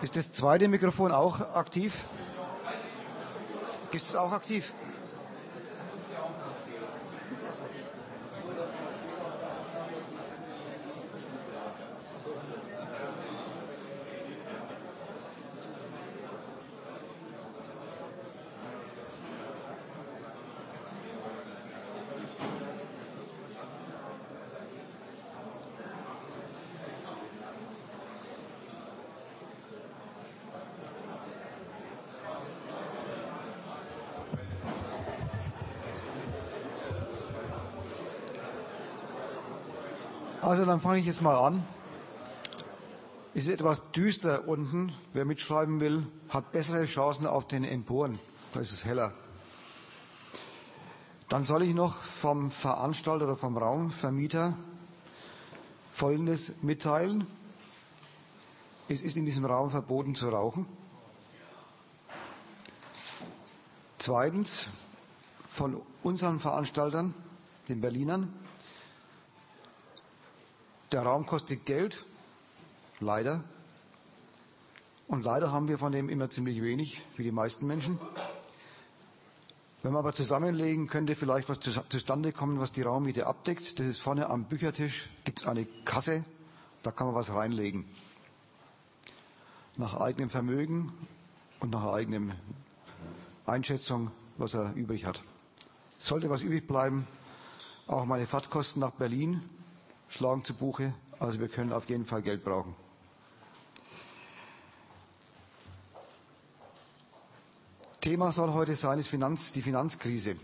Ist das zweite Mikrofon auch aktiv? Ist es auch aktiv? Dann fange ich jetzt mal an. Es ist etwas düster unten. Wer mitschreiben will, hat bessere Chancen auf den Emporen. Da ist es heller. Dann soll ich noch vom Veranstalter oder vom Raumvermieter Folgendes mitteilen. Es ist in diesem Raum verboten zu rauchen. Zweitens, von unseren Veranstaltern, den Berlinern, der Raum kostet Geld, leider. Und leider haben wir von dem immer ziemlich wenig, wie die meisten Menschen. Wenn man aber zusammenlegen könnte, vielleicht was zustande kommen, was die Raummiete abdeckt. Das ist vorne am Büchertisch, gibt es eine Kasse, da kann man was reinlegen. Nach eigenem Vermögen und nach eigenem Einschätzung, was er übrig hat. Sollte was übrig bleiben, auch meine Fahrtkosten nach Berlin schlagen zu Buche. Also wir können auf jeden Fall Geld brauchen. Thema soll heute sein, ist Finanz, die Finanzkrise.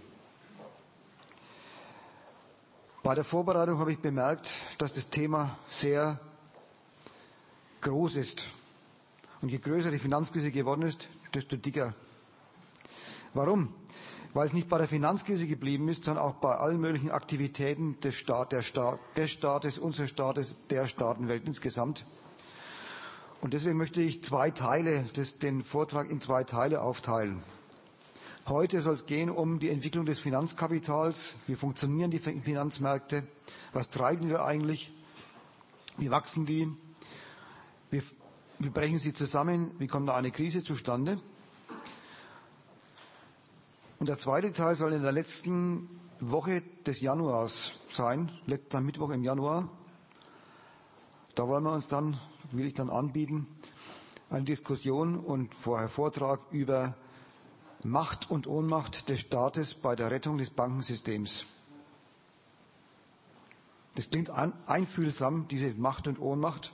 Bei der Vorbereitung habe ich bemerkt, dass das Thema sehr groß ist. Und je größer die Finanzkrise geworden ist, desto dicker. Warum? Weil es nicht bei der Finanzkrise geblieben ist, sondern auch bei allen möglichen Aktivitäten des, Staat, der Staat, des Staates, unseres Staates, der Staatenwelt insgesamt. Und deswegen möchte ich zwei Teile, des, den Vortrag in zwei Teile aufteilen. Heute soll es gehen um die Entwicklung des Finanzkapitals. Wie funktionieren die Finanzmärkte? Was treiben wir eigentlich? Wie wachsen die? Wie, wie brechen sie zusammen? Wie kommt da eine Krise zustande? Und der zweite Teil soll in der letzten Woche des Januars sein, letzter Mittwoch im Januar. Da wollen wir uns dann, will ich dann anbieten, eine Diskussion und vorher Vortrag über Macht und Ohnmacht des Staates bei der Rettung des Bankensystems. Das klingt einfühlsam, diese Macht und Ohnmacht.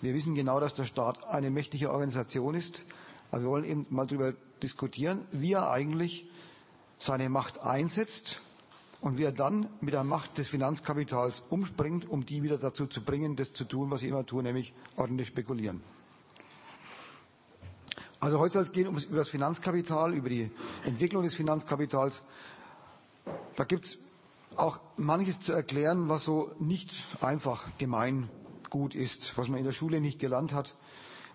Wir wissen genau, dass der Staat eine mächtige Organisation ist, aber wir wollen eben mal darüber diskutieren, wie er eigentlich seine Macht einsetzt und wie er dann mit der Macht des Finanzkapitals umspringt, um die wieder dazu zu bringen, das zu tun, was sie immer tun, nämlich ordentlich spekulieren. Also heute soll es gehen um das Finanzkapital, über die Entwicklung des Finanzkapitals. Da gibt es auch manches zu erklären, was so nicht einfach gemeingut ist, was man in der Schule nicht gelernt hat,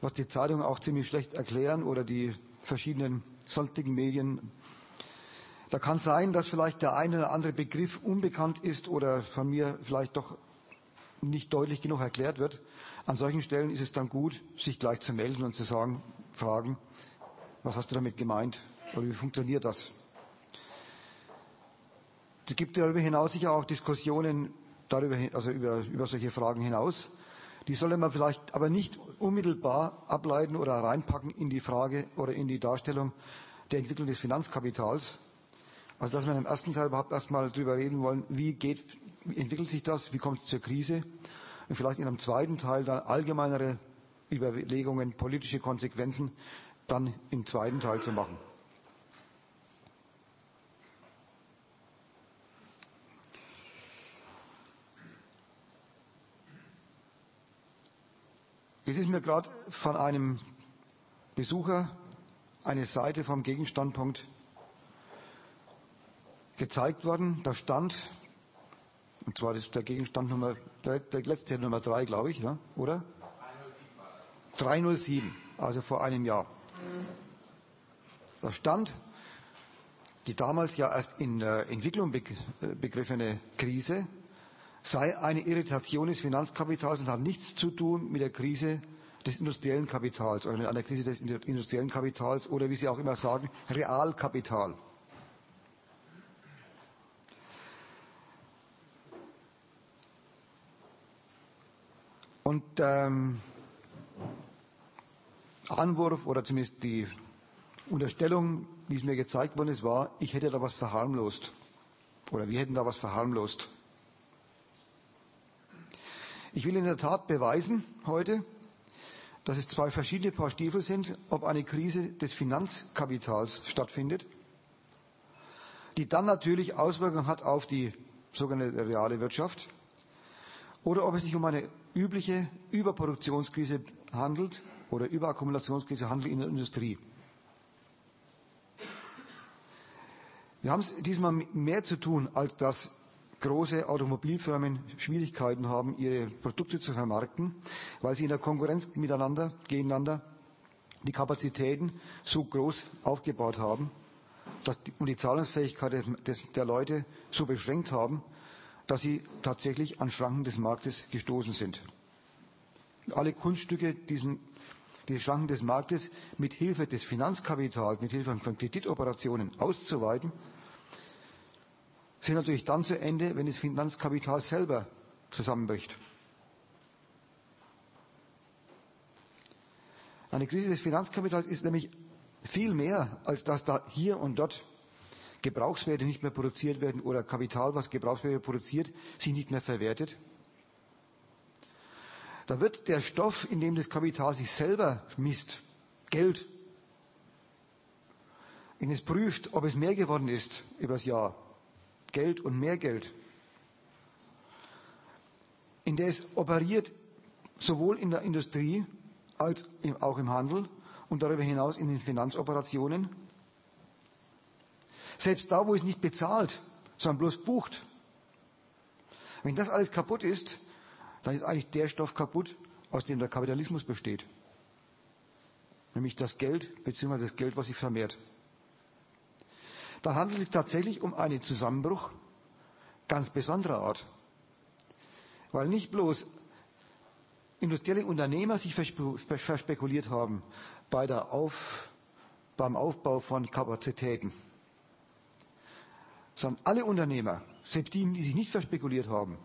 was die Zeitungen auch ziemlich schlecht erklären oder die verschiedenen sonstigen Medien da kann sein, dass vielleicht der eine oder andere Begriff unbekannt ist oder von mir vielleicht doch nicht deutlich genug erklärt wird. An solchen Stellen ist es dann gut, sich gleich zu melden und zu sagen, fragen, was hast du damit gemeint oder wie funktioniert das? Es gibt darüber hinaus sicher auch Diskussionen darüber, also über, über solche Fragen hinaus. Die sollte man vielleicht aber nicht unmittelbar ableiten oder reinpacken in die Frage oder in die Darstellung der Entwicklung des Finanzkapitals, also dass wir im ersten Teil überhaupt erstmal darüber reden wollen, wie, geht, wie entwickelt sich das, wie kommt es zur Krise und vielleicht in einem zweiten Teil dann allgemeinere Überlegungen, politische Konsequenzen dann im zweiten Teil zu machen. Es ist mir gerade von einem Besucher eine Seite vom Gegenstandpunkt gezeigt worden. Da stand, und zwar ist der Gegenstand Nummer, der, der letzte Nummer drei, glaube ich, ne? oder? 307, also vor einem Jahr. Da stand, die damals ja erst in der Entwicklung äh, begriffene Krise sei eine Irritation des Finanzkapitals und hat nichts zu tun mit der Krise des industriellen Kapitals oder mit einer Krise des industriellen Kapitals oder wie Sie auch immer sagen, Realkapital. Und ähm, Anwurf oder zumindest die Unterstellung, wie es mir gezeigt worden ist, war, ich hätte da was verharmlost. Oder wir hätten da was verharmlost. Ich will in der Tat beweisen heute, dass es zwei verschiedene Paar Stiefel sind, ob eine Krise des Finanzkapitals stattfindet, die dann natürlich Auswirkungen hat auf die sogenannte reale Wirtschaft, oder ob es sich um eine übliche Überproduktionskrise handelt oder Überakkumulationskrise handelt in der Industrie. Wir haben es diesmal mehr zu tun, als dass große Automobilfirmen Schwierigkeiten haben, ihre Produkte zu vermarkten, weil sie in der Konkurrenz miteinander, gegeneinander die Kapazitäten so groß aufgebaut haben dass die, und die Zahlungsfähigkeit des, der Leute so beschränkt haben, dass sie tatsächlich an Schranken des Marktes gestoßen sind. Alle Kunststücke, diesen, die Schranken des Marktes mit Hilfe des Finanzkapitals, mit Hilfe von Kreditoperationen auszuweiten, sind natürlich dann zu Ende, wenn das Finanzkapital selber zusammenbricht. Eine Krise des Finanzkapitals ist nämlich viel mehr, als dass da hier und dort Gebrauchswerte nicht mehr produziert werden oder Kapital, was Gebrauchswerte produziert, sich nicht mehr verwertet. Da wird der Stoff, in dem das Kapital sich selber misst, Geld, in es prüft, ob es mehr geworden ist übers Jahr, Geld und mehr Geld, in der es operiert, sowohl in der Industrie als auch im Handel und darüber hinaus in den Finanzoperationen. Selbst da, wo es nicht bezahlt, sondern bloß bucht. Wenn das alles kaputt ist, dann ist eigentlich der Stoff kaputt, aus dem der Kapitalismus besteht. Nämlich das Geld bzw. das Geld, was sich vermehrt. Da handelt es sich tatsächlich um einen Zusammenbruch ganz besonderer Art. Weil nicht bloß industrielle Unternehmer sich verspekuliert haben bei der Auf, beim Aufbau von Kapazitäten, sondern alle Unternehmer, selbst die, die sich nicht verspekuliert haben,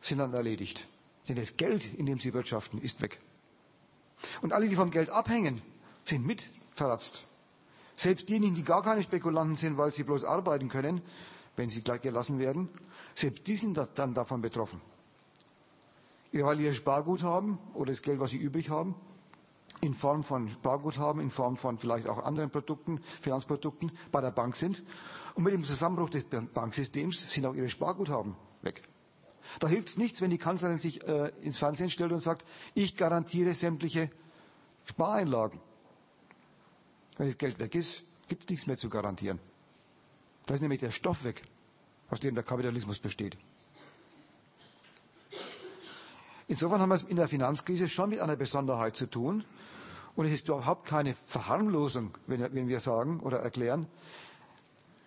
sind dann erledigt. Denn das Geld, in dem sie wirtschaften, ist weg. Und alle, die vom Geld abhängen, sind mit verratzt. Selbst diejenigen, die gar keine Spekulanten sind, weil sie bloß arbeiten können, wenn sie gleich gelassen werden, selbst die sind dann davon betroffen. Weil ihr Sparguthaben oder das Geld, was sie übrig haben, in Form von Sparguthaben, in Form von vielleicht auch anderen Produkten, Finanzprodukten bei der Bank sind. Und mit dem Zusammenbruch des Banksystems sind auch ihre Sparguthaben weg. Da hilft es nichts, wenn die Kanzlerin sich äh, ins Fernsehen stellt und sagt, ich garantiere sämtliche Spareinlagen. Wenn das Geld weg ist, gibt es nichts mehr zu garantieren. Da ist nämlich der Stoff weg, aus dem der Kapitalismus besteht. Insofern haben wir es in der Finanzkrise schon mit einer Besonderheit zu tun. Und es ist überhaupt keine Verharmlosung, wenn wir sagen oder erklären,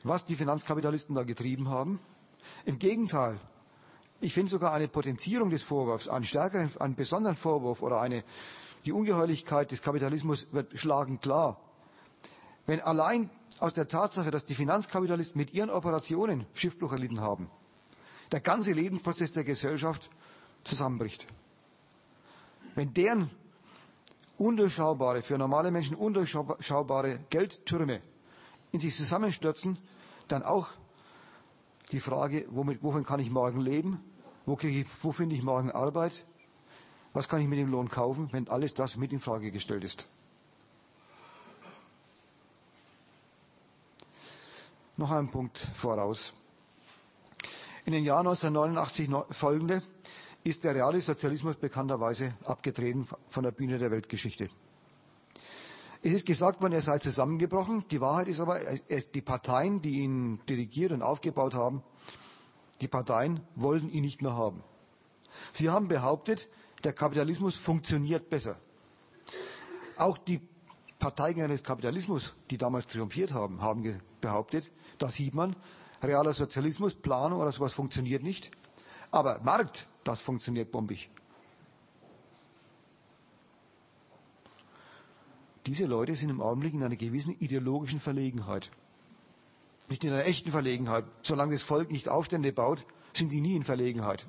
was die Finanzkapitalisten da getrieben haben. Im Gegenteil, ich finde sogar eine Potenzierung des Vorwurfs, einen stärkeren, einen besonderen Vorwurf oder eine, die Ungeheuerlichkeit des Kapitalismus wird schlagend klar. Wenn allein aus der Tatsache, dass die Finanzkapitalisten mit ihren Operationen Schiffbruch erlitten haben, der ganze Lebensprozess der Gesellschaft zusammenbricht. Wenn deren undurchschaubare, für normale Menschen undurchschaubare Geldtürme in sich zusammenstürzen, dann auch die Frage, womit, wovon kann ich morgen leben? Wo, ich, wo finde ich morgen Arbeit? Was kann ich mit dem Lohn kaufen, wenn alles das mit in Frage gestellt ist? Noch ein Punkt voraus. In den Jahren 1989 folgende ist der reale Sozialismus bekannterweise abgetreten von der Bühne der Weltgeschichte. Es ist gesagt worden, er sei zusammengebrochen. Die Wahrheit ist aber, die Parteien, die ihn dirigiert und aufgebaut haben, die Parteien wollten ihn nicht mehr haben. Sie haben behauptet, der Kapitalismus funktioniert besser. Auch die Parteigänger des Kapitalismus, die damals triumphiert haben, haben behauptet, da sieht man, realer Sozialismus, Planung oder sowas funktioniert nicht. Aber Markt, das funktioniert bombig. diese Leute sind im Augenblick in einer gewissen ideologischen Verlegenheit. Nicht in einer echten Verlegenheit. Solange das Volk nicht Aufstände baut, sind sie nie in Verlegenheit.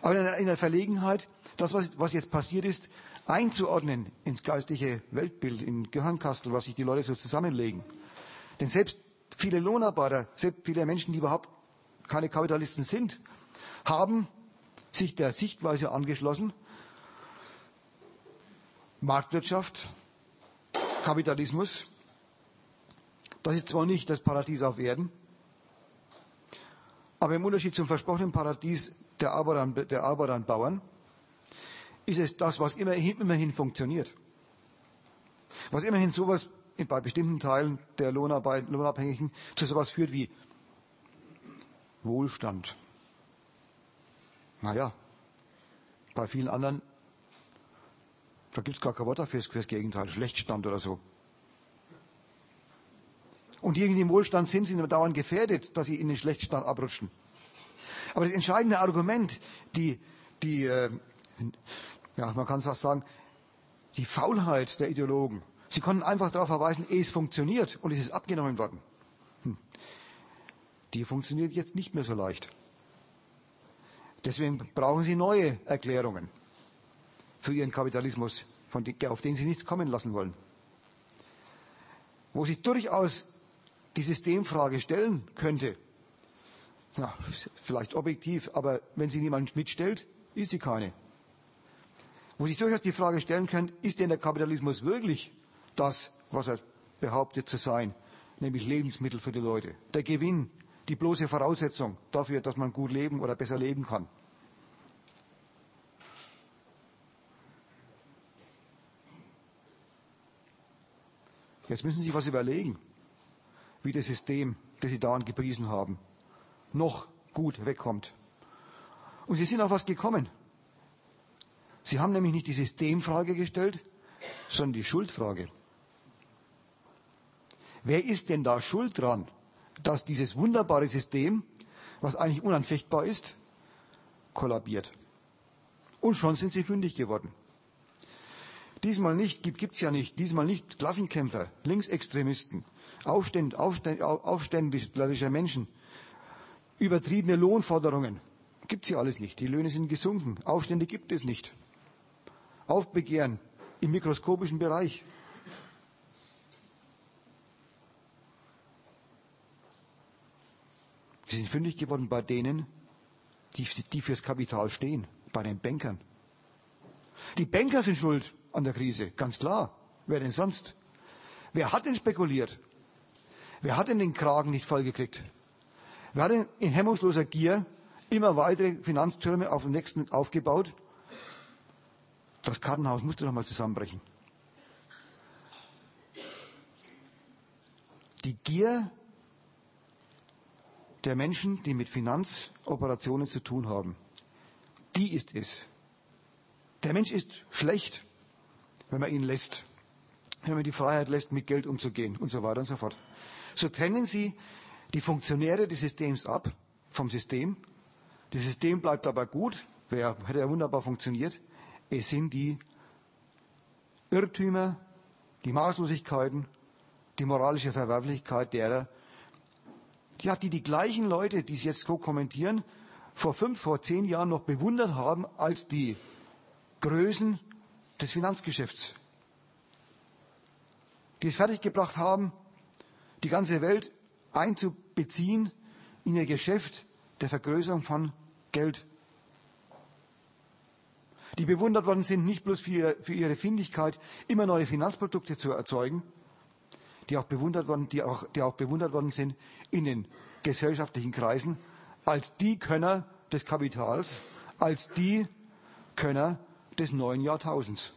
Aber in einer, in einer Verlegenheit, das, was, jetzt passiert ist, einzuordnen ins geistliche Weltbild, in Gehirnkastel, was sich die Leute so zusammenlegen. Denn selbst viele Lohnarbeiter, selbst viele Menschen, die überhaupt keine Kapitalisten sind, haben sich der Sichtweise angeschlossen, Marktwirtschaft, Kapitalismus, das ist zwar nicht das Paradies auf Erden, aber im Unterschied zum versprochenen Paradies der Arbeiter, und Bauern ist es das, was immerhin, immerhin funktioniert. Was immerhin sowas bei bestimmten Teilen der Lohnarbeit, Lohnabhängigen zu sowas führt wie Wohlstand. Naja, bei vielen anderen, da gibt es gar kein Wort dafür, fürs Gegenteil, Schlechtstand oder so. Und diejenigen, die im Wohlstand sind, sind dauernd gefährdet, dass sie in den Schlechtstand abrutschen. Aber das entscheidende Argument, die, die äh, ja, man kann es auch sagen, die Faulheit der Ideologen, sie konnten einfach darauf verweisen, es funktioniert und es ist abgenommen worden. Hm. Die funktioniert jetzt nicht mehr so leicht. Deswegen brauchen sie neue Erklärungen für ihren Kapitalismus, auf den sie nichts kommen lassen wollen. Wo sich durchaus die Systemfrage stellen könnte. Na, vielleicht objektiv, aber wenn sie niemand mitstellt, ist sie keine. Wo sich durchaus die Frage stellen könnte, ist denn der Kapitalismus wirklich das, was er behauptet zu sein, nämlich Lebensmittel für die Leute? Der Gewinn, die bloße Voraussetzung dafür, dass man gut leben oder besser leben kann. Jetzt müssen Sie sich was überlegen wie das System, das Sie dauernd gepriesen haben, noch gut wegkommt. Und Sie sind auf was gekommen. Sie haben nämlich nicht die Systemfrage gestellt, sondern die Schuldfrage. Wer ist denn da schuld dran, dass dieses wunderbare System, was eigentlich unanfechtbar ist, kollabiert? Und schon sind sie fündig geworden. Diesmal nicht, gibt es ja nicht, diesmal nicht Klassenkämpfer, Linksextremisten, Aufständ, Aufständ, aufständische Menschen, übertriebene Lohnforderungen. Gibt es ja alles nicht. Die Löhne sind gesunken. Aufstände gibt es nicht. Aufbegehren im mikroskopischen Bereich. Sie sind fündig geworden bei denen, die, die fürs Kapital stehen, bei den Bankern. Die Banker sind schuld an der Krise, ganz klar. Wer denn sonst? Wer hat denn spekuliert? Wer hat denn den Kragen nicht vollgekriegt? Wer hat denn in hemmungsloser Gier immer weitere Finanztürme auf dem nächsten aufgebaut? Das Kartenhaus musste doch mal zusammenbrechen. Die Gier der Menschen, die mit Finanzoperationen zu tun haben, die ist es. Der Mensch ist schlecht, wenn man ihn lässt, wenn man die Freiheit lässt, mit Geld umzugehen und so weiter und so fort. So trennen Sie die Funktionäre des Systems ab vom System. Das System bleibt aber gut, wäre, hätte ja wunderbar funktioniert. Es sind die Irrtümer, die Maßlosigkeiten, die moralische Verwerflichkeit derer, ja, die die gleichen Leute, die es jetzt so kommentieren, vor fünf, vor zehn Jahren noch bewundert haben als die Größen des Finanzgeschäfts. Die es fertiggebracht haben, die ganze Welt einzubeziehen in ihr Geschäft der Vergrößerung von Geld. Die bewundert worden sind, nicht bloß für, für ihre Findigkeit, immer neue Finanzprodukte zu erzeugen, die auch, bewundert worden, die, auch, die auch bewundert worden sind in den gesellschaftlichen Kreisen als die Könner des Kapitals, als die Könner des neuen Jahrtausends.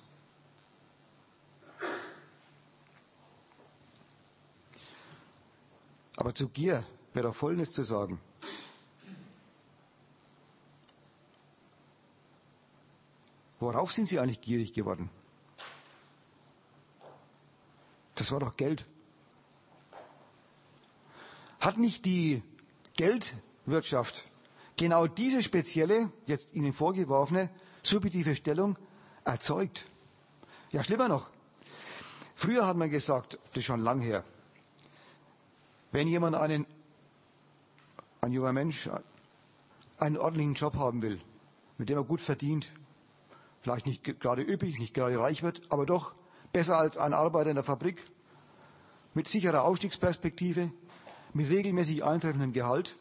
Aber zu Gier wäre Folgendes zu sagen. Worauf sind sie eigentlich gierig geworden? Das war doch Geld. Hat nicht die Geldwirtschaft genau diese spezielle, jetzt Ihnen vorgeworfene, subjektive Stellung erzeugt? Ja, schlimmer noch. Früher hat man gesagt, das ist schon lang her, wenn jemand einen, ein junger Mensch, einen ordentlichen Job haben will, mit dem er gut verdient, vielleicht nicht gerade üppig, nicht gerade reich wird, aber doch besser als ein Arbeiter in der Fabrik, mit sicherer Aufstiegsperspektive, mit regelmäßig eintreffendem Gehalt,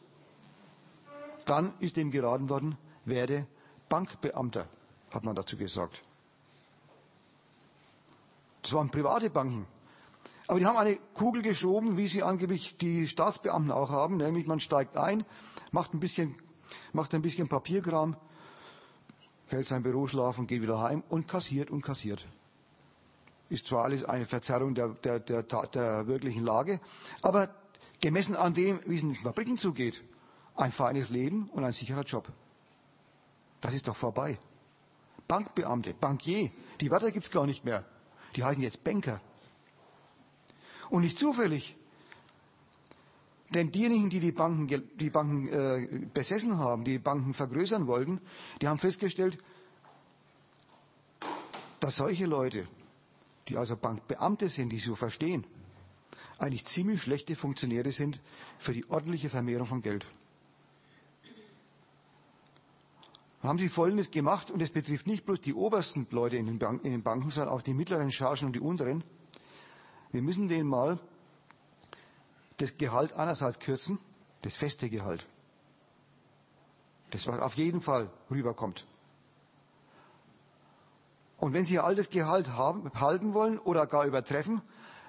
dann ist dem geraten worden, werde Bankbeamter, hat man dazu gesagt. Das waren private Banken. Aber die haben eine Kugel geschoben, wie sie angeblich die Staatsbeamten auch haben, nämlich man steigt ein, macht ein bisschen, macht ein bisschen Papierkram, hält sein Büro schlafen, geht wieder heim und kassiert und kassiert. Ist zwar alles eine Verzerrung der, der, der, der wirklichen Lage, aber gemessen an dem, wie es in den Fabriken zugeht, ein feines Leben und ein sicherer Job. Das ist doch vorbei. Bankbeamte, Bankier, die Wörter gibt es gar nicht mehr. Die heißen jetzt Banker. Und nicht zufällig. Denn diejenigen, die die Banken, die Banken äh, besessen haben, die Banken vergrößern wollten, die haben festgestellt, dass solche Leute, die also Bankbeamte sind, die so verstehen, eigentlich ziemlich schlechte Funktionäre sind für die ordentliche Vermehrung von Geld. Dann haben sie Folgendes gemacht, und es betrifft nicht bloß die obersten Leute in den, Banken, sondern auch die mittleren Chargen und die unteren. Wir müssen denen mal das Gehalt einerseits kürzen, das feste Gehalt. Das, was auf jeden Fall rüberkommt. Und wenn Sie Ihr altes Gehalt haben, halten wollen oder gar übertreffen,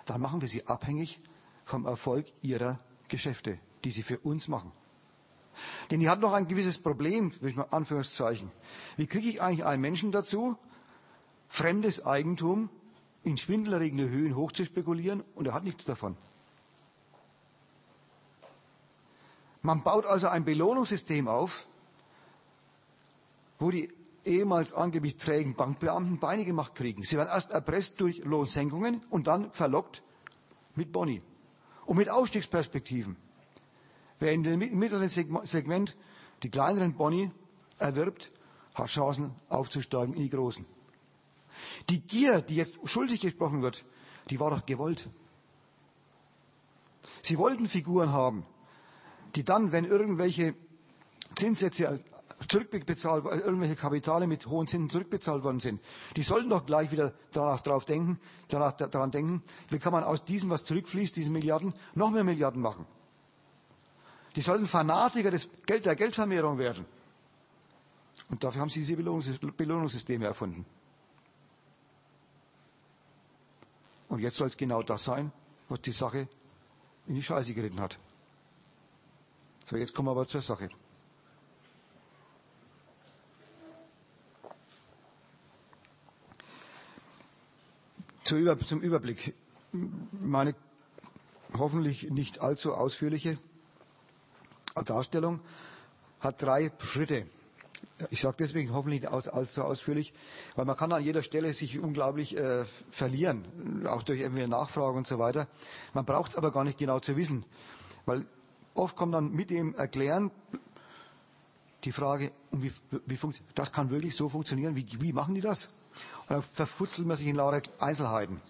dann machen wir Sie abhängig vom Erfolg Ihrer Geschäfte, die Sie für uns machen. Denn die hat noch ein gewisses Problem, durch Anführungszeichen. Wie kriege ich eigentlich einen Menschen dazu, fremdes Eigentum in schwindelerregende Höhen hochzuspekulieren und er hat nichts davon? Man baut also ein Belohnungssystem auf, wo die ehemals angeblich trägen Bankbeamten Beine gemacht kriegen. Sie werden erst erpresst durch Lohnsenkungen und dann verlockt mit Boni und mit Ausstiegsperspektiven. Wer in dem mittleren Segment die kleineren Boni erwirbt, hat Chancen aufzusteigen in die großen. Die Gier, die jetzt schuldig gesprochen wird, die war doch gewollt. Sie wollten Figuren haben, die dann, wenn irgendwelche Zinssätze zurückbezahlt, irgendwelche Kapitale mit hohen Zinsen zurückbezahlt worden sind, die sollten doch gleich wieder danach drauf denken, danach daran denken, wie kann man aus diesem, was zurückfließt, diesen Milliarden, noch mehr Milliarden machen. Die sollten Fanatiker des Geld, der Geldvermehrung werden. Und dafür haben sie diese Belohnungssysteme erfunden. Und jetzt soll es genau das sein, was die Sache in die Scheiße geritten hat. So, jetzt kommen wir aber zur Sache. Zum Überblick. Meine hoffentlich nicht allzu ausführliche Darstellung hat drei Schritte. Ich sage deswegen hoffentlich nicht allzu ausführlich, weil man kann an jeder Stelle sich unglaublich äh, verlieren, auch durch irgendwie Nachfragen und so weiter. Man braucht es aber gar nicht genau zu wissen, weil oft kommt dann mit dem Erklären die Frage, wie, wie das kann wirklich so funktionieren, wie, wie machen die das? Und dann verfutzelt man sich in lauter Einzelheiten.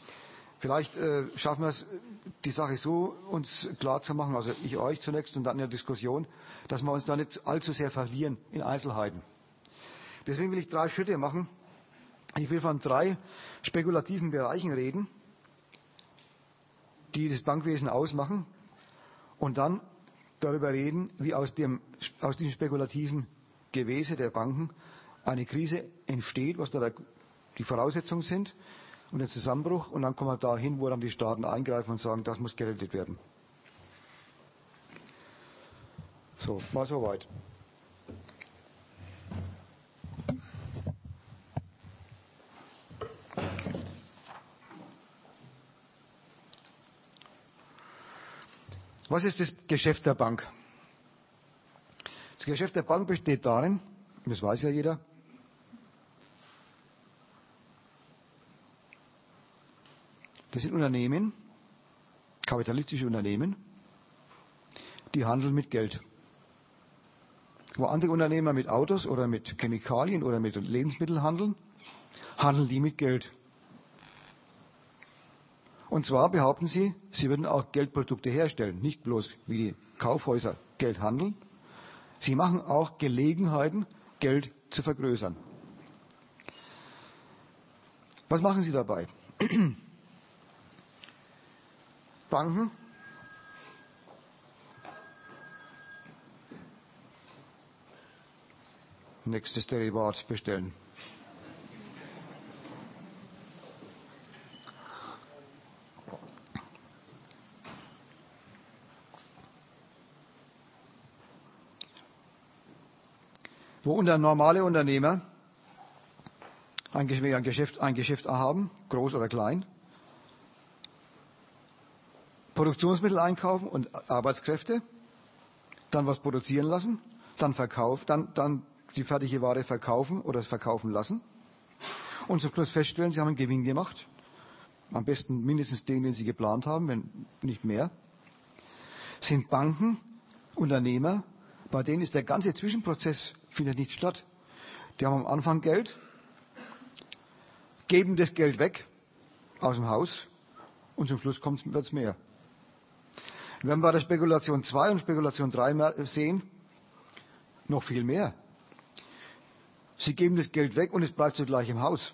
Vielleicht äh, schaffen wir es, die Sache so uns klar zu machen, also ich euch zunächst und dann in der Diskussion, dass wir uns da nicht allzu sehr verlieren in Einzelheiten. Deswegen will ich drei Schritte machen. Ich will von drei spekulativen Bereichen reden, die das Bankwesen ausmachen und dann darüber reden, wie aus, dem, aus diesem spekulativen Gewese der Banken eine Krise entsteht, was da die Voraussetzungen sind und den Zusammenbruch und dann kommen wir dahin, wo dann die Staaten eingreifen und sagen, das muss gerettet werden. So, mal so Was ist das Geschäft der Bank? Das Geschäft der Bank besteht darin, das weiß ja jeder, Das sind Unternehmen, kapitalistische Unternehmen, die handeln mit Geld. Wo andere Unternehmer mit Autos oder mit Chemikalien oder mit Lebensmitteln handeln, handeln die mit Geld. Und zwar behaupten sie, sie würden auch Geldprodukte herstellen, nicht bloß wie die Kaufhäuser Geld handeln. Sie machen auch Gelegenheiten, Geld zu vergrößern. Was machen sie dabei? Banken nächstes Derivat bestellen. Wo unter normale Unternehmer ein Geschäft, ein Geschäft haben, groß oder klein, Produktionsmittel einkaufen und Arbeitskräfte, dann was produzieren lassen, dann verkaufen, dann, dann die fertige Ware verkaufen oder verkaufen lassen und zum Schluss feststellen, sie haben einen Gewinn gemacht. Am besten mindestens den, den sie geplant haben, wenn nicht mehr. Sind Banken, Unternehmer, bei denen ist der ganze Zwischenprozess findet nicht statt. Die haben am Anfang Geld, geben das Geld weg aus dem Haus und zum Schluss wird es mehr. Wenn wir bei der Spekulation 2 und Spekulation 3 sehen, noch viel mehr. Sie geben das Geld weg und es bleibt zugleich im Haus.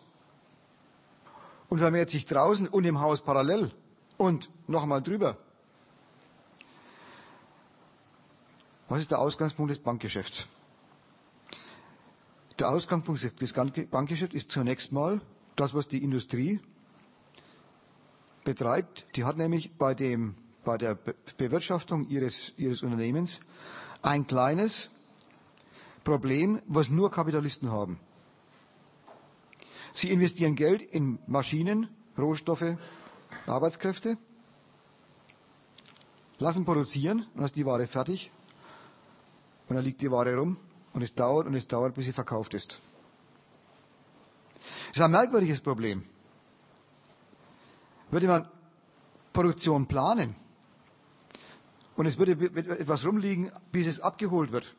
Und vermehrt sich draußen und im Haus parallel und noch einmal drüber. Was ist der Ausgangspunkt des Bankgeschäfts? Der Ausgangspunkt des Bankgeschäfts ist zunächst mal das, was die Industrie betreibt. Die hat nämlich bei, dem, bei der Bewirtschaftung ihres, ihres Unternehmens ein kleines Problem, was nur Kapitalisten haben. Sie investieren Geld in Maschinen, Rohstoffe, Arbeitskräfte, lassen produzieren dann ist die Ware fertig und dann liegt die Ware rum und es dauert und es dauert, bis sie verkauft ist. Das ist ein merkwürdiges Problem. Würde man Produktion planen und es würde etwas rumliegen, bis es abgeholt wird,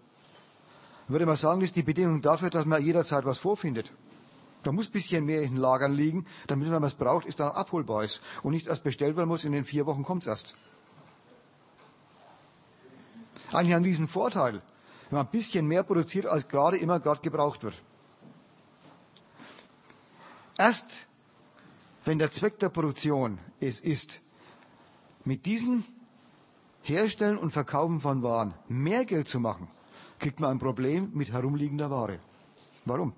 würde man sagen, ist die Bedingung dafür, dass man jederzeit was vorfindet. Da muss ein bisschen mehr in den Lagern liegen, damit, wenn man es braucht, es dann abholbar ist und nicht erst bestellt werden muss, in den vier Wochen kommt es erst. Eigentlich ein Riesenvorteil, wenn man ein bisschen mehr produziert, als gerade immer gerade gebraucht wird. Erst wenn der Zweck der Produktion es ist, mit diesem Herstellen und Verkaufen von Waren mehr Geld zu machen, kriegt man ein Problem mit herumliegender Ware. Warum?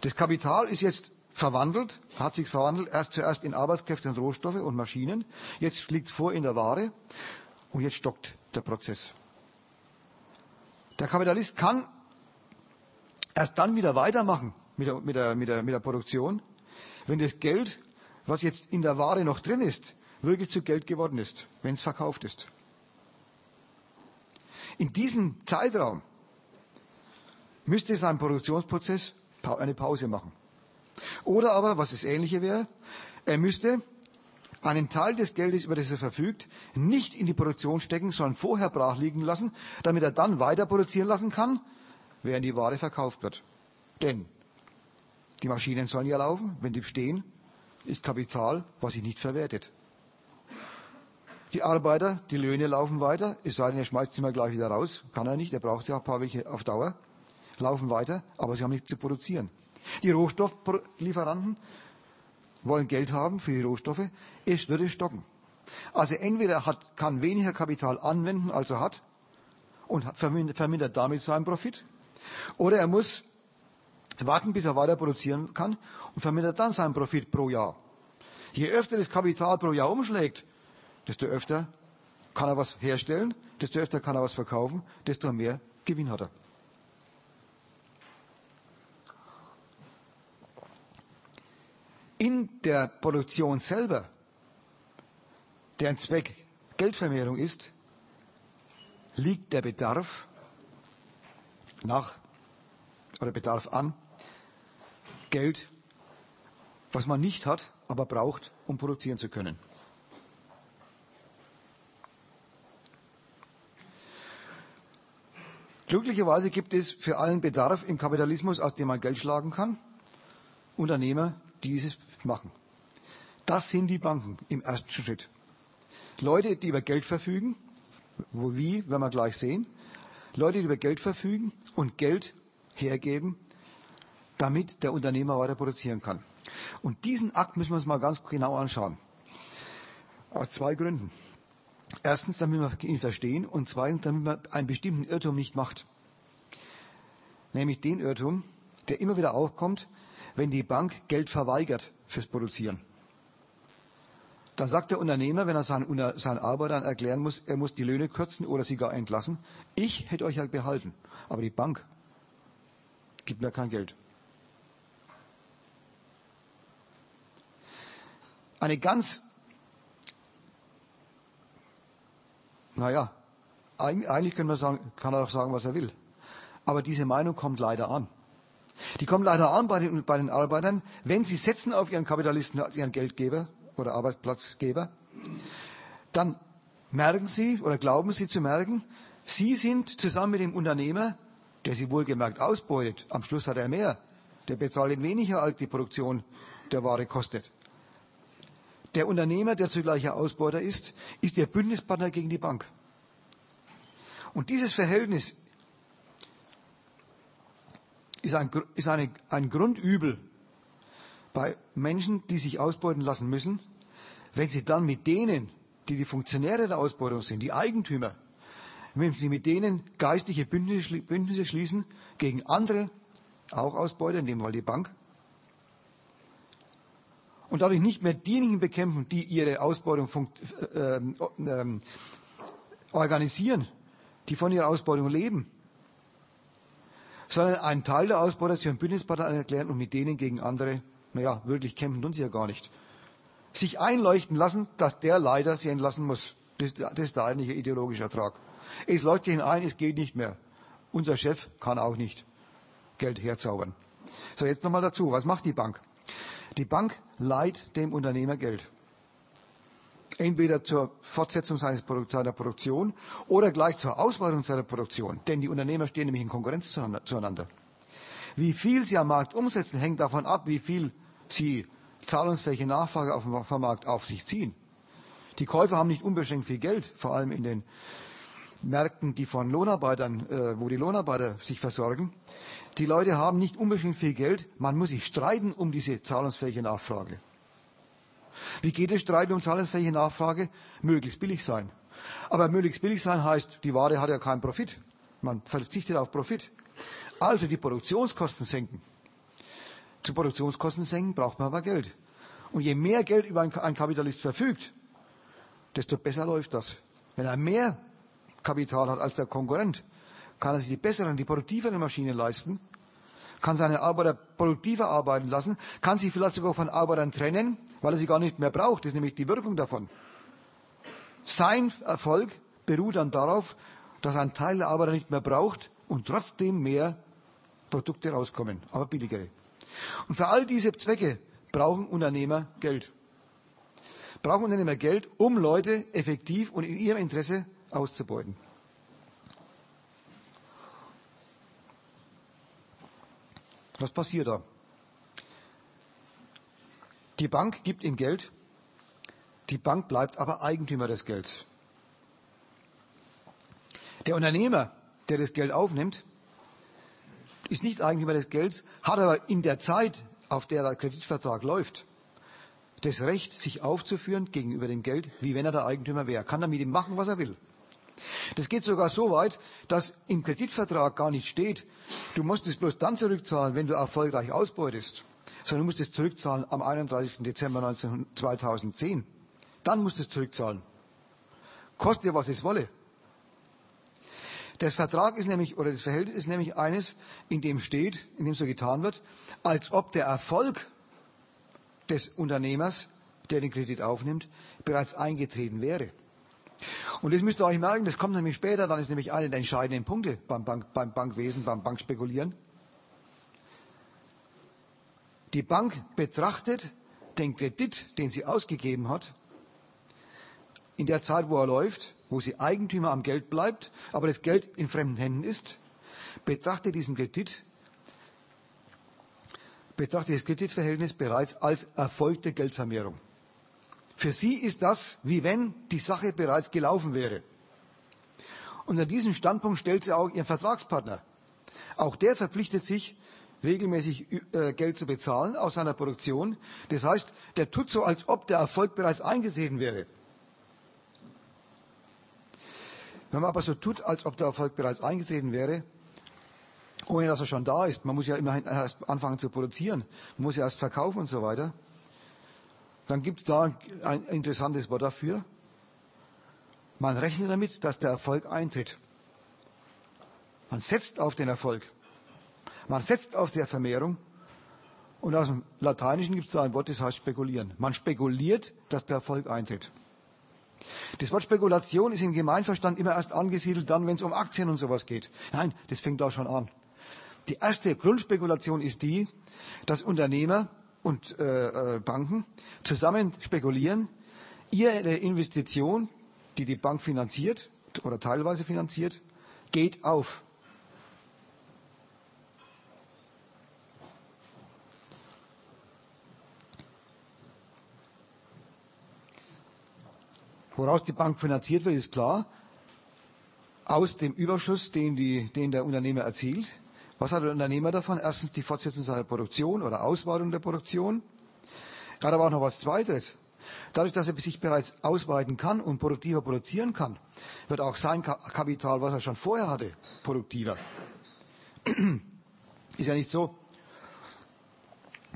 Das Kapital ist jetzt verwandelt, hat sich verwandelt, erst zuerst in Arbeitskräfte und Rohstoffe und Maschinen. Jetzt liegt es vor in der Ware und jetzt stockt der Prozess. Der Kapitalist kann erst dann wieder weitermachen mit der, mit der, mit der, mit der Produktion, wenn das Geld, was jetzt in der Ware noch drin ist, wirklich zu Geld geworden ist, wenn es verkauft ist. In diesem Zeitraum müsste sein Produktionsprozess eine Pause machen. Oder aber, was das Ähnliche wäre, er müsste einen Teil des Geldes, über das er verfügt, nicht in die Produktion stecken, sondern vorher brach liegen lassen, damit er dann weiter produzieren lassen kann, während die Ware verkauft wird. Denn die Maschinen sollen ja laufen, wenn die stehen, ist Kapital, was sich nicht verwertet. Die Arbeiter, die Löhne laufen weiter, es sei denn, er schmeißt sie mal gleich wieder raus. Kann er nicht, er braucht ja ein paar welche auf Dauer. Laufen weiter, aber sie haben nichts zu produzieren. Die Rohstofflieferanten wollen Geld haben für die Rohstoffe, es würde stocken. Also entweder hat, kann weniger Kapital anwenden, als er hat, und vermindert damit seinen Profit, oder er muss warten, bis er weiter produzieren kann und vermindert dann seinen Profit pro Jahr. Je öfter das Kapital pro Jahr umschlägt, desto öfter kann er was herstellen, desto öfter kann er was verkaufen, desto mehr Gewinn hat er. In der Produktion selber, deren Zweck Geldvermehrung ist, liegt der Bedarf nach oder Bedarf an Geld, was man nicht hat, aber braucht, um produzieren zu können. Glücklicherweise gibt es für allen Bedarf im Kapitalismus, aus dem man Geld schlagen kann, Unternehmer, die dieses machen. Das sind die Banken im ersten Schritt. Leute, die über Geld verfügen, wo wie, werden wir gleich sehen. Leute, die über Geld verfügen und Geld hergeben, damit der Unternehmer weiter produzieren kann. Und diesen Akt müssen wir uns mal ganz genau anschauen. Aus zwei Gründen. Erstens, damit wir ihn verstehen und zweitens, damit man einen bestimmten Irrtum nicht macht. Nämlich den Irrtum, der immer wieder aufkommt, wenn die Bank Geld verweigert fürs Produzieren. Dann sagt der Unternehmer, wenn er seinen, seinen Arbeitern erklären muss, er muss die Löhne kürzen oder sie gar entlassen, ich hätte euch ja behalten, aber die Bank gibt mir kein Geld. Eine ganz, naja, eigentlich können wir sagen, kann er auch sagen, was er will. Aber diese Meinung kommt leider an. Die kommen leider an bei den, bei den Arbeitern, wenn sie setzen auf ihren Kapitalisten als ihren Geldgeber oder Arbeitsplatzgeber, dann merken sie oder glauben sie zu merken, sie sind zusammen mit dem Unternehmer, der sie wohlgemerkt ausbeutet, am Schluss hat er mehr, der bezahlt ihn weniger, als die Produktion der Ware kostet. Der Unternehmer, der zugleich ein Ausbeuter ist, ist der Bündnispartner gegen die Bank. Und dieses Verhältnis ist ein, ist eine, ein Grundübel bei Menschen, die sich ausbeuten lassen müssen, wenn sie dann mit denen, die die Funktionäre der Ausbeutung sind, die Eigentümer, wenn sie mit denen geistliche Bündnisse schließen gegen andere, auch Ausbeuter, in dem Fall die Bank, und dadurch nicht mehr diejenigen bekämpfen, die ihre Ausbeutung äh, äh, organisieren, die von ihrer Ausbeutung leben, sondern einen Teil der einem Bündnispartner erklären und mit denen gegen andere, naja, wirklich kämpfen tun sie ja gar nicht. Sich einleuchten lassen, dass der leider sie entlassen muss. Das, das ist der eigentliche ideologische Ertrag. Es leuchtet ihnen ein, es geht nicht mehr. Unser Chef kann auch nicht Geld herzaubern. So, jetzt nochmal dazu. Was macht die Bank? Die Bank leiht dem Unternehmer Geld. Entweder zur Fortsetzung seiner Produktion oder gleich zur Ausweitung seiner Produktion. Denn die Unternehmer stehen nämlich in Konkurrenz zueinander. Wie viel sie am Markt umsetzen, hängt davon ab, wie viel sie zahlungsfähige Nachfrage auf dem Markt auf sich ziehen. Die Käufer haben nicht unbeschränkt viel Geld, vor allem in den Märkten, die von Lohnarbeitern, äh, wo die Lohnarbeiter sich versorgen. Die Leute haben nicht unbedingt viel Geld. Man muss sich streiten um diese zahlungsfähige Nachfrage. Wie geht es Streiten um zahlungsfähige Nachfrage? Möglichst billig sein. Aber möglichst billig sein heißt, die Ware hat ja keinen Profit. Man verzichtet auf Profit. Also die Produktionskosten senken. Zu Produktionskosten senken braucht man aber Geld. Und je mehr Geld über ein Kapitalist verfügt, desto besser läuft das. Wenn er mehr Kapital hat als der Konkurrent, kann er sich die besseren, die produktiveren Maschinen leisten, kann seine Arbeiter produktiver arbeiten lassen, kann sich vielleicht sogar von Arbeitern trennen, weil er sie gar nicht mehr braucht. Das ist nämlich die Wirkung davon. Sein Erfolg beruht dann darauf, dass ein Teil der Arbeiter nicht mehr braucht und trotzdem mehr Produkte rauskommen, aber billigere. Und für all diese Zwecke brauchen Unternehmer Geld. Brauchen Unternehmer Geld, um Leute effektiv und in ihrem Interesse auszubeuten. Was passiert da? Die Bank gibt ihm Geld, die Bank bleibt aber Eigentümer des Gelds. Der Unternehmer, der das Geld aufnimmt, ist nicht Eigentümer des Gelds, hat aber in der Zeit, auf der der Kreditvertrag läuft, das Recht, sich aufzuführen gegenüber dem Geld, wie wenn er der Eigentümer wäre. Kann er mit ihm machen, was er will. Das geht sogar so weit, dass im Kreditvertrag gar nicht steht, du musst es bloß dann zurückzahlen, wenn du erfolgreich ausbeutest, sondern du musst es zurückzahlen am 31. Dezember 2010. Dann musst du es zurückzahlen. Koste was es wolle. Der Vertrag ist nämlich, oder das Verhältnis ist nämlich eines, in dem steht, in dem so getan wird, als ob der Erfolg des Unternehmers, der den Kredit aufnimmt, bereits eingetreten wäre. Und das müsst ihr euch merken, das kommt nämlich später, dann ist nämlich einer der entscheidenden Punkte beim, Bank, beim Bankwesen, beim Bankspekulieren. Die Bank betrachtet den Kredit, den sie ausgegeben hat, in der Zeit, wo er läuft, wo sie Eigentümer am Geld bleibt, aber das Geld in fremden Händen ist, betrachtet diesen Kredit, betrachtet das Kreditverhältnis bereits als erfolgte Geldvermehrung. Für sie ist das, wie wenn die Sache bereits gelaufen wäre. Und an diesen Standpunkt stellt sie auch ihren Vertragspartner. Auch der verpflichtet sich, regelmäßig äh, Geld zu bezahlen aus seiner Produktion. Das heißt, der tut so, als ob der Erfolg bereits eingesehen wäre. Wenn man aber so tut, als ob der Erfolg bereits eingesehen wäre, ohne dass er schon da ist, man muss ja immerhin erst anfangen zu produzieren, man muss ja erst verkaufen und so weiter, dann gibt es da ein interessantes Wort dafür. Man rechnet damit, dass der Erfolg eintritt. Man setzt auf den Erfolg. Man setzt auf die Vermehrung. Und aus dem Lateinischen gibt es da ein Wort, das heißt spekulieren. Man spekuliert, dass der Erfolg eintritt. Das Wort Spekulation ist im Gemeinverstand immer erst angesiedelt dann, wenn es um Aktien und sowas geht. Nein, das fängt da schon an. Die erste Grundspekulation ist die, dass Unternehmer und äh, äh, Banken zusammen spekulieren, ihre Investition, die die Bank finanziert oder teilweise finanziert, geht auf. Woraus die Bank finanziert wird, ist klar. Aus dem Überschuss, den, die, den der Unternehmer erzielt. Was hat der Unternehmer davon? Erstens die Fortsetzung seiner Produktion oder Ausweitung der Produktion. Er hat aber auch noch was Zweites. Dadurch, dass er sich bereits ausweiten kann und produktiver produzieren kann, wird auch sein Kapital, was er schon vorher hatte, produktiver. Ist ja nicht so,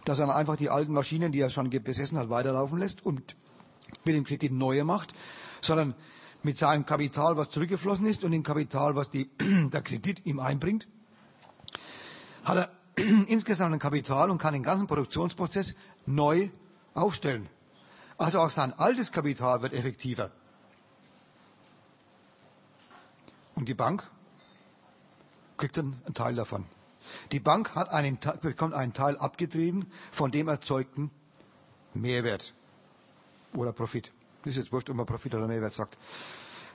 dass er einfach die alten Maschinen, die er schon besessen hat, weiterlaufen lässt und mit dem Kredit neue macht, sondern mit seinem Kapital, was zurückgeflossen ist und dem Kapital, was die, der Kredit ihm einbringt, hat er insgesamt ein Kapital und kann den ganzen Produktionsprozess neu aufstellen. Also auch sein altes Kapital wird effektiver. Und die Bank kriegt dann einen Teil davon. Die Bank hat einen, bekommt einen Teil abgetrieben von dem erzeugten Mehrwert oder Profit. Das ist jetzt wurscht, ob man Profit oder Mehrwert sagt.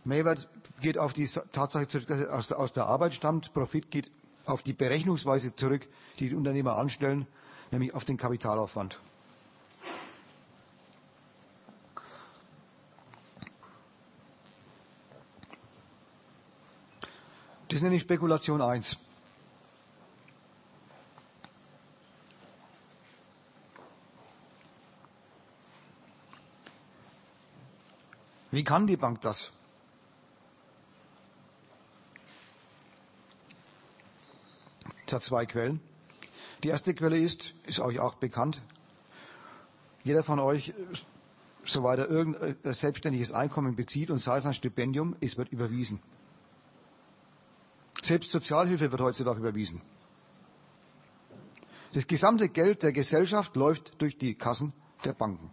Mehrwert geht auf die Tatsache zurück, dass aus der, aus der Arbeit stammt. Profit geht auf die Berechnungsweise zurück, die die Unternehmer anstellen, nämlich auf den Kapitalaufwand. Das nenne ich Spekulation 1. Wie kann die Bank das? Hat zwei Quellen. Die erste Quelle ist, ist euch auch bekannt, jeder von euch, soweit er irgendein selbstständiges Einkommen bezieht und sei es ein Stipendium, es wird überwiesen. Selbst Sozialhilfe wird heutzutage überwiesen. Das gesamte Geld der Gesellschaft läuft durch die Kassen der Banken.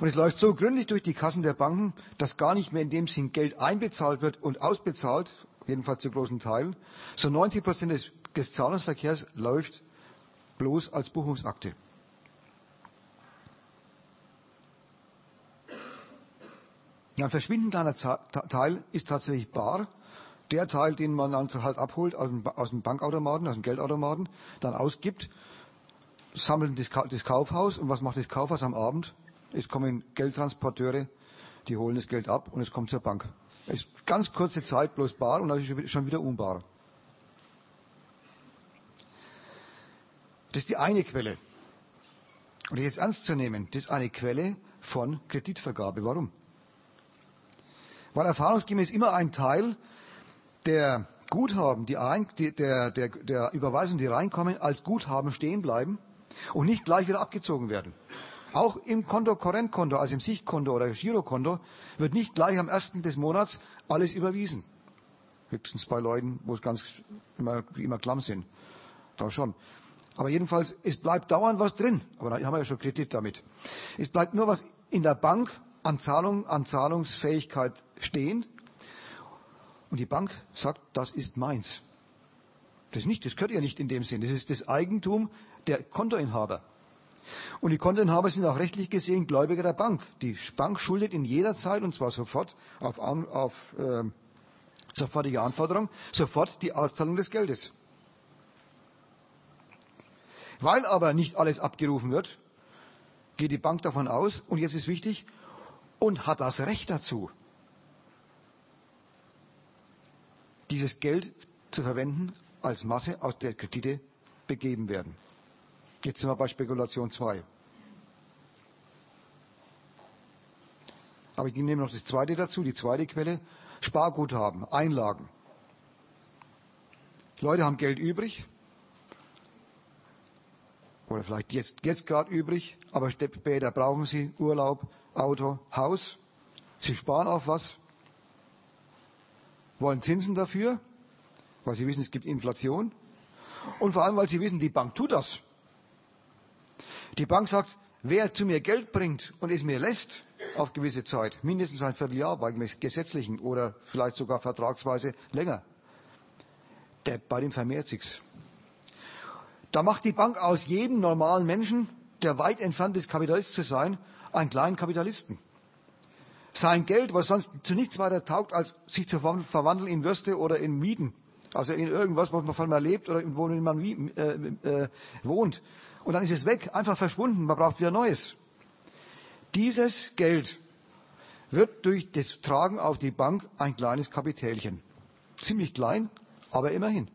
Und es läuft so gründlich durch die Kassen der Banken, dass gar nicht mehr in dem Sinn Geld einbezahlt wird und ausbezahlt, jedenfalls zu großen Teilen. So 90 Prozent des, des Zahlungsverkehrs läuft bloß als Buchungsakte. Ein verschwindend kleiner Teil ist tatsächlich bar. Der Teil, den man dann halt abholt aus dem Bankautomaten, aus dem Geldautomaten, dann ausgibt, sammelt das Kaufhaus. Und was macht das Kaufhaus am Abend? Es kommen Geldtransporteure, die holen das Geld ab und es kommt zur Bank. Ist ganz kurze Zeit bloß bar und dann ist schon wieder unbar. Das ist die eine Quelle. Und jetzt ernst zu nehmen, das ist eine Quelle von Kreditvergabe. Warum? Weil erfahrungsgemäß immer ein Teil der Guthaben, die ein, die, der, der, der Überweisungen, die reinkommen, als Guthaben stehen bleiben und nicht gleich wieder abgezogen werden. Auch im Konto Korrentkonto, also im Sichtkonto oder Girokonto, wird nicht gleich am ersten des Monats alles überwiesen. Höchstens bei Leuten, wo es ganz immer, immer klamm sind. Da schon. Aber jedenfalls, es bleibt dauernd was drin. Aber da haben wir ja schon Kredit damit. Es bleibt nur was in der Bank an Zahlung, an Zahlungsfähigkeit stehen. Und die Bank sagt, das ist meins. Das nicht, das gehört ihr nicht in dem Sinn. Das ist das Eigentum der Kontoinhaber. Und die Kontoinhaber sind auch rechtlich gesehen Gläubiger der Bank. Die Bank schuldet in jeder Zeit, und zwar sofort, auf, auf äh, sofortige Anforderung, sofort die Auszahlung des Geldes. Weil aber nicht alles abgerufen wird, geht die Bank davon aus, und jetzt ist wichtig, und hat das Recht dazu, dieses Geld zu verwenden als Masse, aus der Kredite begeben werden. Jetzt sind wir bei Spekulation 2. Aber ich nehme noch das zweite dazu, die zweite Quelle. Sparguthaben, Einlagen. Die Leute haben Geld übrig. Oder vielleicht jetzt, jetzt gerade übrig, aber später brauchen sie Urlaub, Auto, Haus. Sie sparen auf was, wollen Zinsen dafür, weil sie wissen, es gibt Inflation. Und vor allem, weil sie wissen, die Bank tut das. Die Bank sagt, wer zu mir Geld bringt und es mir lässt auf gewisse Zeit, mindestens ein Vierteljahr bei gesetzlichen oder vielleicht sogar vertragsweise länger, der, bei dem vermehrt sich's. Da macht die Bank aus jedem normalen Menschen, der weit entfernt ist, Kapitalist zu sein, einen kleinen Kapitalisten. Sein Geld, was sonst zu nichts weiter taugt, als sich zu verwandeln in Würste oder in Mieten. Also in irgendwas, was man von mal lebt oder wo man äh, äh, wohnt. Und dann ist es weg, einfach verschwunden. Man braucht wieder Neues. Dieses Geld wird durch das Tragen auf die Bank ein kleines Kapitälchen. Ziemlich klein, aber immerhin.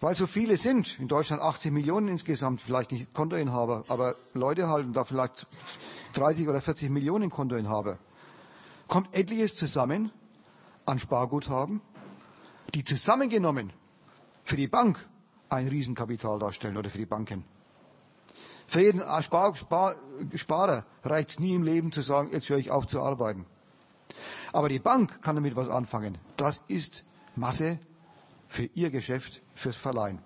Weil so viele sind, in Deutschland 80 Millionen insgesamt, vielleicht nicht Kontoinhaber, aber Leute halten da vielleicht 30 oder 40 Millionen Kontoinhaber, kommt etliches zusammen an Sparguthaben, die zusammengenommen für die Bank ein Riesenkapital darstellen oder für die Banken. Für jeden Spar, Spar, Sparer reicht es nie im Leben zu sagen, jetzt höre ich auf zu arbeiten. Aber die Bank kann damit was anfangen. Das ist Masse für ihr Geschäft, fürs Verleihen.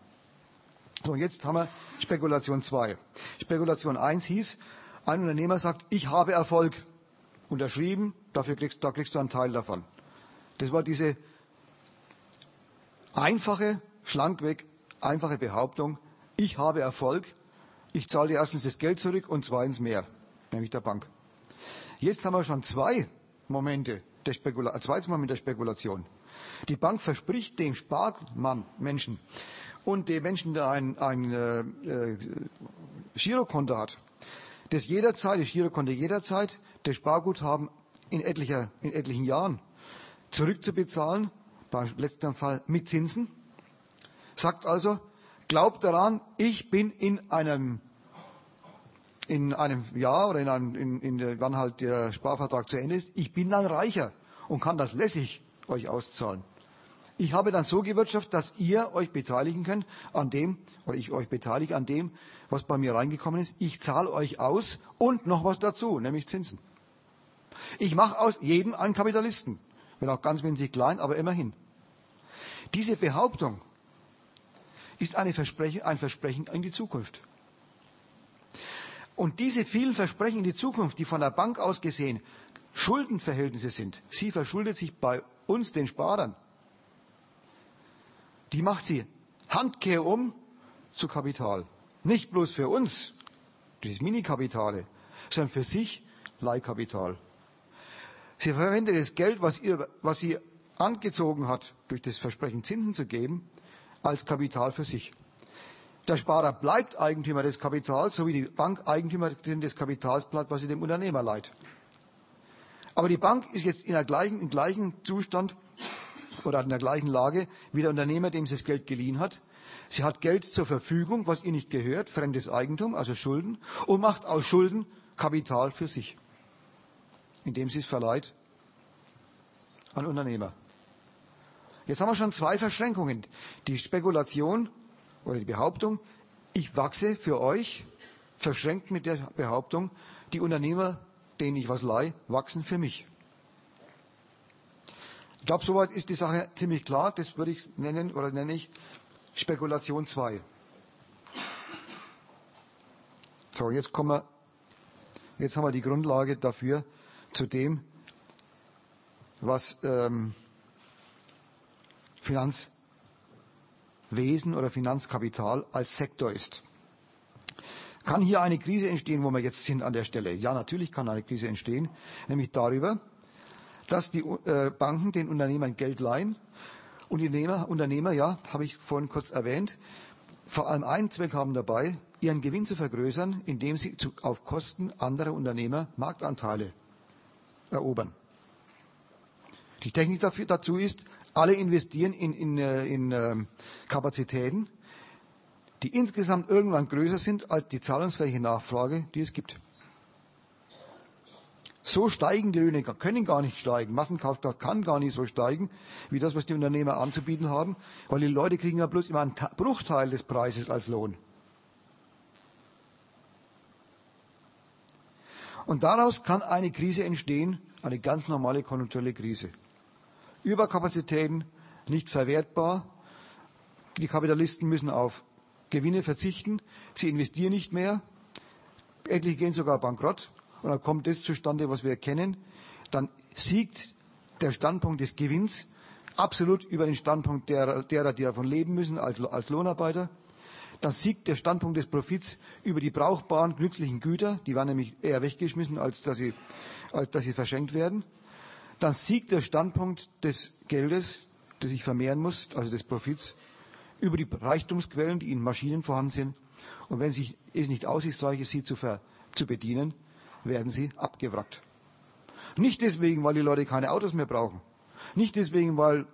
So, und jetzt haben wir Spekulation 2. Spekulation 1 hieß, ein Unternehmer sagt, ich habe Erfolg. Unterschrieben, dafür kriegst, da kriegst du einen Teil davon. Das war diese einfache, schlankweg, einfache Behauptung, ich habe Erfolg, ich zahle erstens das Geld zurück und zweitens mehr, nämlich der Bank. Jetzt haben wir schon zwei Momente der Spekulation, zweites Moment der Spekulation. Die Bank verspricht dem Sparmann Menschen und dem Menschen, der ein, ein äh, äh, Girokonto hat, das jederzeit, das Girokonto jederzeit das Sparguthaben in, etlicher, in etlichen Jahren zurückzubezahlen, beim letzten Fall mit Zinsen. Sagt also, glaubt daran, ich bin in einem in einem Jahr oder in, einem, in, in, wann halt der Sparvertrag zu Ende ist, ich bin dann reicher und kann das lässig euch auszahlen. Ich habe dann so gewirtschaftet, dass ihr euch beteiligen könnt an dem, oder ich euch beteilige an dem, was bei mir reingekommen ist. Ich zahle euch aus und noch was dazu, nämlich Zinsen. Ich mache aus jedem einen Kapitalisten. Wenn auch ganz winzig klein, aber immerhin. Diese Behauptung ist eine Versprechen, ein Versprechen in die Zukunft. Und diese vielen Versprechen in die Zukunft, die von der Bank aus gesehen Schuldenverhältnisse sind, sie verschuldet sich bei uns, den Sparern, die macht sie Handkehr um zu Kapital. Nicht bloß für uns, dieses Minikapitale, sondern für sich Leihkapital. Sie verwendet das Geld, was, ihr, was sie angezogen hat, durch das Versprechen Zinsen zu geben, als Kapital für sich. Der Sparer bleibt Eigentümer des Kapitals, so wie die Bank Eigentümerin des Kapitals bleibt, was sie dem Unternehmer leiht. Aber die Bank ist jetzt in der gleichen, im gleichen Zustand oder in der gleichen Lage wie der Unternehmer, dem sie das Geld geliehen hat. Sie hat Geld zur Verfügung, was ihr nicht gehört, fremdes Eigentum, also Schulden, und macht aus Schulden Kapital für sich, indem sie es verleiht an Unternehmer. Jetzt haben wir schon zwei Verschränkungen. Die Spekulation oder die Behauptung, ich wachse für euch, verschränkt mit der Behauptung, die Unternehmer, denen ich was leihe, wachsen für mich. Ich glaube, soweit ist die Sache ziemlich klar. Das würde ich nennen oder nenne ich Spekulation 2. So, jetzt kommen wir, jetzt haben wir die Grundlage dafür zu dem, was ähm, Finanzwesen oder Finanzkapital als Sektor ist. Kann hier eine Krise entstehen, wo wir jetzt sind an der Stelle? Ja, natürlich kann eine Krise entstehen, nämlich darüber, dass die äh, Banken den Unternehmern Geld leihen und die Unternehmer, Unternehmer ja, habe ich vorhin kurz erwähnt, vor allem einen Zweck haben dabei, ihren Gewinn zu vergrößern, indem sie zu, auf Kosten anderer Unternehmer Marktanteile erobern. Die Technik dafür, dazu ist, alle investieren in, in, äh, in äh, Kapazitäten, die insgesamt irgendwann größer sind als die zahlungsfähige Nachfrage, die es gibt. So steigen die Löhne, können gar nicht steigen. Massenkaufkraft kann gar nicht so steigen, wie das, was die Unternehmer anzubieten haben, weil die Leute kriegen ja bloß immer einen Bruchteil des Preises als Lohn. Und daraus kann eine Krise entstehen, eine ganz normale konjunkturelle Krise. Überkapazitäten, nicht verwertbar. Die Kapitalisten müssen auf Gewinne verzichten. Sie investieren nicht mehr. Etliche gehen sogar bankrott. Und dann kommt das zustande, was wir kennen. Dann siegt der Standpunkt des Gewinns absolut über den Standpunkt derer, derer die davon leben müssen als, als Lohnarbeiter. Dann siegt der Standpunkt des Profits über die brauchbaren, nützlichen Güter. Die waren nämlich eher weggeschmissen, als dass sie, als dass sie verschenkt werden. Dann siegt der Standpunkt des Geldes, das sich vermehren muss, also des Profits, über die Reichtumsquellen, die in Maschinen vorhanden sind. Und wenn sich, es nicht aussichtsreich ist, sie zu, ver, zu bedienen, werden sie abgewrackt. Nicht deswegen, weil die Leute keine Autos mehr brauchen. Nicht deswegen, weil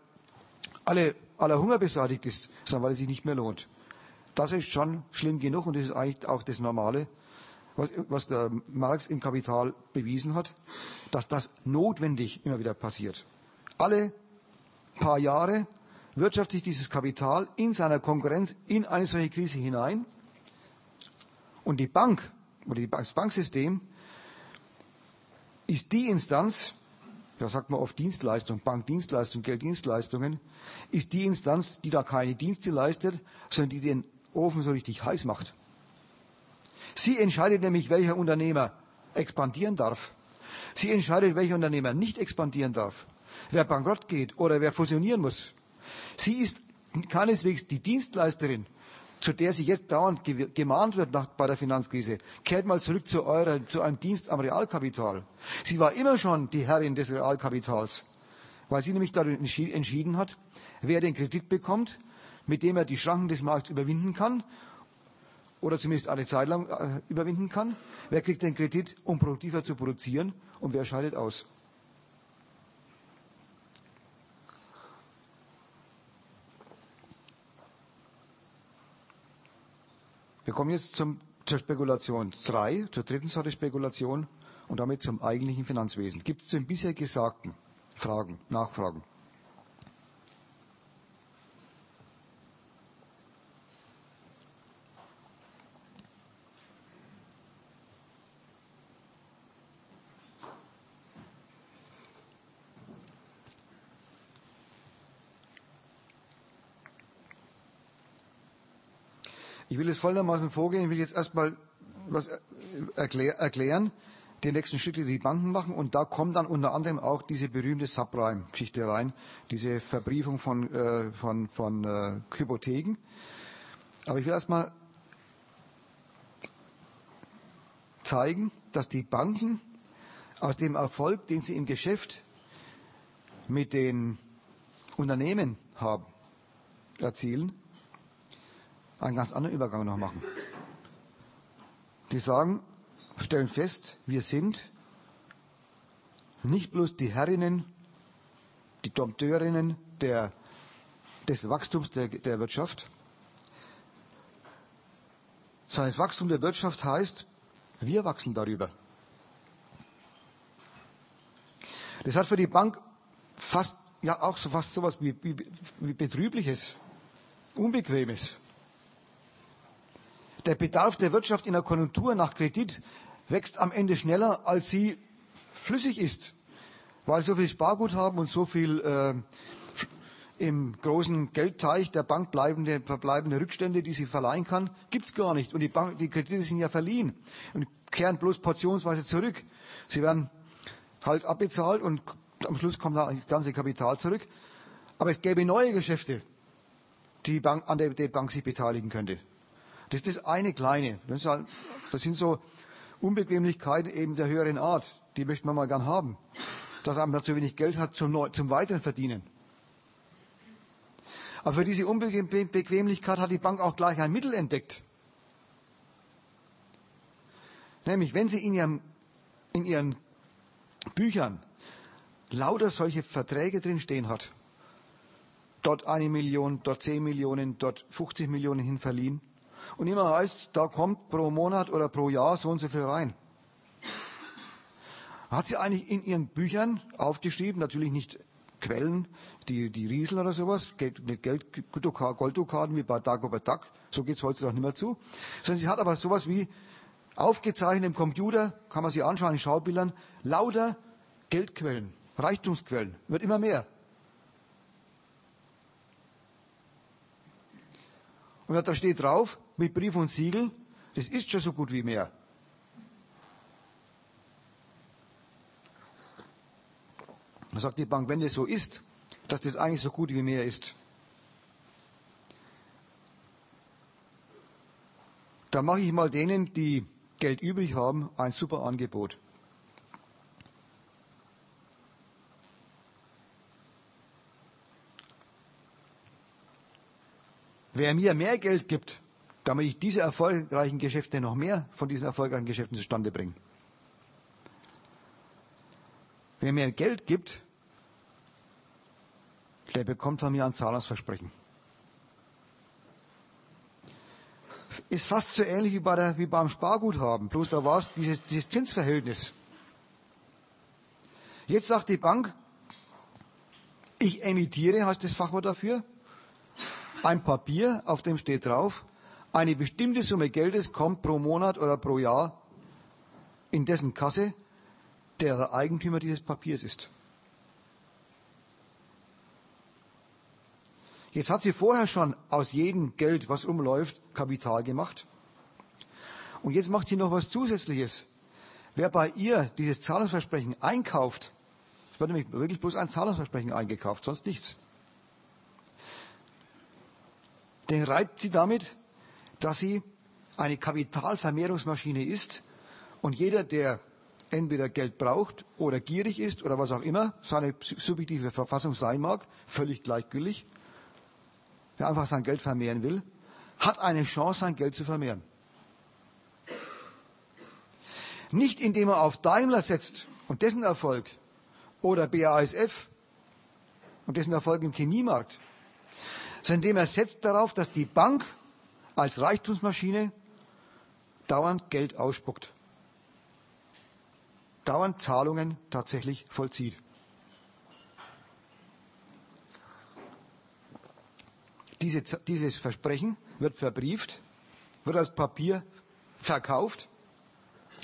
alle, aller Hunger beseitigt ist, sondern weil es sich nicht mehr lohnt. Das ist schon schlimm genug und das ist eigentlich auch das Normale, was, was der Marx im Kapital bewiesen hat, dass das notwendig immer wieder passiert. Alle paar Jahre wirtschaftet sich dieses Kapital in seiner Konkurrenz in eine solche Krise hinein und die Bank oder das Banksystem ist die Instanz, da sagt man oft Dienstleistung, Bankdienstleistung, Gelddienstleistungen, ist die Instanz, die da keine Dienste leistet, sondern die den Ofen so richtig heiß macht. Sie entscheidet nämlich, welcher Unternehmer expandieren darf. Sie entscheidet, welcher Unternehmer nicht expandieren darf. Wer bankrott geht oder wer fusionieren muss. Sie ist keineswegs die Dienstleisterin, zu der sie jetzt dauernd gemahnt wird nach, bei der Finanzkrise. Kehrt mal zurück zu, eurer, zu einem Dienst am Realkapital. Sie war immer schon die Herrin des Realkapitals, weil sie nämlich darin entschieden hat, wer den Kredit bekommt, mit dem er die Schranken des Markts überwinden kann oder zumindest eine Zeit lang äh, überwinden kann. Wer kriegt den Kredit, um produktiver zu produzieren und wer scheidet aus? Wir kommen jetzt zum, zur Spekulation 3, zur dritten Sorte Spekulation und damit zum eigentlichen Finanzwesen. Gibt es zu den bisher Gesagten Fragen, Nachfragen? Folgendermaßen vorgehen. Ich will jetzt erstmal was erklär, erklären, die nächsten Schritte, die die Banken machen. Und da kommt dann unter anderem auch diese berühmte Subprime-Geschichte rein, diese Verbriefung von, äh, von, von äh, Hypotheken. Aber ich will erstmal zeigen, dass die Banken aus dem Erfolg, den sie im Geschäft mit den Unternehmen haben, erzielen, einen ganz anderen Übergang noch machen. Die sagen, stellen fest, wir sind nicht bloß die Herrinnen, die Dompteurinnen der, des Wachstums der, der Wirtschaft, sondern das Wachstum der Wirtschaft heißt, wir wachsen darüber. Das hat für die Bank fast, ja auch so fast sowas wie, wie, wie Betrübliches, Unbequemes. Der Bedarf der Wirtschaft in der Konjunktur nach Kredit wächst am Ende schneller, als sie flüssig ist. Weil so viel Sparguthaben und so viel äh, im großen Geldteich der Bank bleibende, verbleibende Rückstände, die sie verleihen kann, gibt es gar nicht. Und die, Bank, die Kredite sind ja verliehen und kehren bloß portionsweise zurück. Sie werden halt abbezahlt und am Schluss kommt dann das ganze Kapital zurück. Aber es gäbe neue Geschäfte, die Bank, an der die Bank sich beteiligen könnte. Das ist das eine kleine. Das, halt, das sind so Unbequemlichkeiten eben der höheren Art. Die möchte man mal gern haben. Dass man zu wenig Geld hat zum, zum weiteren Verdienen. Aber für diese Unbequemlichkeit hat die Bank auch gleich ein Mittel entdeckt. Nämlich, wenn Sie in, ihrem, in Ihren Büchern lauter solche Verträge drinstehen hat, dort eine Million, dort zehn Millionen, dort 50 Millionen hin verliehen, und immer heißt, da kommt pro Monat oder pro Jahr so und so viel rein. Hat sie eigentlich in ihren Büchern aufgeschrieben, natürlich nicht Quellen, die, die Riesel oder sowas, Geld, mit Geld, Golddukaten wie bei Dagobert Duck, so geht es heutzutage nicht mehr zu, sondern sie hat aber sowas wie aufgezeichnet im Computer, kann man sich anschauen in Schaubildern, lauter Geldquellen, Reichtumsquellen, wird immer mehr. Und da steht drauf, mit Brief und Siegel, das ist schon so gut wie mehr. Da sagt die Bank, wenn das so ist, dass das eigentlich so gut wie mehr ist, dann mache ich mal denen, die Geld übrig haben, ein super Angebot. Wer mir mehr Geld gibt, damit ich diese erfolgreichen Geschäfte noch mehr von diesen erfolgreichen Geschäften zustande bringe. Wer mir Geld gibt, der bekommt von mir ein Zahlungsversprechen. Ist fast so ähnlich wie, bei der, wie beim Sparguthaben, bloß da war es dieses, dieses Zinsverhältnis. Jetzt sagt die Bank, ich emittiere, heißt das Fachwort dafür, ein Papier, auf dem steht drauf, eine bestimmte Summe Geldes kommt pro Monat oder pro Jahr in dessen Kasse, der Eigentümer dieses Papiers ist. Jetzt hat sie vorher schon aus jedem Geld, was umläuft, Kapital gemacht. Und jetzt macht sie noch was Zusätzliches. Wer bei ihr dieses Zahlungsversprechen einkauft, es wird nämlich wirklich bloß ein Zahlungsversprechen eingekauft, sonst nichts. Den reibt sie damit, dass sie eine Kapitalvermehrungsmaschine ist und jeder, der entweder Geld braucht oder gierig ist oder was auch immer seine subjektive Verfassung sein mag, völlig gleichgültig, wer einfach sein Geld vermehren will, hat eine Chance, sein Geld zu vermehren. Nicht indem er auf Daimler setzt und dessen Erfolg oder BASF und dessen Erfolg im Chemiemarkt, sondern indem er setzt darauf, dass die Bank als Reichtumsmaschine dauernd Geld ausspuckt, dauernd Zahlungen tatsächlich vollzieht. Diese, dieses Versprechen wird verbrieft, wird als Papier verkauft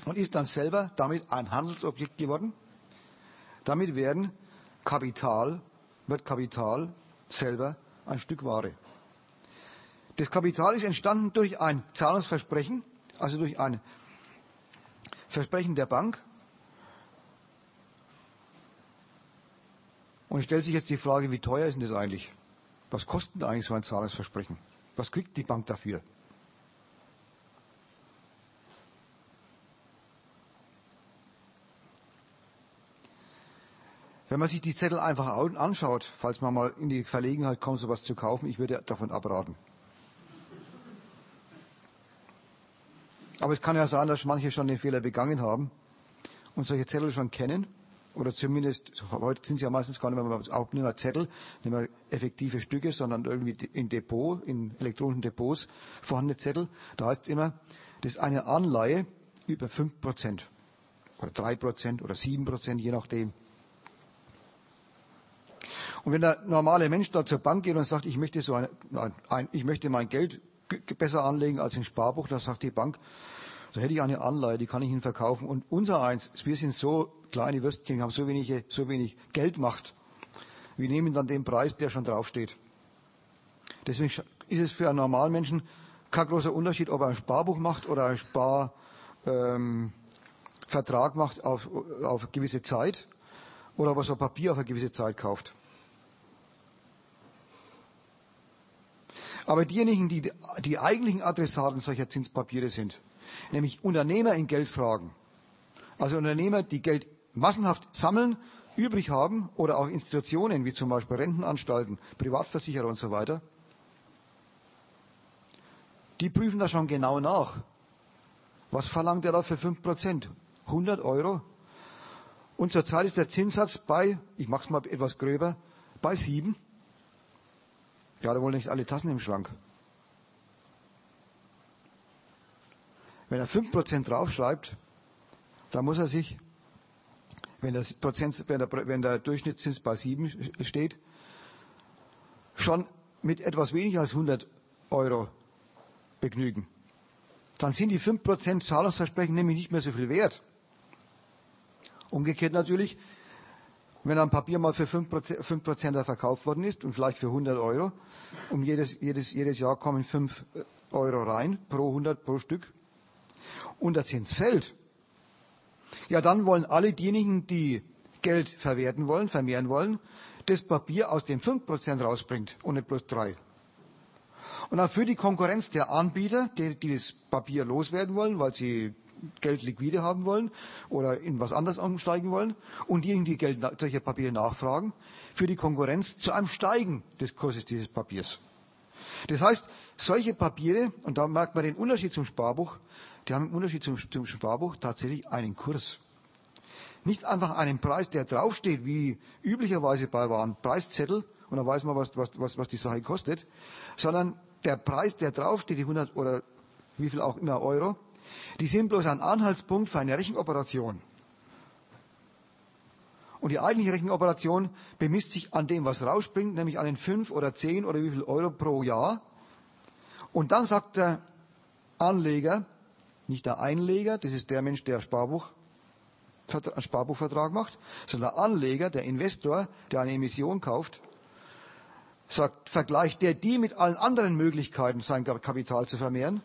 und ist dann selber damit ein Handelsobjekt geworden. Damit werden Kapital, wird Kapital selber ein Stück Ware. Das Kapital ist entstanden durch ein Zahlungsversprechen, also durch ein Versprechen der Bank. Und stellt sich jetzt die Frage, wie teuer ist denn das eigentlich? Was kostet eigentlich so ein Zahlungsversprechen? Was kriegt die Bank dafür? Wenn man sich die Zettel einfach anschaut, falls man mal in die Verlegenheit kommt, sowas zu kaufen, ich würde davon abraten. Aber es kann ja sein, dass manche schon den Fehler begangen haben und solche Zettel schon kennen. Oder zumindest, heute sind es ja meistens gar nicht mehr, auch nicht mehr Zettel, nicht mehr effektive Stücke, sondern irgendwie in Depot, in elektronischen Depots vorhandene Zettel. Da heißt es immer, das ist eine Anleihe über 5% oder 3% oder 7%, je nachdem. Und wenn der normale Mensch da zur Bank geht und sagt, ich möchte, so ein, ein, ich möchte mein Geld besser anlegen als im Sparbuch, da sagt die Bank, da hätte ich eine Anleihe, die kann ich Ihnen verkaufen. Und unser eins, wir sind so kleine Würstchen, wir haben so wenig, so wenig Geldmacht. Wir nehmen dann den Preis, der schon draufsteht. Deswegen ist es für einen normalen Menschen kein großer Unterschied, ob er ein Sparbuch macht oder einen Sparvertrag ähm, macht auf, auf gewisse Zeit oder ob er so Papier auf eine gewisse Zeit kauft. Aber diejenigen, die die eigentlichen Adressaten solcher Zinspapiere sind, nämlich Unternehmer in Geldfragen, also Unternehmer, die Geld massenhaft sammeln, übrig haben oder auch Institutionen wie zum Beispiel Rentenanstalten, Privatversicherer und so weiter, die prüfen das schon genau nach, Was verlangt er da für 5%? 100 Euro. Und zurzeit ist der Zinssatz bei, ich mache es mal etwas gröber, bei 7. Ja, da wollen nicht alle Tassen im Schrank. Wenn er 5% draufschreibt, dann muss er sich, wenn, das Prozent, wenn, der, wenn der Durchschnittszins bei 7 steht, schon mit etwas weniger als 100 Euro begnügen. Dann sind die 5% Zahlungsversprechen nämlich nicht mehr so viel wert. Umgekehrt natürlich, wenn ein Papier mal für 5%, 5 verkauft worden ist und vielleicht für 100 Euro, um jedes, jedes, jedes Jahr kommen 5 Euro rein, pro 100 pro Stück, und der Zins fällt, ja dann wollen alle diejenigen, die Geld verwerten wollen, vermehren wollen, das Papier aus den 5% rausbringt und nicht bloß 3. Und auch für die Konkurrenz der Anbieter, die, die das Papier loswerden wollen, weil sie Geld liquide haben wollen oder in was anderes umsteigen wollen und diejenigen, die Geld, solche Papiere nachfragen, für die Konkurrenz zu einem Steigen des Kurses dieses Papiers. Das heißt, solche Papiere, und da merkt man den Unterschied zum Sparbuch, die haben im Unterschied zum, zum Sparbuch tatsächlich einen Kurs. Nicht einfach einen Preis, der draufsteht, wie üblicherweise bei Waren, Preiszettel, und dann weiß man, was, was, was, was die Sache kostet, sondern der Preis, der draufsteht, die 100 oder wie viel auch immer Euro, die sind bloß ein Anhaltspunkt für eine Rechenoperation. Und die eigentliche Rechenoperation bemisst sich an dem, was rausspringt, nämlich an den 5 oder 10 oder wie viel Euro pro Jahr. Und dann sagt der Anleger, nicht der Einleger, das ist der Mensch, der Sparbuch, einen Sparbuchvertrag macht, sondern der Anleger, der Investor, der eine Emission kauft, sagt, vergleicht der die mit allen anderen Möglichkeiten, sein Kapital zu vermehren.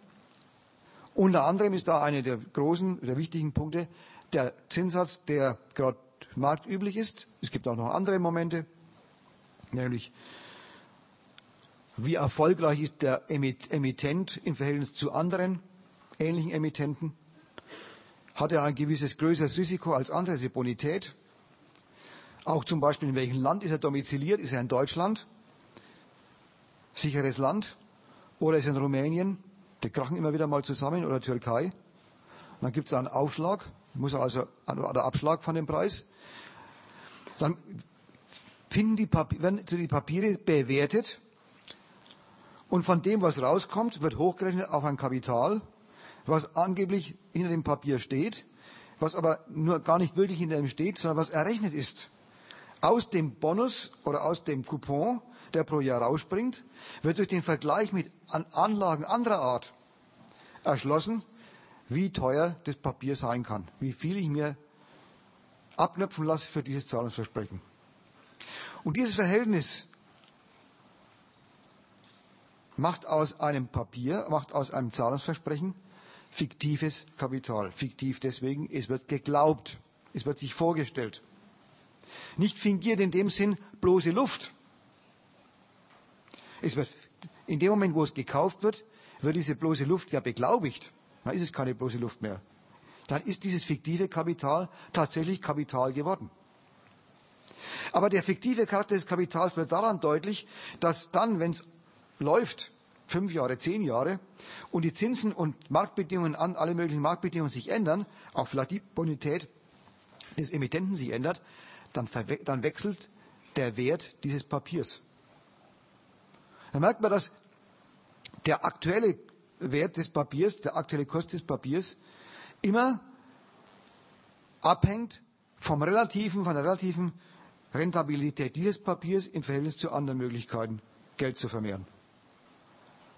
Unter anderem ist da einer der großen, der wichtigen Punkte, der Zinssatz, der gerade marktüblich ist. Es gibt auch noch andere Momente, nämlich wie erfolgreich ist der Emittent im Verhältnis zu anderen ähnlichen Emittenten? Hat er ein gewisses größeres Risiko als andere, diese Bonität? Auch zum Beispiel, in welchem Land ist er domiziliert? Ist er in Deutschland? Sicheres Land? Oder ist er in Rumänien? Die krachen immer wieder mal zusammen oder Türkei. dann gibt es einen Aufschlag, muss also einen Abschlag von dem Preis. Dann finden die Papiere, werden die Papiere bewertet und von dem, was rauskommt, wird hochgerechnet auf ein Kapital was angeblich hinter dem Papier steht, was aber nur gar nicht wirklich hinter ihm steht, sondern was errechnet ist. Aus dem Bonus oder aus dem Coupon, der pro Jahr rausspringt, wird durch den Vergleich mit Anlagen anderer Art erschlossen, wie teuer das Papier sein kann, wie viel ich mir abknöpfen lasse für dieses Zahlungsversprechen. Und dieses Verhältnis macht aus einem Papier, macht aus einem Zahlungsversprechen fiktives Kapital. Fiktiv deswegen, es wird geglaubt, es wird sich vorgestellt. Nicht fingiert in dem Sinn bloße Luft. Es wird, in dem Moment, wo es gekauft wird, wird diese bloße Luft ja beglaubigt. Dann ist es keine bloße Luft mehr. Dann ist dieses fiktive Kapital tatsächlich Kapital geworden. Aber der fiktive Charakter des Kapitals wird daran deutlich, dass dann, wenn es läuft, fünf Jahre, zehn Jahre und die Zinsen und Marktbedingungen an alle möglichen Marktbedingungen sich ändern, auch vielleicht die Bonität des Emittenten sich ändert, dann, dann wechselt der Wert dieses Papiers. Dann merkt man, dass der aktuelle Wert des Papiers, der aktuelle Kurs des Papiers immer abhängt vom relativen, von der relativen Rentabilität dieses Papiers im Verhältnis zu anderen Möglichkeiten, Geld zu vermehren.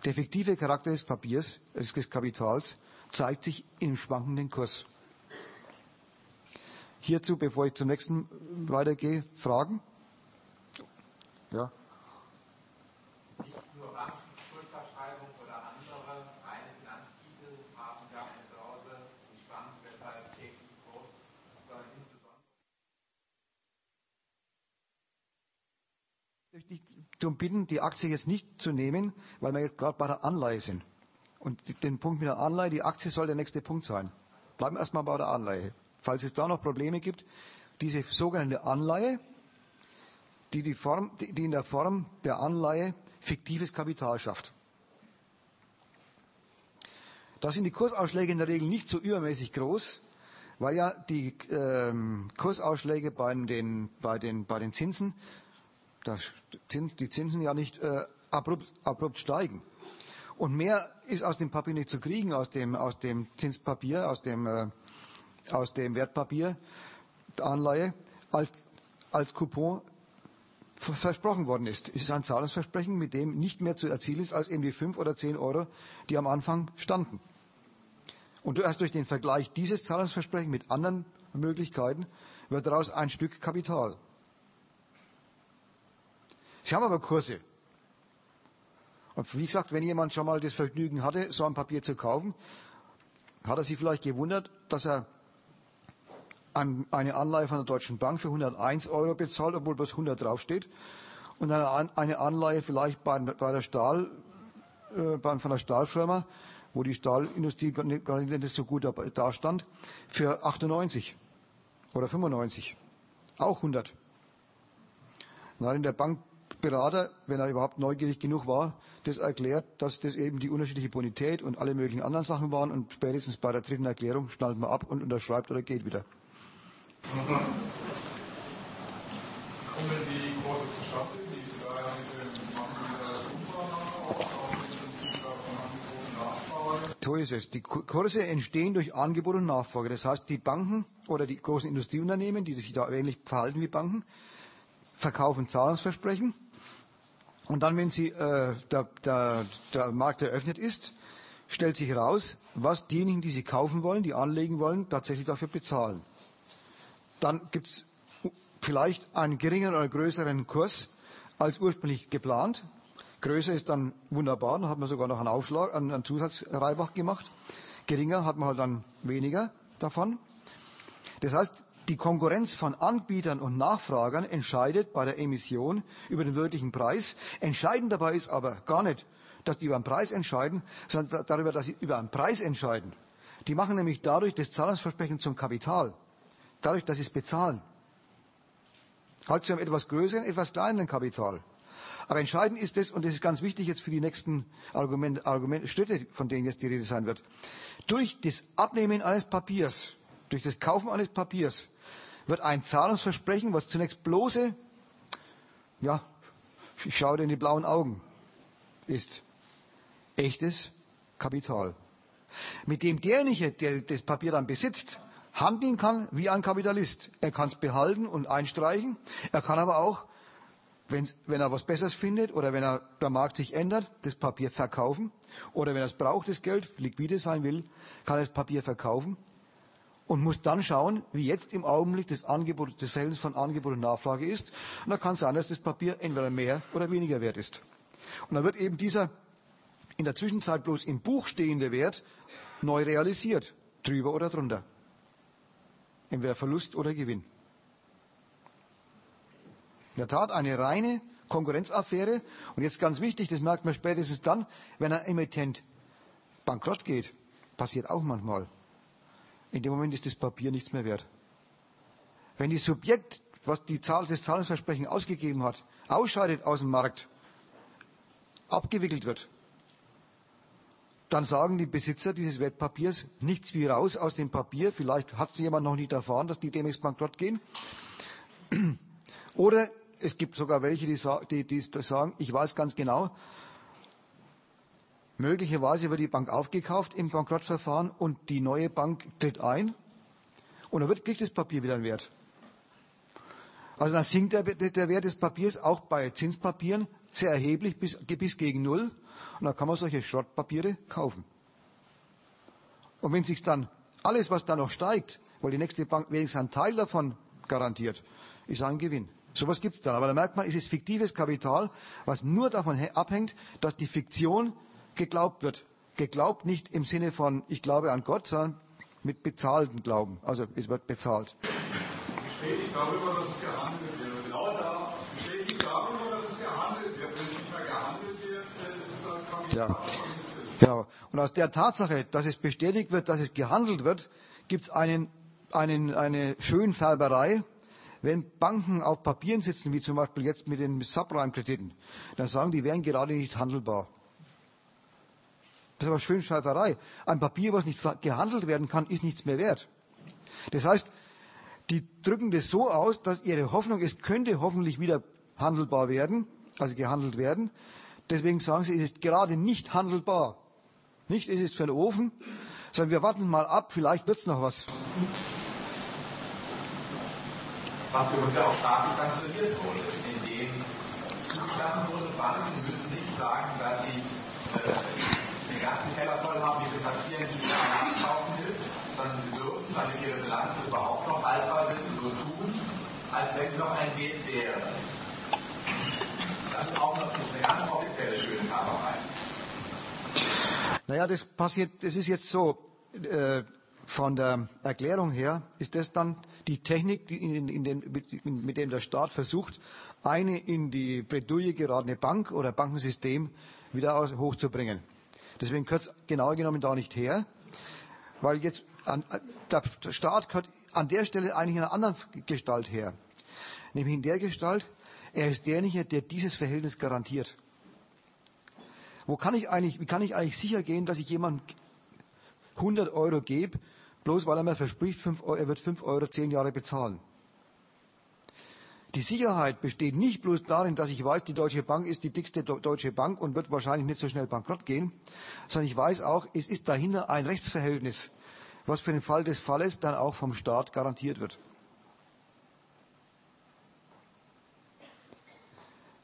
Der fiktive Charakter des Papiers, des Kapitals, zeigt sich im schwankenden Kurs. Hierzu, bevor ich zum nächsten weitergehe, Fragen? Ja. Nicht nur Banken, Schuldverschreibung oder andere reine Finanztitel haben da eine Brause, die schwankt, weshalb täglich Kurs, sondern insbesondere darum bitten, die Aktie jetzt nicht zu nehmen, weil wir jetzt gerade bei der Anleihe sind. Und den Punkt mit der Anleihe, die Aktie soll der nächste Punkt sein. Bleiben wir erstmal bei der Anleihe. Falls es da noch Probleme gibt, diese sogenannte Anleihe, die, die, Form, die in der Form der Anleihe fiktives Kapital schafft. Da sind die Kursausschläge in der Regel nicht so übermäßig groß, weil ja die ähm, Kursausschläge bei den, bei, den, bei den Zinsen, die Zinsen ja nicht äh, abrupt, abrupt steigen. Und mehr ist aus dem Papier nicht zu kriegen, aus dem, aus dem Zinspapier, aus dem, äh, aus dem Wertpapier, der Anleihe, als, als Coupon versprochen worden ist. Es ist ein Zahlungsversprechen, mit dem nicht mehr zu erzielen ist als eben die fünf oder zehn Euro, die am Anfang standen. Und erst durch den Vergleich dieses Zahlungsversprechens mit anderen Möglichkeiten wird daraus ein Stück Kapital. Sie haben aber Kurse. Und wie gesagt, wenn jemand schon mal das Vergnügen hatte, so ein Papier zu kaufen, hat er sich vielleicht gewundert, dass er eine Anleihe von der Deutschen Bank für 101 Euro bezahlt, obwohl bloß 100 draufsteht. Und eine Anleihe vielleicht bei, der Stahl, äh, von der Stahlfirma, wo die Stahlindustrie gar nicht so gut dastand, für 98 oder 95. Auch 100. Dann hat in der Bank Berater, wenn er überhaupt neugierig genug war, das erklärt, dass das eben die unterschiedliche Bonität und alle möglichen anderen Sachen waren und spätestens bei der dritten Erklärung schnallt man ab und unterschreibt oder geht wieder. So ist es. Die Kurse entstehen durch Angebot und Nachfrage. Das heißt, die Banken oder die großen Industrieunternehmen, die sich da ähnlich verhalten wie Banken, verkaufen Zahlungsversprechen und dann, wenn sie, äh, der, der, der Markt eröffnet ist, stellt sich heraus, was diejenigen, die sie kaufen wollen, die anlegen wollen, tatsächlich dafür bezahlen. Dann gibt es vielleicht einen geringeren oder größeren Kurs als ursprünglich geplant. Größer ist dann wunderbar, dann hat man sogar noch einen Aufschlag, einen, einen Zusatzreibach gemacht. Geringer hat man halt dann weniger davon. Das heißt, die Konkurrenz von Anbietern und Nachfragern entscheidet bei der Emission über den wirklichen Preis. Entscheidend dabei ist aber gar nicht, dass die über den Preis entscheiden, sondern darüber, dass sie über einen Preis entscheiden. Die machen nämlich dadurch das Zahlungsversprechen zum Kapital. Dadurch, dass sie es bezahlen. Halt zu einem etwas größeren, etwas kleineren Kapital. Aber entscheidend ist es, und das ist ganz wichtig jetzt für die nächsten Argumente, Argumente, Schritte, von denen jetzt die Rede sein wird. Durch das Abnehmen eines Papiers, durch das Kaufen eines Papiers, wird ein Zahlungsversprechen, was zunächst bloße, ja, ich schaue dir in die blauen Augen, ist echtes Kapital. Mit dem derjenige, der das Papier dann besitzt, handeln kann wie ein Kapitalist. Er kann es behalten und einstreichen. Er kann aber auch, wenn er was Besseres findet oder wenn er, der Markt sich ändert, das Papier verkaufen. Oder wenn er es braucht, das Geld, liquide sein will, kann er das Papier verkaufen und muss dann schauen, wie jetzt im Augenblick das, Angebot, das Verhältnis von Angebot und Nachfrage ist. Und da kann es sein, dass das Papier entweder mehr oder weniger wert ist. Und dann wird eben dieser in der Zwischenzeit bloß im Buch stehende Wert neu realisiert, drüber oder drunter. Entweder Verlust oder Gewinn. In der Tat eine reine Konkurrenzaffäre. Und jetzt ganz wichtig, das merkt man spätestens dann, wenn ein Emittent bankrott geht. Passiert auch manchmal. In dem Moment ist das Papier nichts mehr wert. Wenn die Subjekt, was die Zahl, das Zahlungsversprechen ausgegeben hat, ausscheidet aus dem Markt, abgewickelt wird, dann sagen die Besitzer dieses Wertpapiers nichts wie raus aus dem Papier. Vielleicht hat es jemand noch nicht erfahren, dass die demnächst bankrott gehen. Oder es gibt sogar welche, die, die, die sagen, ich weiß ganz genau, Möglicherweise wird die Bank aufgekauft im Bankrottverfahren und die neue Bank tritt ein und dann wird, kriegt das Papier wieder einen Wert. Also dann sinkt der, der Wert des Papiers auch bei Zinspapieren sehr erheblich bis, bis gegen Null und dann kann man solche Schrottpapiere kaufen. Und wenn sich dann alles, was da noch steigt, weil die nächste Bank wenigstens einen Teil davon garantiert, ist ein Gewinn. Sowas gibt es dann. Aber da merkt man, es ist fiktives Kapital, was nur davon abhängt, dass die Fiktion geglaubt wird. Geglaubt nicht im Sinne von, ich glaube an Gott, sondern mit bezahlten Glauben. Also es wird bezahlt. Bestätigt darüber, dass es gehandelt wird. Genau da bestätigt darüber, dass es gehandelt wird. Wenn nicht mehr gehandelt wird, ist es als Kapital. Ja. Genau. Und aus der Tatsache, dass es bestätigt wird, dass es gehandelt wird, gibt es einen, einen, eine Schönfärberei. Wenn Banken auf Papieren sitzen, wie zum Beispiel jetzt mit den Subprime-Krediten, dann sagen die, wären gerade nicht handelbar. Das ist aber Schönschreiberei. Ein Papier, was nicht gehandelt werden kann, ist nichts mehr wert. Das heißt, die drücken das so aus, dass ihre Hoffnung, es könnte hoffentlich wieder handelbar werden, also gehandelt werden. Deswegen sagen sie, es ist gerade nicht handelbar. Nicht, es ist für den Ofen, sondern wir warten mal ab, vielleicht wird es noch was. Was übrigens ja auch staatlich sanktioniert wurde, indem wurde, Banken müssen nicht sagen, dass sie äh, ganzen Keller voll haben, wie Papieren, die sie einkaufen will, sondern sie dürfen, damit ihre Bilanzen überhaupt noch haltbar sind, so tun, als wenn noch ein Geld wäre. Das ist auch noch eine ganz offizielle Schönhaberei. Naja, das passiert, das ist jetzt so, äh, von der Erklärung her ist das dann die Technik, die in, in den, mit, mit dem der Staat versucht, eine in die Bredouille geratene Bank oder Bankensystem wieder aus, hochzubringen. Deswegen gehört es genau genommen da nicht her, weil jetzt an, der Staat gehört an der Stelle eigentlich in einer anderen Gestalt her. Nämlich in der Gestalt, er ist derjenige, der dieses Verhältnis garantiert. Wo kann ich eigentlich, wie kann ich eigentlich sicher gehen, dass ich jemandem 100 Euro gebe, bloß weil er mir verspricht, 5 Euro, er wird 5 Euro 10 Jahre bezahlen? Die Sicherheit besteht nicht bloß darin, dass ich weiß, die Deutsche Bank ist die dickste deutsche Bank und wird wahrscheinlich nicht so schnell bankrott gehen, sondern ich weiß auch, es ist dahinter ein Rechtsverhältnis, was für den Fall des Falles dann auch vom Staat garantiert wird.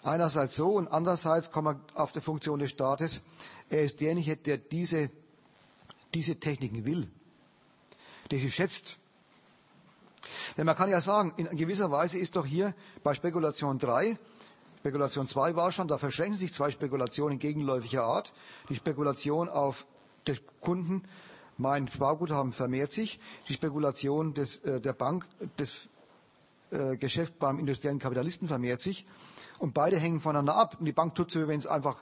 Einerseits so und andererseits kommt man auf die Funktion des Staates. Er ist derjenige, der diese, diese Techniken will, der sie schätzt. Denn man kann ja sagen, in gewisser Weise ist doch hier bei Spekulation 3, Spekulation 2 war schon, da verschränken sich zwei Spekulationen gegenläufiger Art. Die Spekulation auf den Kunden, mein Sparguthaben vermehrt sich. Die Spekulation des, äh, der Bank, des äh, Geschäft beim industriellen Kapitalisten vermehrt sich. Und beide hängen voneinander ab. Und die Bank tut so, wenn es einfach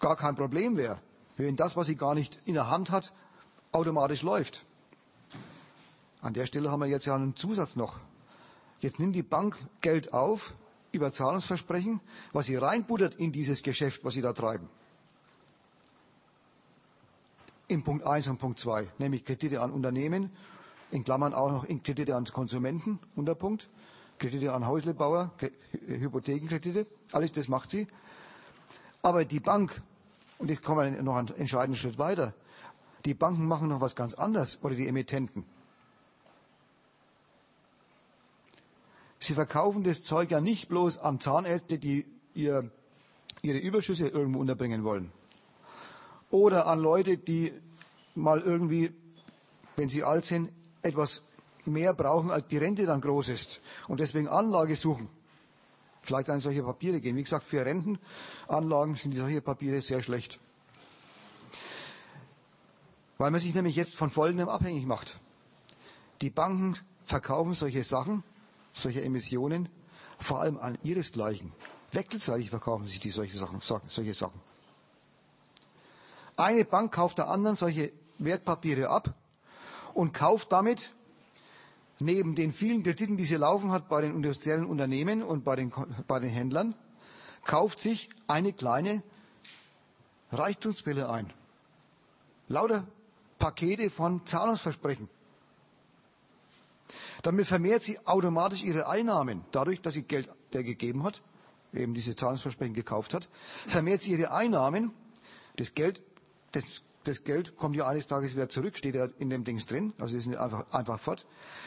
gar kein Problem wäre. Wenn das, was sie gar nicht in der Hand hat, automatisch läuft. An der Stelle haben wir jetzt ja einen Zusatz noch. Jetzt nimmt die Bank Geld auf über Zahlungsversprechen, was sie reinbuttert in dieses Geschäft, was sie da treiben. In Punkt 1 und Punkt 2, nämlich Kredite an Unternehmen, in Klammern auch noch in Kredite an Konsumenten, Unterpunkt. Kredite an Häuslebauer, Hypothekenkredite, alles das macht sie. Aber die Bank, und jetzt kommen wir noch einen entscheidenden Schritt weiter, die Banken machen noch was ganz anderes oder die Emittenten. Sie verkaufen das Zeug ja nicht bloß an Zahnärzte, die ihr, ihre Überschüsse irgendwo unterbringen wollen. Oder an Leute, die mal irgendwie, wenn sie alt sind, etwas mehr brauchen, als die Rente dann groß ist und deswegen Anlage suchen. Vielleicht an solche Papiere gehen. Wie gesagt, für Rentenanlagen sind solche Papiere sehr schlecht. Weil man sich nämlich jetzt von Folgendem abhängig macht. Die Banken verkaufen solche Sachen, solche Emissionen, vor allem an ihresgleichen. Wechselseitig verkaufen sich die solche Sachen, solche Sachen. Eine Bank kauft der anderen solche Wertpapiere ab und kauft damit neben den vielen Krediten, die sie laufen hat bei den industriellen Unternehmen und bei den, bei den Händlern, kauft sich eine kleine Reichtumswelle ein. Lauter Pakete von Zahlungsversprechen. Damit vermehrt sie automatisch ihre Einnahmen. Dadurch, dass sie Geld der gegeben hat, eben diese Zahlungsversprechen gekauft hat, vermehrt sie ihre Einnahmen. Das Geld, das das Geld kommt ja eines Tages wieder zurück, steht ja in dem Dings drin, also ist einfach, einfach fort.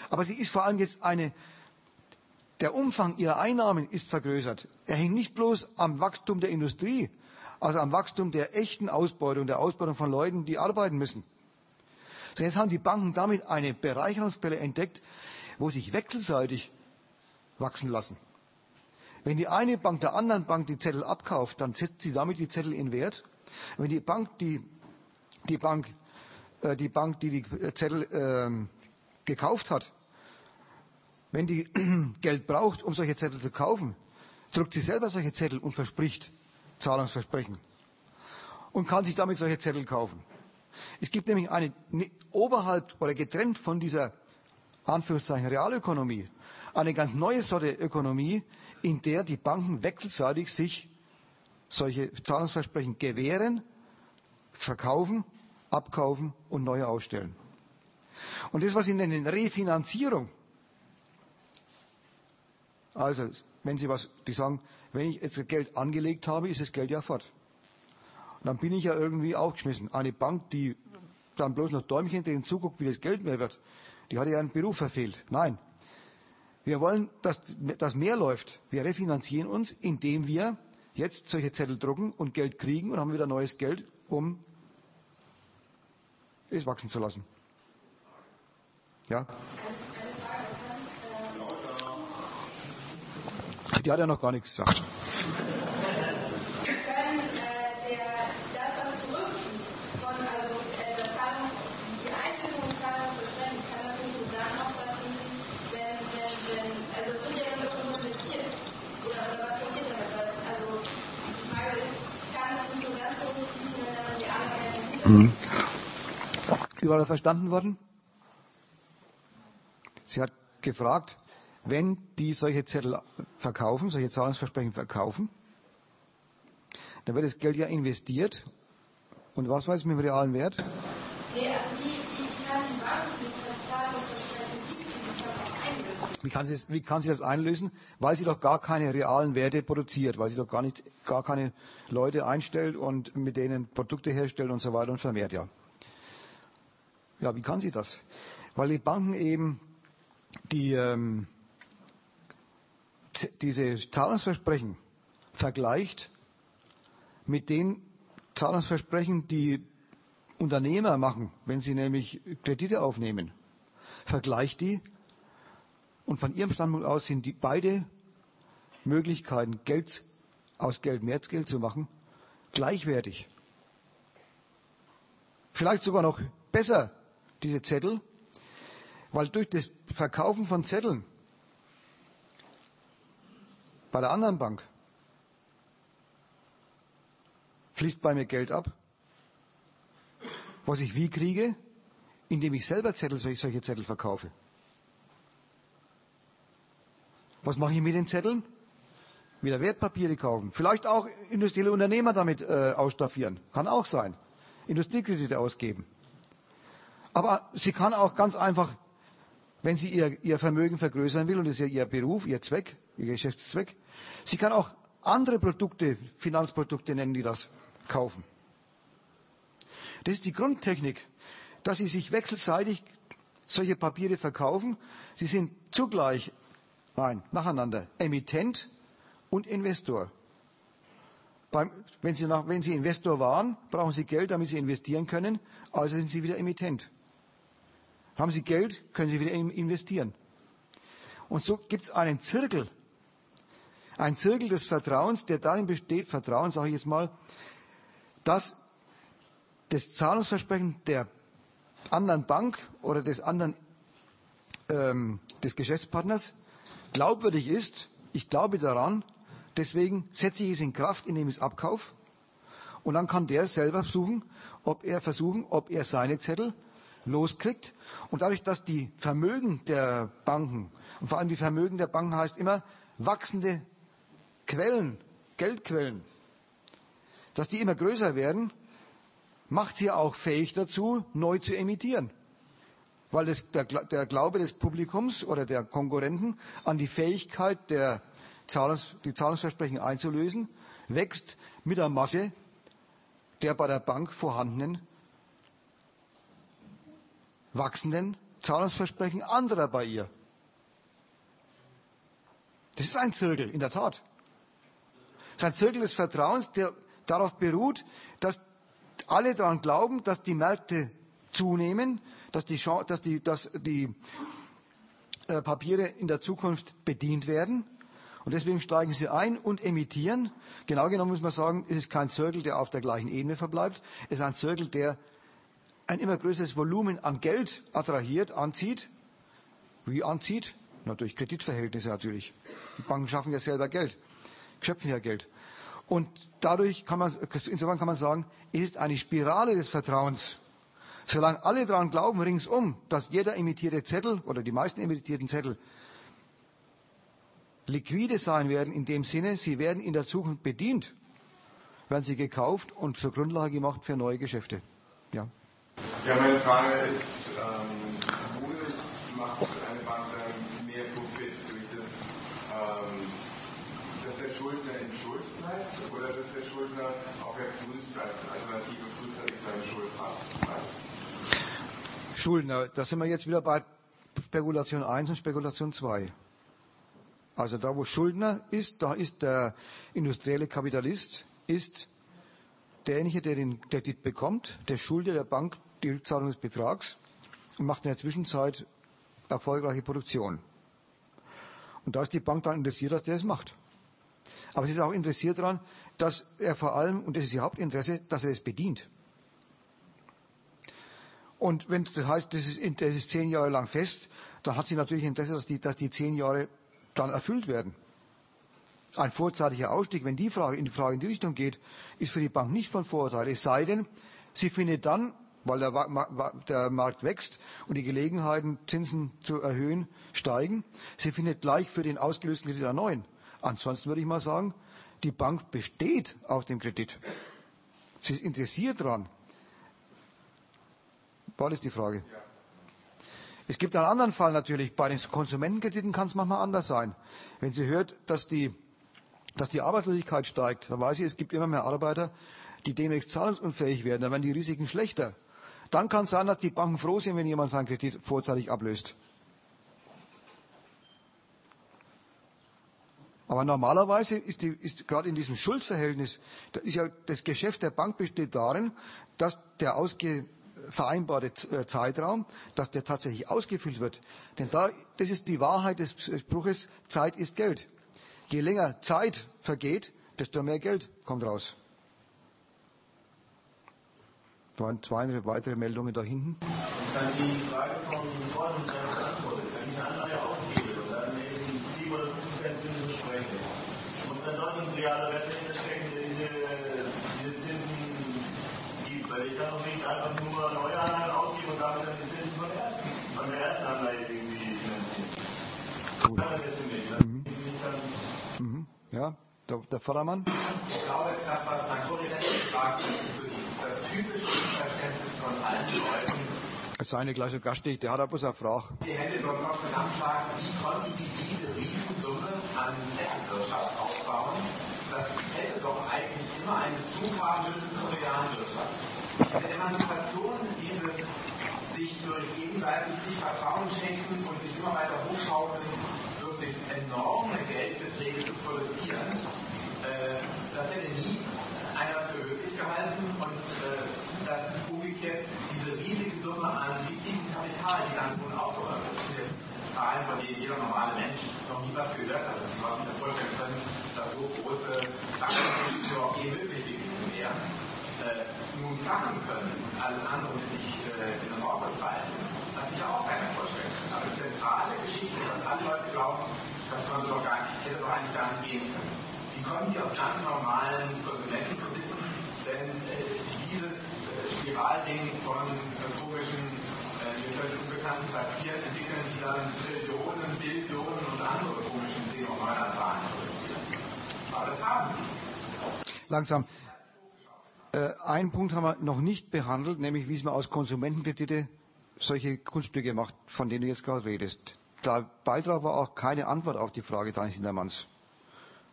Aber sie ist vor allem jetzt eine, der Umfang ihrer Einnahmen ist vergrößert. Er hängt nicht bloß am Wachstum der Industrie, also am Wachstum der echten Ausbeutung, der Ausbeutung von Leuten, die arbeiten müssen. So jetzt haben die Banken damit eine Bereicherungsquelle entdeckt, wo sich wechselseitig wachsen lassen. Wenn die eine Bank der anderen Bank die Zettel abkauft, dann setzt sie damit die Zettel in Wert. Wenn die Bank die die Bank, äh, die Bank, die die Zettel äh, gekauft hat, wenn die Geld braucht, um solche Zettel zu kaufen, druckt sie selber solche Zettel und verspricht Zahlungsversprechen und kann sich damit solche Zettel kaufen. Es gibt nämlich eine ne, oberhalb oder getrennt von dieser Anführungszeichen Realökonomie eine ganz neue Sorte Ökonomie, in der die Banken wechselseitig sich solche Zahlungsversprechen gewähren verkaufen, abkaufen und neue ausstellen. Und das, was Sie nennen Refinanzierung, also wenn Sie was, die sagen, wenn ich jetzt Geld angelegt habe, ist das Geld ja fort. Und dann bin ich ja irgendwie aufgeschmissen. Eine Bank, die dann bloß noch Däumchen drin zuguckt, wie das Geld mehr wird, die hat einen Beruf verfehlt. Nein. Wir wollen, dass, dass mehr läuft. Wir refinanzieren uns, indem wir jetzt solche Zettel drucken und Geld kriegen und haben wieder neues Geld, um es wachsen zu lassen. Ja? Die hat ja noch gar nichts gesagt. Mhm. Überall verstanden worden? Sie hat gefragt, wenn die solche Zettel verkaufen, solche Zahlungsversprechen verkaufen, dann wird das Geld ja investiert. Und was weiß mit dem realen Wert? Nee, also wie, wie kann die Bank mit das Zahlungsversprechen wie kann, sie das, wie kann sie das einlösen? Weil sie doch gar keine realen Werte produziert, weil sie doch gar, nicht, gar keine Leute einstellt und mit denen Produkte herstellt und so weiter und vermehrt, ja. Ja, wie kann sie das? Weil die Banken eben die, ähm, diese Zahlungsversprechen vergleicht mit den Zahlungsversprechen, die Unternehmer machen, wenn sie nämlich Kredite aufnehmen. Vergleicht die und von ihrem Standpunkt aus sind die beide Möglichkeiten, Geld aus Geld mehr Geld zu machen, gleichwertig. Vielleicht sogar noch besser diese Zettel, weil durch das Verkaufen von Zetteln bei der anderen Bank fließt bei mir Geld ab, was ich wie kriege, indem ich selber Zettel, solche Zettel verkaufe. Was mache ich mit den Zetteln? Wieder Wertpapiere kaufen. Vielleicht auch industrielle Unternehmer damit äh, ausstaffieren. Kann auch sein. Industriekredite ausgeben. Aber sie kann auch ganz einfach, wenn sie ihr, ihr Vermögen vergrößern will, und das ist ja ihr Beruf, ihr Zweck, ihr Geschäftszweck, sie kann auch andere Produkte, Finanzprodukte nennen, die das kaufen. Das ist die Grundtechnik, dass sie sich wechselseitig solche Papiere verkaufen. Sie sind zugleich, nein, nacheinander, Emittent und Investor. Beim, wenn, sie nach, wenn, Sie Investor waren, brauchen Sie Geld, damit Sie investieren können, also sind Sie wieder Emittent. Haben Sie Geld, können Sie wieder investieren. Und so gibt es einen Zirkel, ein Zirkel des Vertrauens, der darin besteht, Vertrauen sage ich jetzt mal, dass das Zahlungsversprechen der anderen Bank oder des anderen ähm, des Geschäftspartners glaubwürdig ist. Ich glaube daran, deswegen setze ich es in Kraft, indem ich es abkaufe. Und dann kann der selber suchen, ob er versuchen, ob er seine Zettel loskriegt. Und dadurch, dass die Vermögen der Banken, und vor allem die Vermögen der Banken heißt immer wachsende Quellen, Geldquellen, dass die immer größer werden, macht sie auch fähig dazu, neu zu emittieren. Weil das, der, der, Glaube des Publikums oder der Konkurrenten an die Fähigkeit, der Zahlungs, die Zahlungsversprechen einzulösen, wächst mit der Masse der bei der Bank vorhandenen wachsenden Zahlungsversprechen anderer bei ihr. Das ist ein Zirkel, in der Tat. Das ist ein Zirkel des Vertrauens, der darauf beruht, dass alle daran glauben, dass die Märkte zunehmen, dass die, dass die, dass die äh, Papiere in der Zukunft bedient werden. Und deswegen steigen sie ein und emittieren. Genau genommen muss man sagen, es ist kein Zirkel, der auf der gleichen Ebene verbleibt. Es ist ein Zirkel, der ein immer größeres Volumen an Geld attrahiert, anzieht. Wie anzieht? Na, durch Kreditverhältnisse natürlich. Die Banken schaffen ja selber Geld, schöpfen ja Geld. Und dadurch kann man, insofern kann man sagen, es ist eine Spirale des Vertrauens. Solange alle daran glauben, ringsum, dass jeder emittierte Zettel oder die meisten emittierten Zettel liquide sein werden, in dem Sinne, sie werden in der Zukunft bedient, werden sie gekauft und zur Grundlage gemacht für neue Geschäfte. Ja. Ja, meine Frage ist, ähm, wodurch macht eine Bank mehr Profit durch das, ähm, dass der Schuldner in Schuld bleibt oder dass der Schuldner auch als Alternative frühzeitig seine Schuld hat? Schuldner, da sind wir jetzt wieder bei Spekulation 1 und Spekulation 2. Also da, wo Schuldner ist, da ist der industrielle Kapitalist, ist derjenige, der den Kredit bekommt, der schuldet der Bank die Rückzahlung des Betrags und macht in der Zwischenzeit erfolgreiche Produktion. Und da ist die Bank dann interessiert, dass der es macht. Aber sie ist auch interessiert daran, dass er vor allem, und das ist ihr Hauptinteresse, dass er es bedient. Und wenn das heißt, das ist, das ist zehn Jahre lang fest, dann hat sie natürlich Interesse, dass die, dass die zehn Jahre dann erfüllt werden. Ein vorzeitiger Ausstieg, wenn die Frage in die Frage in die Richtung geht, ist für die Bank nicht von Vorteil. Es sei denn, sie findet dann, weil der, der Markt wächst und die Gelegenheiten, Zinsen zu erhöhen, steigen, sie findet gleich für den ausgelösten Kredit einen neuen. Ansonsten würde ich mal sagen, die Bank besteht auf dem Kredit. Sie ist interessiert daran. War das die Frage? Ja. Es gibt einen anderen Fall natürlich. Bei den Konsumentenkrediten kann es manchmal anders sein. Wenn sie hört, dass die, dass die Arbeitslosigkeit steigt, dann weiß ich, es gibt immer mehr Arbeiter, die demnächst zahlungsunfähig werden. Dann werden die Risiken schlechter. Dann kann es sein, dass die Banken froh sind, wenn jemand seinen Kredit vorzeitig ablöst. Aber normalerweise ist, die, ist gerade in diesem Schuldverhältnis, da ist ja das Geschäft der Bank besteht darin, dass der ausge, vereinbarte äh, Zeitraum, dass der tatsächlich ausgefüllt wird. Denn da, das ist die Wahrheit des Spruches, Zeit ist Geld. Je länger Zeit vergeht, desto mehr Geld kommt raus. Da waren zwei weitere Meldungen da hinten. Dann die Frage von vorhin beantwortet. Wenn ich eine Anleihe ausgebe und dann eben 7 oder 5 Cent Zinsen spreche, muss dann dort ein realer Wert stecken, der diese, diese Zinsen gibt. Weil ich kann doch nicht einfach nur neue Anleihen ausgeben und damit dann die Zinsen von der ersten, von der ersten Anleihe irgendwie finanzieren. So kann das jetzt nicht. Das mhm. nicht ganz mhm. Ja, der, der Fördermann? Ich glaube, das, was mein Vorredner gefragt hat, ist das typische Verständnis von allen Leuten. Jetzt eine gleiche Gaststich, der hat aber eine Frage. Die Hände dort noch zusammenschlagen, wie konnten die diese Riesensumme an Netzwirtschaft aufbauen? Das hätte doch eigentlich immer einen Zug haben müssen zur realen Wirtschaft. Diese Emanzipation, dieses sich durch gegenseitig sich Vertrauen schenken und sich immer weiter hochschaukeln, wirklich enorme Geldbeträge zu produzieren, äh, das hätte nie einer für möglich gehalten und äh, dass umgekehrt diese riesige Summe an wichtigem Kapital, die dann nun aufgeräumt wird, Zahlen, von denen jeder normale Mensch noch nie was gehört hat. Und sich überhaupt nicht vorstellen können, dass so große Banken überhaupt je möglich gewesen wären, äh, nun fangen können. Alles andere mit sich äh, in den Orbit fallen, hat sich auch keiner vorstellen. Aber die zentrale Geschichte, dass alle Leute glauben, das konnte doch gar nicht, hätte doch eigentlich gar nicht gehen kommen die aus ganz normalen Konsumentenkrediten, denn äh, dieses äh, Spiralding von äh, komischen, äh, mir völlig unbekannten Papieren entwickeln, die dann Trillionen, Billionen und andere komischen 10 und 9 Zahlen produzieren. Aber das haben die. Langsam. Äh, einen Punkt haben wir noch nicht behandelt, nämlich wie es man aus Konsumentenkredite solche Kunststücke macht, von denen du jetzt gerade redest. Der Beitrag war auch keine Antwort auf die Frage deines Hintermanns.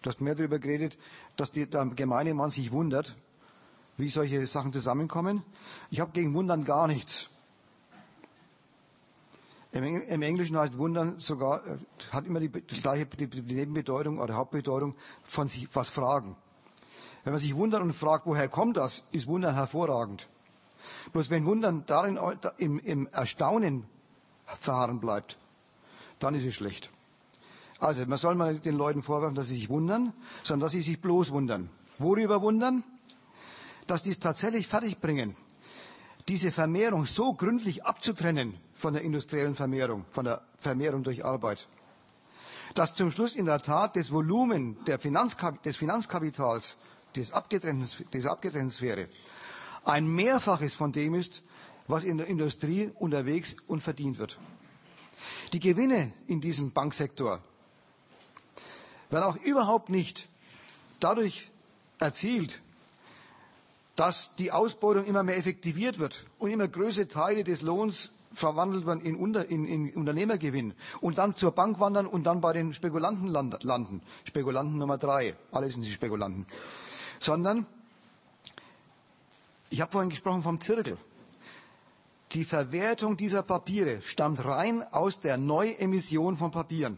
Du hast mehr darüber geredet, dass die, der gemeine Mann sich wundert, wie solche Sachen zusammenkommen. Ich habe gegen Wundern gar nichts. Im, Im, Englischen heißt Wundern sogar, äh, hat immer die, gleiche die, die Nebenbedeutung oder Hauptbedeutung von sich was fragen. Wenn man sich wundert und fragt, woher kommt das, ist Wundern hervorragend. Bloß wenn Wundern darin im, im Erstaunen verharren bleibt, dann ist es schlecht. Also, man soll mal den Leuten vorwerfen, dass sie sich wundern, sondern dass sie sich bloß wundern. Worüber wundern? Dass die es tatsächlich fertigbringen, diese Vermehrung so gründlich abzutrennen von der industriellen Vermehrung, von der Vermehrung durch Arbeit, dass zum Schluss in der Tat das Volumen Finanzkap des Finanzkapitals, dieser abgetrennten Sphäre, ein Mehrfaches von dem ist, was in der Industrie unterwegs und verdient wird. Die Gewinne in diesem Banksektor werden auch überhaupt nicht dadurch erzielt, dass die Ausbeutung immer mehr effektiviert wird und immer größere Teile des Lohns verwandelt werden in, Unter, in, in Unternehmergewinn und dann zur Bank wandern und dann bei den Spekulanten landen. Spekulanten Nummer drei. Alle sind sie Spekulanten. Sondern, ich habe vorhin gesprochen vom Zirkel. Die Verwertung dieser Papiere stammt rein aus der Neuemission von Papieren.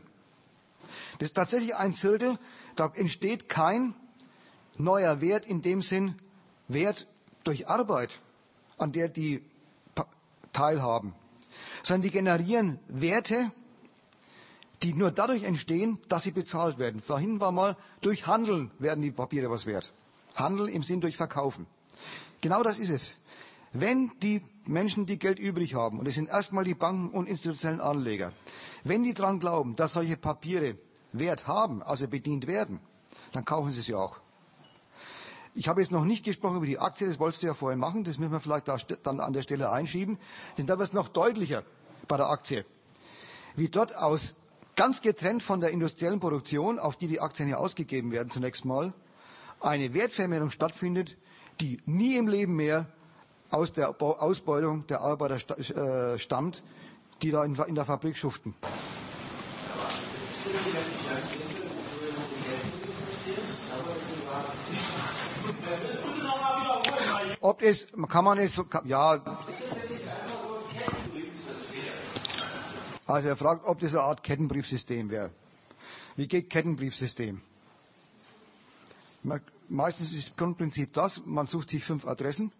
Das ist tatsächlich ein Zirkel, da entsteht kein neuer Wert in dem Sinn Wert durch Arbeit, an der die teilhaben, sondern die generieren Werte, die nur dadurch entstehen, dass sie bezahlt werden. Vorhin war mal, durch Handeln werden die Papiere was wert. Handel im Sinn durch Verkaufen. Genau das ist es. Wenn die Menschen, die Geld übrig haben, und es sind erstmal die Banken und institutionellen Anleger, wenn die daran glauben, dass solche Papiere Wert haben, also bedient werden, dann kaufen sie sie auch. Ich habe jetzt noch nicht gesprochen über die Aktie, das wolltest du ja vorhin machen, das müssen wir vielleicht dann an der Stelle einschieben, denn da wird es noch deutlicher bei der Aktie. Wie dort aus, ganz getrennt von der industriellen Produktion, auf die die Aktien ja ausgegeben werden zunächst mal, eine Wertvermehrung stattfindet, die nie im Leben mehr aus der Ausbeutung der Arbeiter äh, stammt, die da in der Fabrik schuften. Ob es, kann man es, ja. Also er fragt, ob das eine Art Kettenbriefsystem wäre. Wie geht Kettenbriefsystem? Meistens ist das Grundprinzip das, man sucht sich fünf Adressen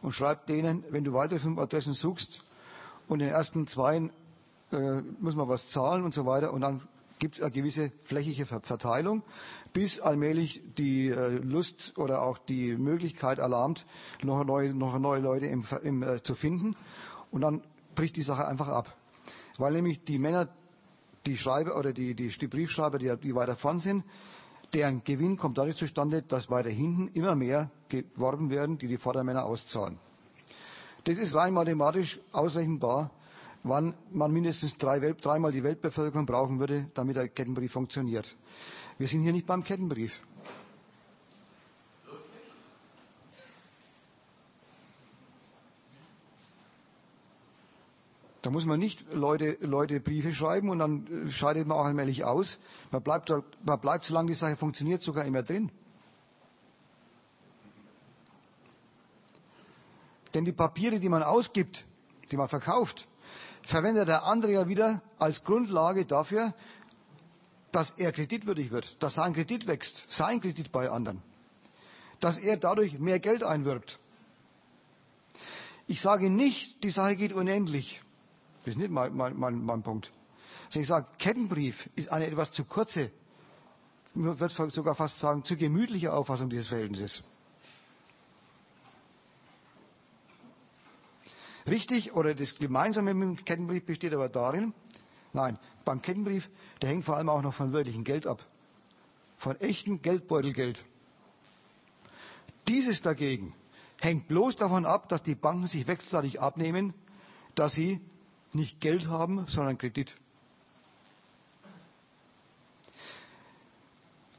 und schreibt denen, wenn du weitere fünf Adressen suchst und in den ersten zwei äh, muss man was zahlen und so weiter und dann gibt es eine gewisse flächige Verteilung, bis allmählich die äh, Lust oder auch die Möglichkeit erlahmt, noch neue, noch neue Leute im, im, äh, zu finden. Und dann bricht die Sache einfach ab. Weil nämlich die Männer, die Schreiber oder die, die, die Briefschreiber, die, die weiter vorn sind, deren Gewinn kommt dadurch zustande, dass weiter hinten immer mehr geworben werden, die die Vordermänner auszahlen. Das ist rein mathematisch ausrechenbar wann man mindestens drei dreimal die Weltbevölkerung brauchen würde, damit der Kettenbrief funktioniert. Wir sind hier nicht beim Kettenbrief. Da muss man nicht Leute, Leute Briefe schreiben und dann scheidet man auch allmählich aus. Man bleibt, man bleibt, solange die Sache funktioniert, sogar immer drin. Denn die Papiere, die man ausgibt, die man verkauft, verwendet der andere ja wieder als Grundlage dafür, dass er kreditwürdig wird, dass sein Kredit wächst, sein Kredit bei anderen, dass er dadurch mehr Geld einwirbt. Ich sage nicht, die Sache geht unendlich. Das ist nicht mein, mein, mein, mein Punkt. Sondern ich sage, Kettenbrief ist eine etwas zu kurze, man wird sogar fast sagen, zu gemütliche Auffassung dieses Verhältnisses. Richtig oder das Gemeinsame mit dem Kettenbrief besteht aber darin, nein, beim Kettenbrief, der hängt vor allem auch noch von wirklichem Geld ab. Von echtem Geldbeutelgeld. Dieses dagegen hängt bloß davon ab, dass die Banken sich wechselseitig abnehmen, dass sie nicht Geld haben, sondern Kredit.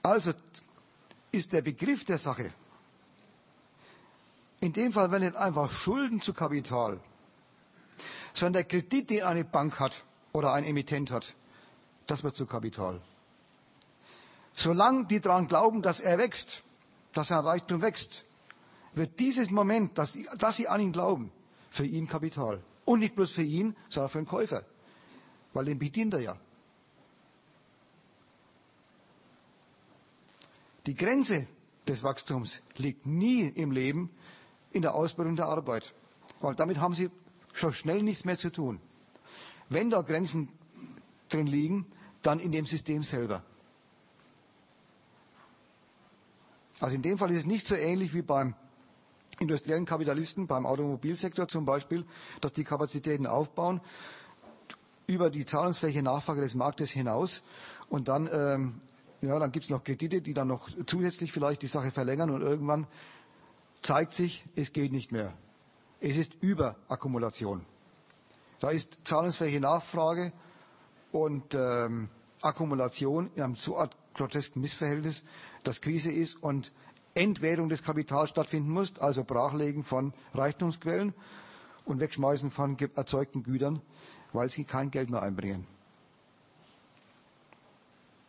Also ist der Begriff der Sache in dem Fall werden nicht einfach Schulden zu Kapital, sondern der Kredit, den eine Bank hat oder ein Emittent hat, das wird zu Kapital. Solange die daran glauben, dass er wächst, dass sein Reichtum wächst, wird dieses Moment, dass, dass sie an ihn glauben, für ihn Kapital. Und nicht bloß für ihn, sondern für den Käufer. Weil den bedient er ja. Die Grenze des Wachstums liegt nie im Leben in der Ausbildung der Arbeit. Weil damit haben sie schon schnell nichts mehr zu tun. Wenn da Grenzen drin liegen, dann in dem System selber. Also in dem Fall ist es nicht so ähnlich wie beim industriellen Kapitalisten, beim Automobilsektor zum Beispiel, dass die Kapazitäten aufbauen über die zahlungsfähige Nachfrage des Marktes hinaus und dann, ähm, ja, dann gibt es noch Kredite, die dann noch zusätzlich vielleicht die Sache verlängern und irgendwann zeigt sich, es geht nicht mehr. Es ist Überakkumulation. Da ist zahlungsfähige Nachfrage und ähm, Akkumulation in einem so grotesken Missverhältnis, dass Krise ist und Entwertung des Kapitals stattfinden muss, also Brachlegen von Reichtumsquellen und Wegschmeißen von erzeugten Gütern, weil sie kein Geld mehr einbringen.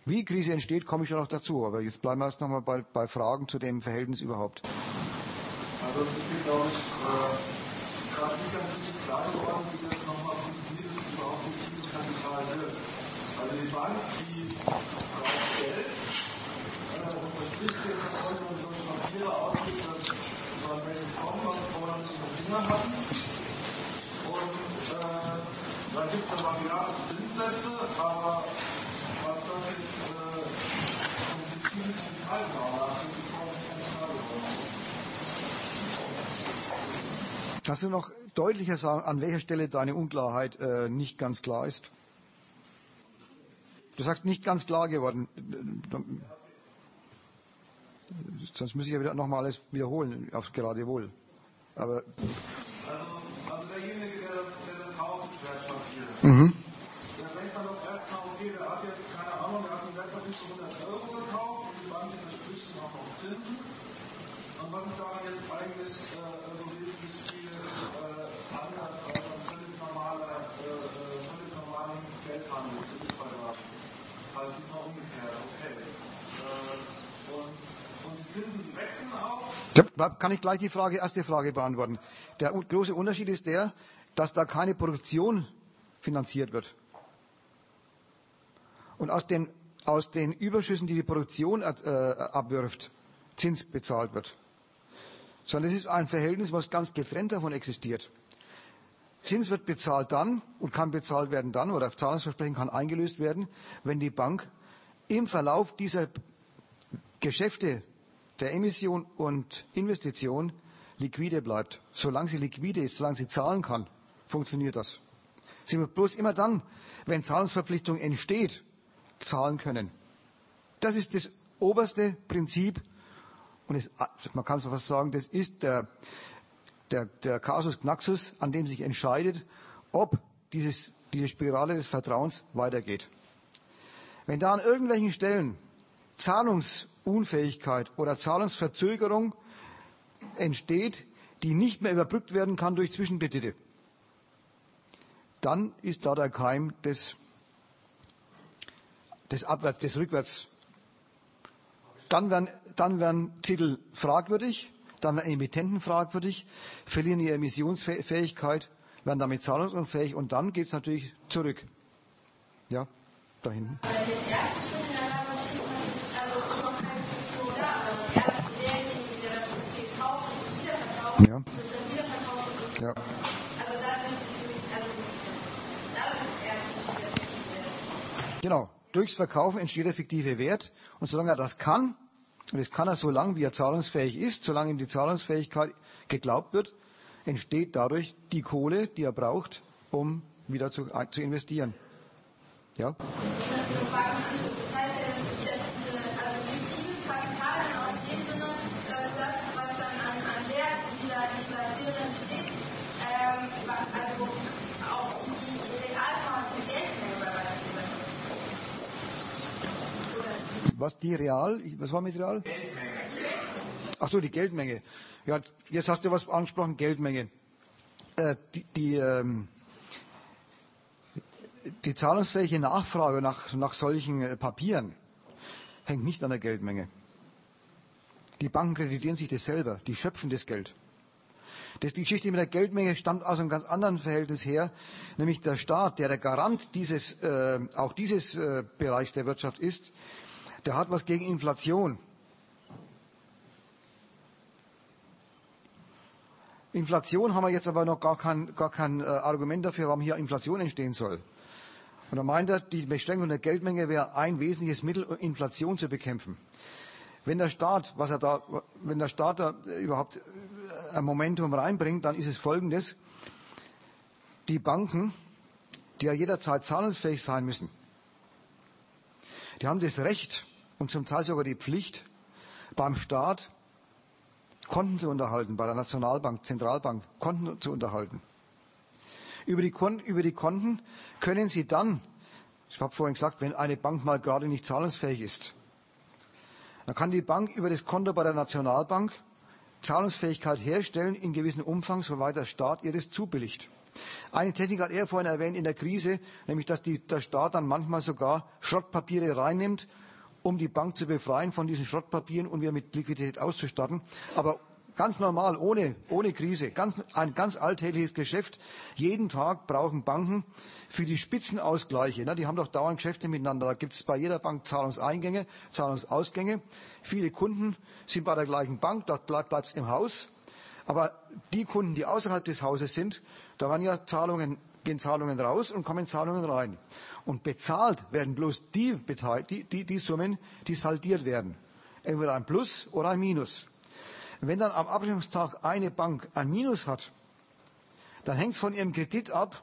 Wie Krise entsteht, komme ich schon noch dazu, aber jetzt bleiben wir erst nochmal bei, bei Fragen zu dem Verhältnis überhaupt. Also es mir, glaube ich, äh, gerade nicht ganz richtig klar geworden, wie das nochmal funktioniert, dass es überhaupt nicht viel Kapital wird. Also die Bank, die braucht Geld äh, verspricht jetzt, dass heute man Papiere ausgibt, dass man welches was vorher nicht in den hatten. Und äh, dann gibt es dann variable Zinssätze, aber was das jetzt äh, vom fiktiven Kapital war, das ist überhaupt nicht ganz klar geworden. Kannst du noch deutlicher sagen, an welcher Stelle deine Unklarheit äh, nicht ganz klar ist? Du sagst nicht ganz klar geworden. Sonst muss ich ja wieder nochmal alles wiederholen, aufs Geradewohl. Aber. Also, also derjenige, der das, der das kauft, Wertpapier, Mhm. der denkt dann doch erstmal, okay, der hat jetzt, keine Ahnung, der hat ein Wertpapier für 100 Euro gekauft und die Bank verspricht ihm auch noch Zinsen. Und was ist daran jetzt eigentlich äh, so wesentlich viel äh, anders als ein völlig normaler, äh, äh, völlig normalen Geldhandel, Kreditvertrag? Also diesmal umgekehrt, okay. Äh, und, und die Zinsen, wechseln auch. Kann ich gleich die Frage, erste Frage beantworten. Der große Unterschied ist der, dass da keine Produktion finanziert wird. Und aus den, aus den Überschüssen, die die Produktion äh, abwirft, Zins bezahlt wird. Sondern es ist ein Verhältnis, was ganz getrennt davon existiert. Zins wird bezahlt dann und kann bezahlt werden dann oder Zahlungsversprechen kann eingelöst werden, wenn die Bank im Verlauf dieser Geschäfte der Emission und Investition liquide bleibt. Solange sie liquide ist, solange sie zahlen kann, funktioniert das. Sie wird bloß immer dann, wenn Zahlungsverpflichtung entsteht, zahlen können. Das ist das oberste Prinzip und es, man kann so fast sagen, das ist der, der, der Casus Knaxus, an dem sich entscheidet, ob dieses, diese Spirale des Vertrauens weitergeht. Wenn da an irgendwelchen Stellen Zahlungsunfähigkeit oder Zahlungsverzögerung entsteht, die nicht mehr überbrückt werden kann durch Zwischenkredite, dann ist da der Keim des, des Abwärts, des Rückwärts. Dann werden, dann werden Titel fragwürdig, dann werden Emittenten fragwürdig, verlieren ihre Emissionsfähigkeit, werden damit zahlungsunfähig und dann geht es natürlich zurück. Ja, da hinten. Ja. Ja. Genau. Durchs Verkaufen entsteht der fiktive Wert. Und solange er das kann, und das kann er so lange, wie er zahlungsfähig ist, solange ihm die Zahlungsfähigkeit geglaubt wird, entsteht dadurch die Kohle, die er braucht, um wieder zu, zu investieren. Ja? Das heißt, Was die Real, was war mit Real? Ach so, die Geldmenge. Ja, jetzt hast du was angesprochen, Geldmenge. Äh, die, die, ähm, die zahlungsfähige Nachfrage nach, nach solchen äh, Papieren hängt nicht an der Geldmenge. Die Banken kreditieren sich das selber, die schöpfen das Geld. Das, die Geschichte mit der Geldmenge stammt aus einem ganz anderen Verhältnis her, nämlich der Staat, der der Garant dieses, äh, auch dieses äh, Bereichs der Wirtschaft ist, der hat was gegen Inflation. Inflation haben wir jetzt aber noch gar kein, gar kein äh, Argument dafür, warum hier Inflation entstehen soll. Und da meint er, die Beschränkung der Geldmenge wäre ein wesentliches Mittel, um Inflation zu bekämpfen. Wenn der Staat, was er da, wenn der Staat da überhaupt äh, ein Momentum reinbringt, dann ist es folgendes. Die Banken, die ja jederzeit zahlungsfähig sein müssen, die haben das Recht und zum Teil sogar die Pflicht, beim Staat Konten zu unterhalten, bei der Nationalbank, Zentralbank Konten zu unterhalten. Über die, Kon über die Konten können Sie dann, ich habe vorhin gesagt, wenn eine Bank mal gerade nicht zahlungsfähig ist, Dann kann die Bank über das Konto bei der Nationalbank Zahlungsfähigkeit herstellen in gewissem Umfang, soweit der Staat ihr das zubilligt. Eine Technik hat er vorhin erwähnt in der Krise, nämlich dass die, der Staat dann manchmal sogar Schrottpapiere reinnimmt, um die Bank zu befreien von diesen Schrottpapieren und wieder mit Liquidität auszustatten. Aber ganz normal, ohne, ohne Krise, ganz, ein ganz alltägliches Geschäft. Jeden Tag brauchen Banken für die Spitzenausgleiche, ne, die haben doch dauernd Geschäfte miteinander. Da gibt es bei jeder Bank Zahlungseingänge, Zahlungsausgänge. Viele Kunden sind bei der gleichen Bank, dort bleibt es im Haus. Aber die Kunden, die außerhalb des Hauses sind, da waren ja Zahlungen, gehen Zahlungen raus und kommen Zahlungen rein. Und bezahlt werden bloß die, die, die, die Summen, die saldiert werden. Entweder ein Plus oder ein Minus. Wenn dann am Abrechnungstag eine Bank ein Minus hat, dann hängt es von ihrem Kredit ab,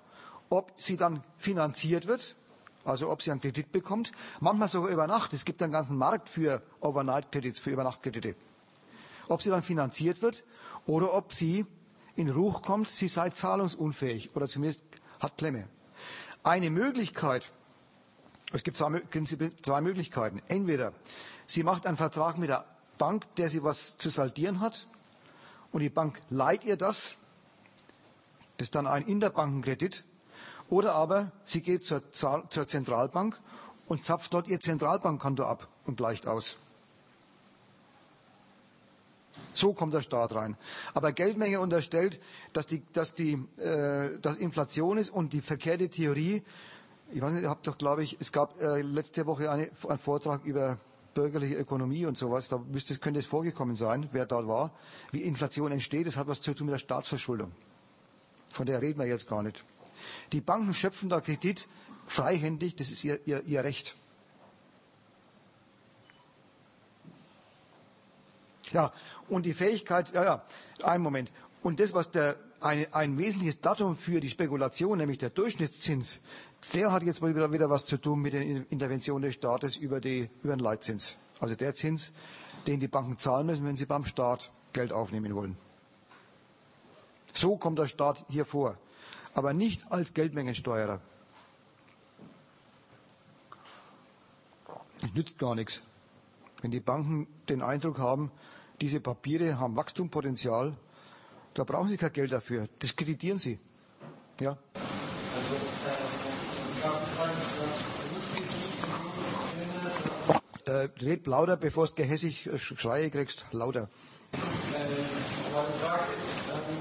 ob sie dann finanziert wird, also ob sie einen Kredit bekommt, manchmal sogar über Nacht. Es gibt einen ganzen Markt für Overnight-Kredits, für Übernachtkredite. Ob sie dann finanziert wird oder ob sie in Ruch kommt, sie sei zahlungsunfähig oder zumindest hat Klemme. Eine Möglichkeit, es gibt zwei, Möglichkeiten. Entweder sie macht einen Vertrag mit der Bank, der sie was zu saldieren hat und die Bank leiht ihr das. Das ist dann ein Interbankenkredit. Oder aber sie geht zur, zur Zentralbank und zapft dort ihr Zentralbankkonto ab und gleicht aus. So kommt der Staat rein. Aber Geldmenge unterstellt, dass, die, dass, die, äh, dass Inflation ist und die verkehrte Theorie. Ich weiß nicht, ihr habt doch, glaube ich, es gab äh, letzte Woche eine, einen Vortrag über bürgerliche Ökonomie und sowas. Da müsste, könnte es vorgekommen sein, wer dort war. Wie Inflation entsteht, das hat was zu tun mit der Staatsverschuldung. Von der reden wir jetzt gar nicht. Die Banken schöpfen da Kredit freihändig, das ist ihr, ihr, ihr Recht. Ja, und die Fähigkeit, ja, ja, einen Moment. Und das, was der, eine, ein wesentliches Datum für die Spekulation, nämlich der Durchschnittszins, der hat jetzt mal wieder, wieder was zu tun mit der Intervention des Staates über, die, über den Leitzins. Also der Zins, den die Banken zahlen müssen, wenn sie beim Staat Geld aufnehmen wollen. So kommt der Staat hier vor, aber nicht als Geldmengensteuerer. Das nützt gar nichts. Wenn die Banken den Eindruck haben, diese Papiere haben Wachstumspotenzial. Da brauchen sie kein Geld dafür. Das kreditieren sie. Ja. Äh, red lauter, bevor du gehässig äh, Schreie kriegst. Lauter. Äh, meine Frage ist, ähm,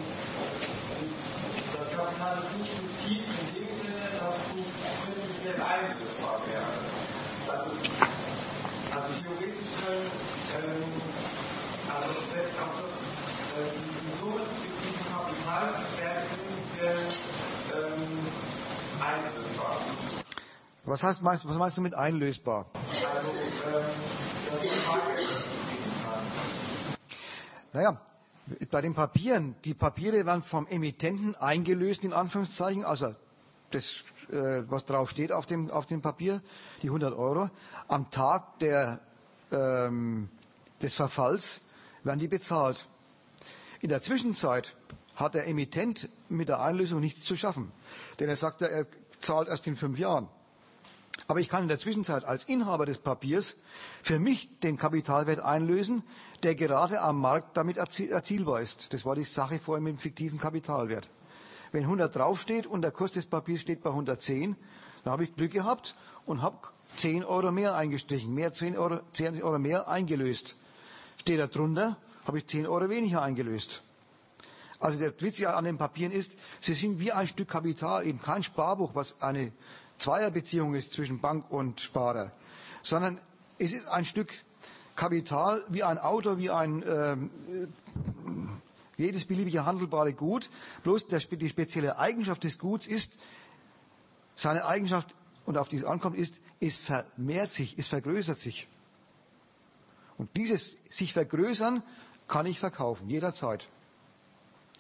das Kapital ist nicht fiktiv in dem Sinne, dass du prinzipiell einsetzbar wäre. Also, also theoretisch ähm, Was, heißt, was meinst du mit einlösbar? Naja, bei den Papieren, die Papiere werden vom Emittenten eingelöst, in Anführungszeichen, also das, äh, was drauf steht auf dem, auf dem Papier, die 100 Euro, am Tag der, ähm, des Verfalls werden die bezahlt. In der Zwischenzeit hat der Emittent mit der Einlösung nichts zu schaffen. Denn er sagt, er zahlt erst in fünf Jahren. Aber ich kann in der Zwischenzeit als Inhaber des Papiers für mich den Kapitalwert einlösen, der gerade am Markt damit erzielbar ist. Das war die Sache vorhin mit dem fiktiven Kapitalwert. Wenn 100 draufsteht und der Kurs des Papiers steht bei 110, dann habe ich Glück gehabt und habe 10 Euro mehr eingestrichen, mehr 10 Euro, 10 Euro mehr eingelöst. Steht da drunter, habe ich 10 Euro weniger eingelöst. Also der Witz an den Papieren ist, sie sind wie ein Stück Kapital, eben kein Sparbuch, was eine Zweierbeziehung ist zwischen Bank und Sparer, sondern es ist ein Stück Kapital wie ein Auto, wie ein ähm, jedes beliebige handelbare Gut. Bloß der, die spezielle Eigenschaft des Guts ist, seine Eigenschaft, und auf die es ankommt, ist, es vermehrt sich, es vergrößert sich. Und dieses sich vergrößern kann ich verkaufen, jederzeit.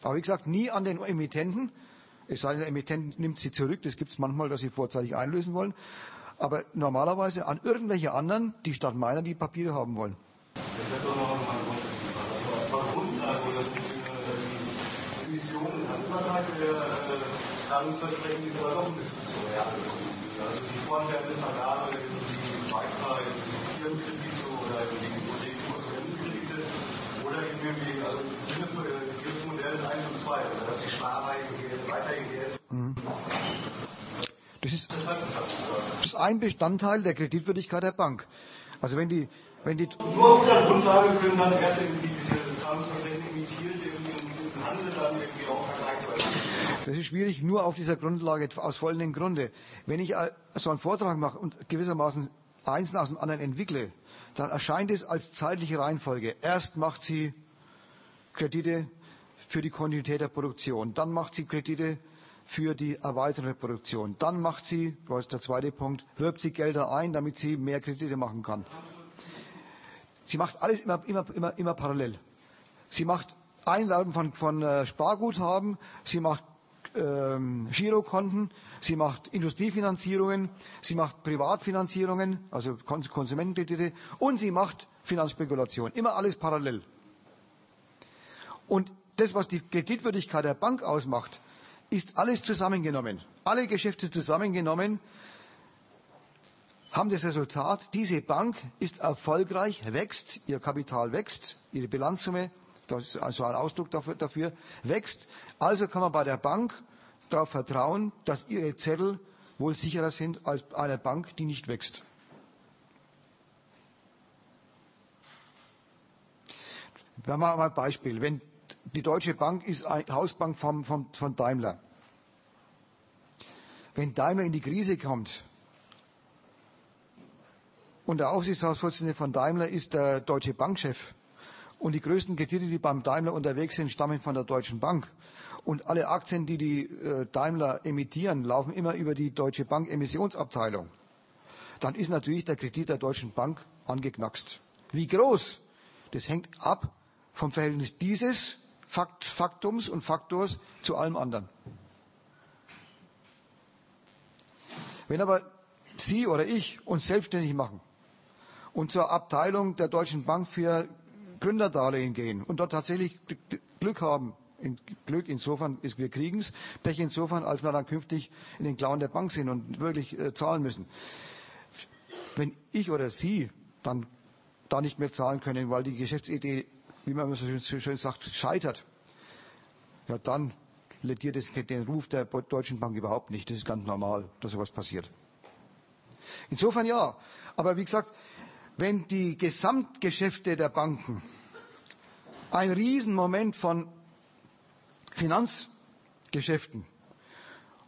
Aber wie gesagt, nie an den Emittenten. Es sei denn, der Emittent nimmt sie zurück. Das gibt es manchmal, dass sie vorzeitig einlösen wollen. Aber normalerweise an irgendwelche anderen, die statt meiner die Papiere haben wollen. Das die so Also Vergabe, die Firmenkredite oder Private Community, also im Sinne von äh, 1 und 2, also dass die Sparweite weitergeht. Mhm. Das ist, das ist ein Bestandteil der Kreditwürdigkeit der Bank. Also wenn die, wenn die Nur auf der Grundlage können dann erst irgendwie diese Zahlungsversände imitiert im Handel dann irgendwie auch vergleichsweise. Das ist schwierig, nur auf dieser Grundlage, aus folgendem Grunde. Wenn ich äh, so einen Vortrag mache und gewissermaßen eins nach dem anderen entwickle, dann erscheint es als zeitliche Reihenfolge. Erst macht sie Kredite für die Kontinuität der Produktion, dann macht sie Kredite für die Erweiterung der Produktion, dann macht sie, das ist der zweite Punkt, wirbt sie Gelder ein, damit sie mehr Kredite machen kann. Sie macht alles immer, immer, immer, immer parallel. Sie macht Einwerben von, von äh, Sparguthaben, sie macht Girokonten, sie macht Industriefinanzierungen, sie macht Privatfinanzierungen, also Kon Konsumentenkredite und sie macht Finanzspekulation. Immer alles parallel. Und das, was die Kreditwürdigkeit der Bank ausmacht, ist alles zusammengenommen. Alle Geschäfte zusammengenommen haben das Resultat, diese Bank ist erfolgreich, wächst, ihr Kapital wächst, ihre Bilanzsumme, das ist also ein Ausdruck dafür, dafür, wächst. Also kann man bei der Bank darauf vertrauen, dass ihre Zettel wohl sicherer sind als eine Bank, die nicht wächst. Wir machen mal ein Beispiel. Wenn die Deutsche Bank ist eine Hausbank von, von, von Daimler. Wenn Daimler in die Krise kommt und der Aufsichtsratsvorsitzende von Daimler ist der deutsche Bankchef und die größten Kredite, die beim Daimler unterwegs sind, stammen von der Deutschen Bank und alle Aktien, die die äh, Daimler emittieren, laufen immer über die Deutsche Bank Emissionsabteilung, dann ist natürlich der Kredit der Deutschen Bank angeknackst. Wie groß? Das hängt ab vom Verhältnis dieses Fakt, Faktums und Faktors zu allem anderen. Wenn aber Sie oder ich uns selbstständig machen und zur Abteilung der Deutschen Bank für Gründerdarlehen gehen und dort tatsächlich Glück haben, Glück insofern ist, wir kriegen es, Pech insofern, als wir dann künftig in den Klauen der Bank sind und wirklich äh, zahlen müssen. Wenn ich oder Sie dann da nicht mehr zahlen können, weil die Geschäftsidee, wie man so schön, so schön sagt, scheitert, ja dann lädiert es den Ruf der Deutschen Bank überhaupt nicht. Das ist ganz normal, dass sowas passiert. Insofern ja. Aber wie gesagt, wenn die Gesamtgeschäfte der Banken ein Riesenmoment von Finanzgeschäften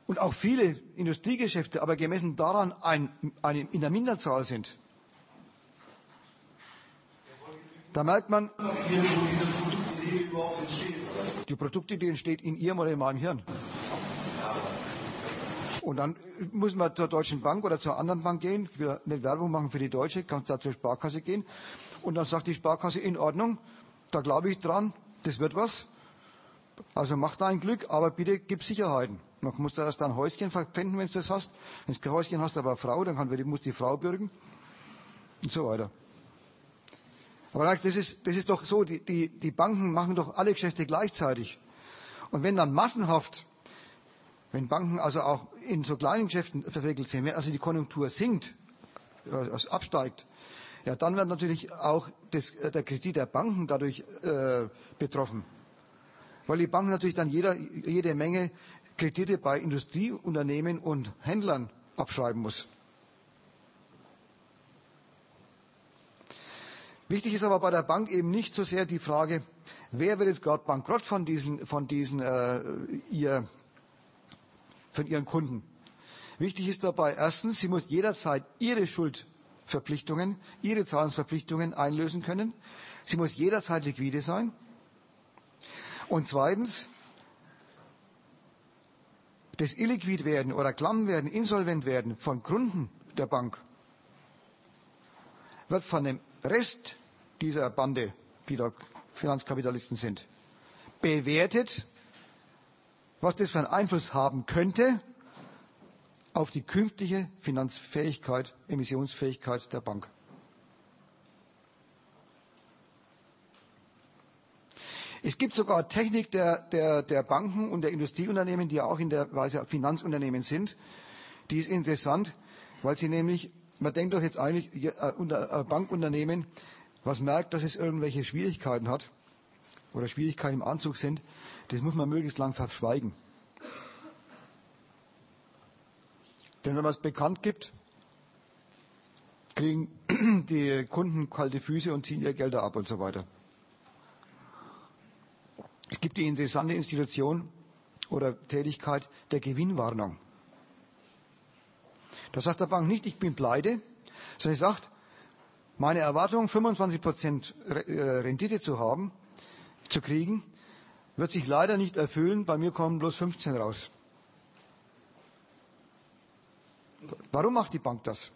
und auch viele Industriegeschäfte, aber gemessen daran ein, ein, in der Minderzahl sind, da merkt man, die Produktidee entsteht in Ihrem oder in meinem Hirn. Und dann muss man zur Deutschen Bank oder zur anderen Bank gehen. Will nicht Werbung machen für die Deutsche, kannst da zur Sparkasse gehen. Und dann sagt die Sparkasse, in Ordnung, da glaube ich dran, das wird was. Also mach dein Glück, aber bitte gib Sicherheiten. Man muss da erst ein Häuschen verpfänden, wenn du das hast. Wenn du kein Häuschen hast, aber eine Frau, dann kann, muss die Frau bürgen. Und so weiter. Aber das ist, das ist doch so, die, die, die Banken machen doch alle Geschäfte gleichzeitig. Und wenn dann massenhaft, wenn Banken also auch in so kleinen Geschäften verwickelt sind, wenn also die Konjunktur sinkt, also absteigt, ja, dann wird natürlich auch das, der Kredit der Banken dadurch äh, betroffen. Weil die Banken natürlich dann jeder, jede Menge Kredite bei Industrieunternehmen und Händlern abschreiben muss. Wichtig ist aber bei der Bank eben nicht so sehr die Frage, wer wird jetzt gerade bankrott von diesen, von diesen äh, ihr, von ihren Kunden. Wichtig ist dabei erstens, sie muss jederzeit ihre Schuldverpflichtungen, ihre Zahlungsverpflichtungen einlösen können. Sie muss jederzeit liquide sein. Und zweitens, das illiquid werden oder klamm werden, insolvent werden von Kunden der Bank wird von dem Rest dieser Bande, die da Finanzkapitalisten sind, bewertet, was das für einen Einfluss haben könnte auf die künftige Finanzfähigkeit, Emissionsfähigkeit der Bank. Es gibt sogar Technik der, der, der Banken und der Industrieunternehmen, die auch in der Weise Finanzunternehmen sind. Die ist interessant, weil sie nämlich, man denkt doch jetzt eigentlich, ein Bankunternehmen, was merkt, dass es irgendwelche Schwierigkeiten hat oder Schwierigkeiten im Anzug sind, das muss man möglichst lang verschweigen. Denn wenn man es bekannt gibt, kriegen die Kunden kalte Füße und ziehen ihr Gelder ab und so weiter. Es gibt die interessante Institution oder Tätigkeit der Gewinnwarnung. Das sagt der Bank nicht, ich bin pleite, sondern sie sagt, meine Erwartung, 25% äh, Rendite zu haben, zu kriegen, wird sich leider nicht erfüllen. Bei mir kommen bloß 15 raus. Warum macht die Bank das?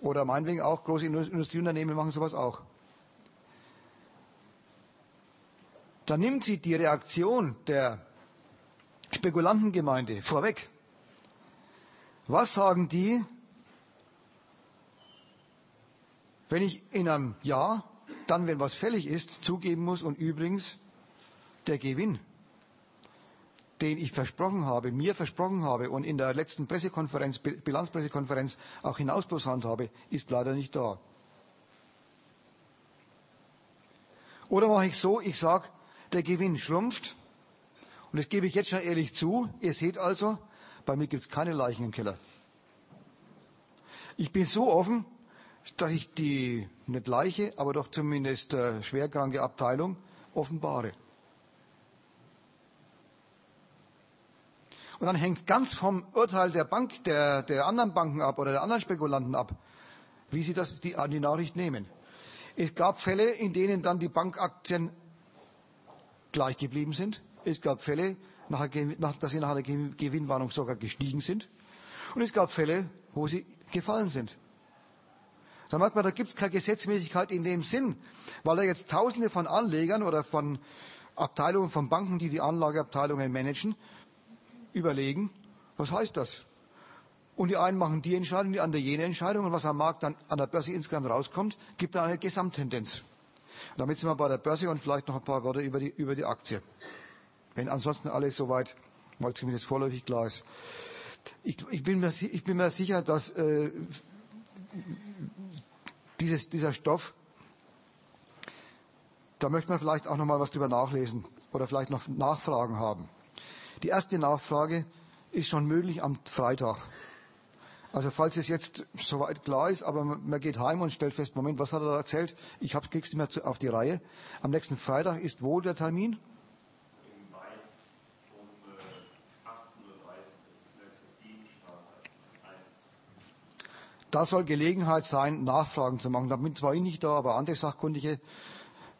Oder meinetwegen auch große Industrieunternehmen machen sowas auch. Dann nimmt sie die Reaktion der Spekulantengemeinde vorweg. Was sagen die, wenn ich in einem Jahr, dann wenn was fällig ist, zugeben muss und übrigens der Gewinn, den ich versprochen habe, mir versprochen habe und in der letzten Pressekonferenz, Bilanzpressekonferenz auch hinausposaunt habe, ist leider nicht da. Oder mache ich so, ich sage, der Gewinn schrumpft und das gebe ich jetzt schon ehrlich zu. Ihr seht also, bei mir gibt es keine Leichen im Keller. Ich bin so offen, dass ich die, nicht Leiche, aber doch zumindest äh, schwerkranke Abteilung offenbare. Und dann hängt ganz vom Urteil der Bank, der, der anderen Banken ab oder der anderen Spekulanten ab, wie sie das, die, die Nachricht nehmen. Es gab Fälle, in denen dann die Bankaktien gleich geblieben sind. Es gab Fälle, dass sie nach der Gewinnwarnung sogar gestiegen sind. Und es gab Fälle, wo sie gefallen sind. Da merkt man, da gibt es keine Gesetzmäßigkeit in dem Sinn, weil da jetzt Tausende von Anlegern oder von Abteilungen von Banken, die die Anlageabteilungen managen, überlegen, was heißt das? Und die einen machen die Entscheidung, die anderen jene Entscheidung. Und was am Markt dann an der Börse insgesamt rauskommt, gibt dann eine Gesamttendenz. Und damit sind wir bei der Börse und vielleicht noch ein paar Worte über die, über die Aktie. Wenn ansonsten alles soweit mal zumindest vorläufig klar ist. Ich, ich, bin, mir, ich bin, mir, sicher, dass äh, dieses, dieser Stoff, da möchte man vielleicht auch noch mal was drüber nachlesen oder vielleicht noch Nachfragen haben. Die erste Nachfrage ist schon möglich am Freitag. Also falls es jetzt soweit klar ist, aber man geht heim und stellt fest, Moment, was hat er da erzählt? Ich habe nicht mehr auf die Reihe. Am nächsten Freitag ist wo der Termin? Da soll Gelegenheit sein, Nachfragen zu machen. Da bin zwar ich nicht da, aber andere sachkundige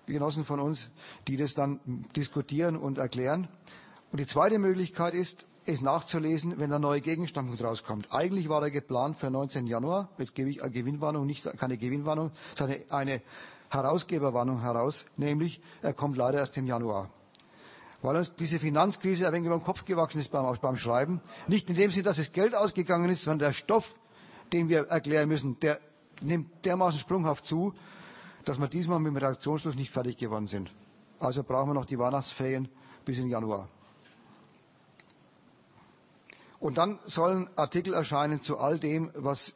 Genossen von uns, die das dann diskutieren und erklären. Und die zweite Möglichkeit ist, es nachzulesen, wenn der neue Gegenstandpunkt rauskommt. Eigentlich war er geplant für 19. Januar. Jetzt gebe ich eine Gewinnwarnung, nicht keine Gewinnwarnung, sondern eine Herausgeberwarnung heraus, nämlich er kommt leider erst im Januar. Weil uns diese Finanzkrise ein wenig über den Kopf gewachsen ist beim, beim Schreiben. Nicht in dem Sinne, dass das Geld ausgegangen ist, sondern der Stoff, den wir erklären müssen, der nimmt dermaßen sprunghaft zu, dass wir diesmal mit dem Reaktionsschluss nicht fertig geworden sind. Also brauchen wir noch die Weihnachtsferien bis in Januar. Und dann sollen Artikel erscheinen zu all dem, was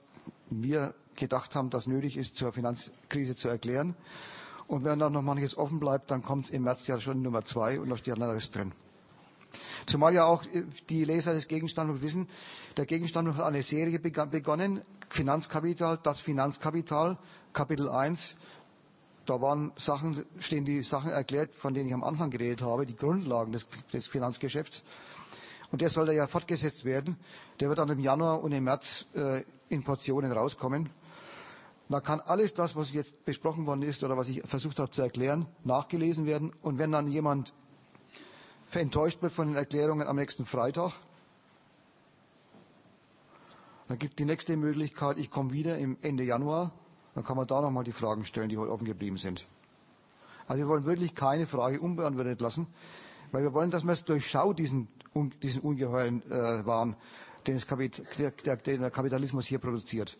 wir gedacht haben, dass nötig ist, zur Finanzkrise zu erklären. Und wenn dann noch manches offen bleibt, dann kommt es im März ja schon Nummer zwei und da steht dann alles drin. Zumal ja auch die Leser des Gegenstandes wissen, der Gegenstand hat eine Serie begonnen. Finanzkapital, das Finanzkapital, Kapitel 1. Da waren Sachen, stehen die Sachen erklärt, von denen ich am Anfang geredet habe, die Grundlagen des, des Finanzgeschäfts. Und der soll ja fortgesetzt werden. Der wird dann im Januar und im März äh, in Portionen rauskommen. Da kann alles das, was jetzt besprochen worden ist oder was ich versucht habe zu erklären, nachgelesen werden. Und wenn dann jemand enttäuscht wird von den Erklärungen am nächsten Freitag, dann gibt die nächste Möglichkeit, ich komme wieder im Ende Januar, dann kann man da nochmal die Fragen stellen, die heute offen geblieben sind. Also wir wollen wirklich keine Frage unbeantwortet lassen, weil wir wollen, dass man es durchschaut, diesen diesen ungeheuren äh, Wahn, den, der, der, den der Kapitalismus hier produziert.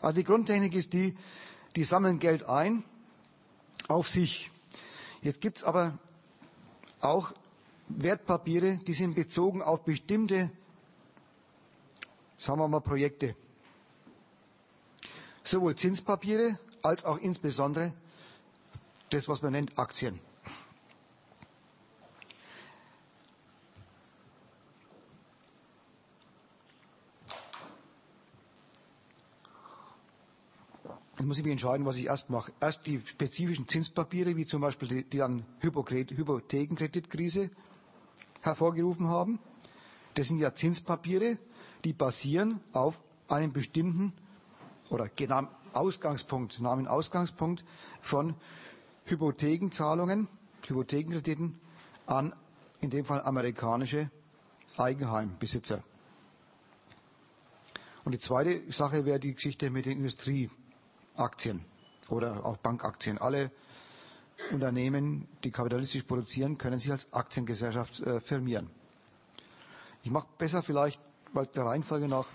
Also die Grundtechnik ist die, die sammeln Geld ein auf sich. Jetzt gibt es aber auch Wertpapiere, die sind bezogen auf bestimmte, sagen wir mal, Projekte. Sowohl Zinspapiere als auch insbesondere das, was man nennt Aktien. Dann muss ich mich entscheiden, was ich erst mache. Erst die spezifischen Zinspapiere, wie zum Beispiel die, die dann Hypothekenkreditkrise hervorgerufen haben. Das sind ja Zinspapiere, die basieren auf einem bestimmten oder Ausgangspunkt, Namen Ausgangspunkt von Hypothekenzahlungen, Hypothekenkrediten an in dem Fall amerikanische Eigenheimbesitzer. Und die zweite Sache wäre die Geschichte mit den Industrieaktien oder auch Bankaktien. Alle Unternehmen, die kapitalistisch produzieren, können sich als Aktiengesellschaft äh, firmieren. Ich mache besser vielleicht, weil der Reihenfolge nach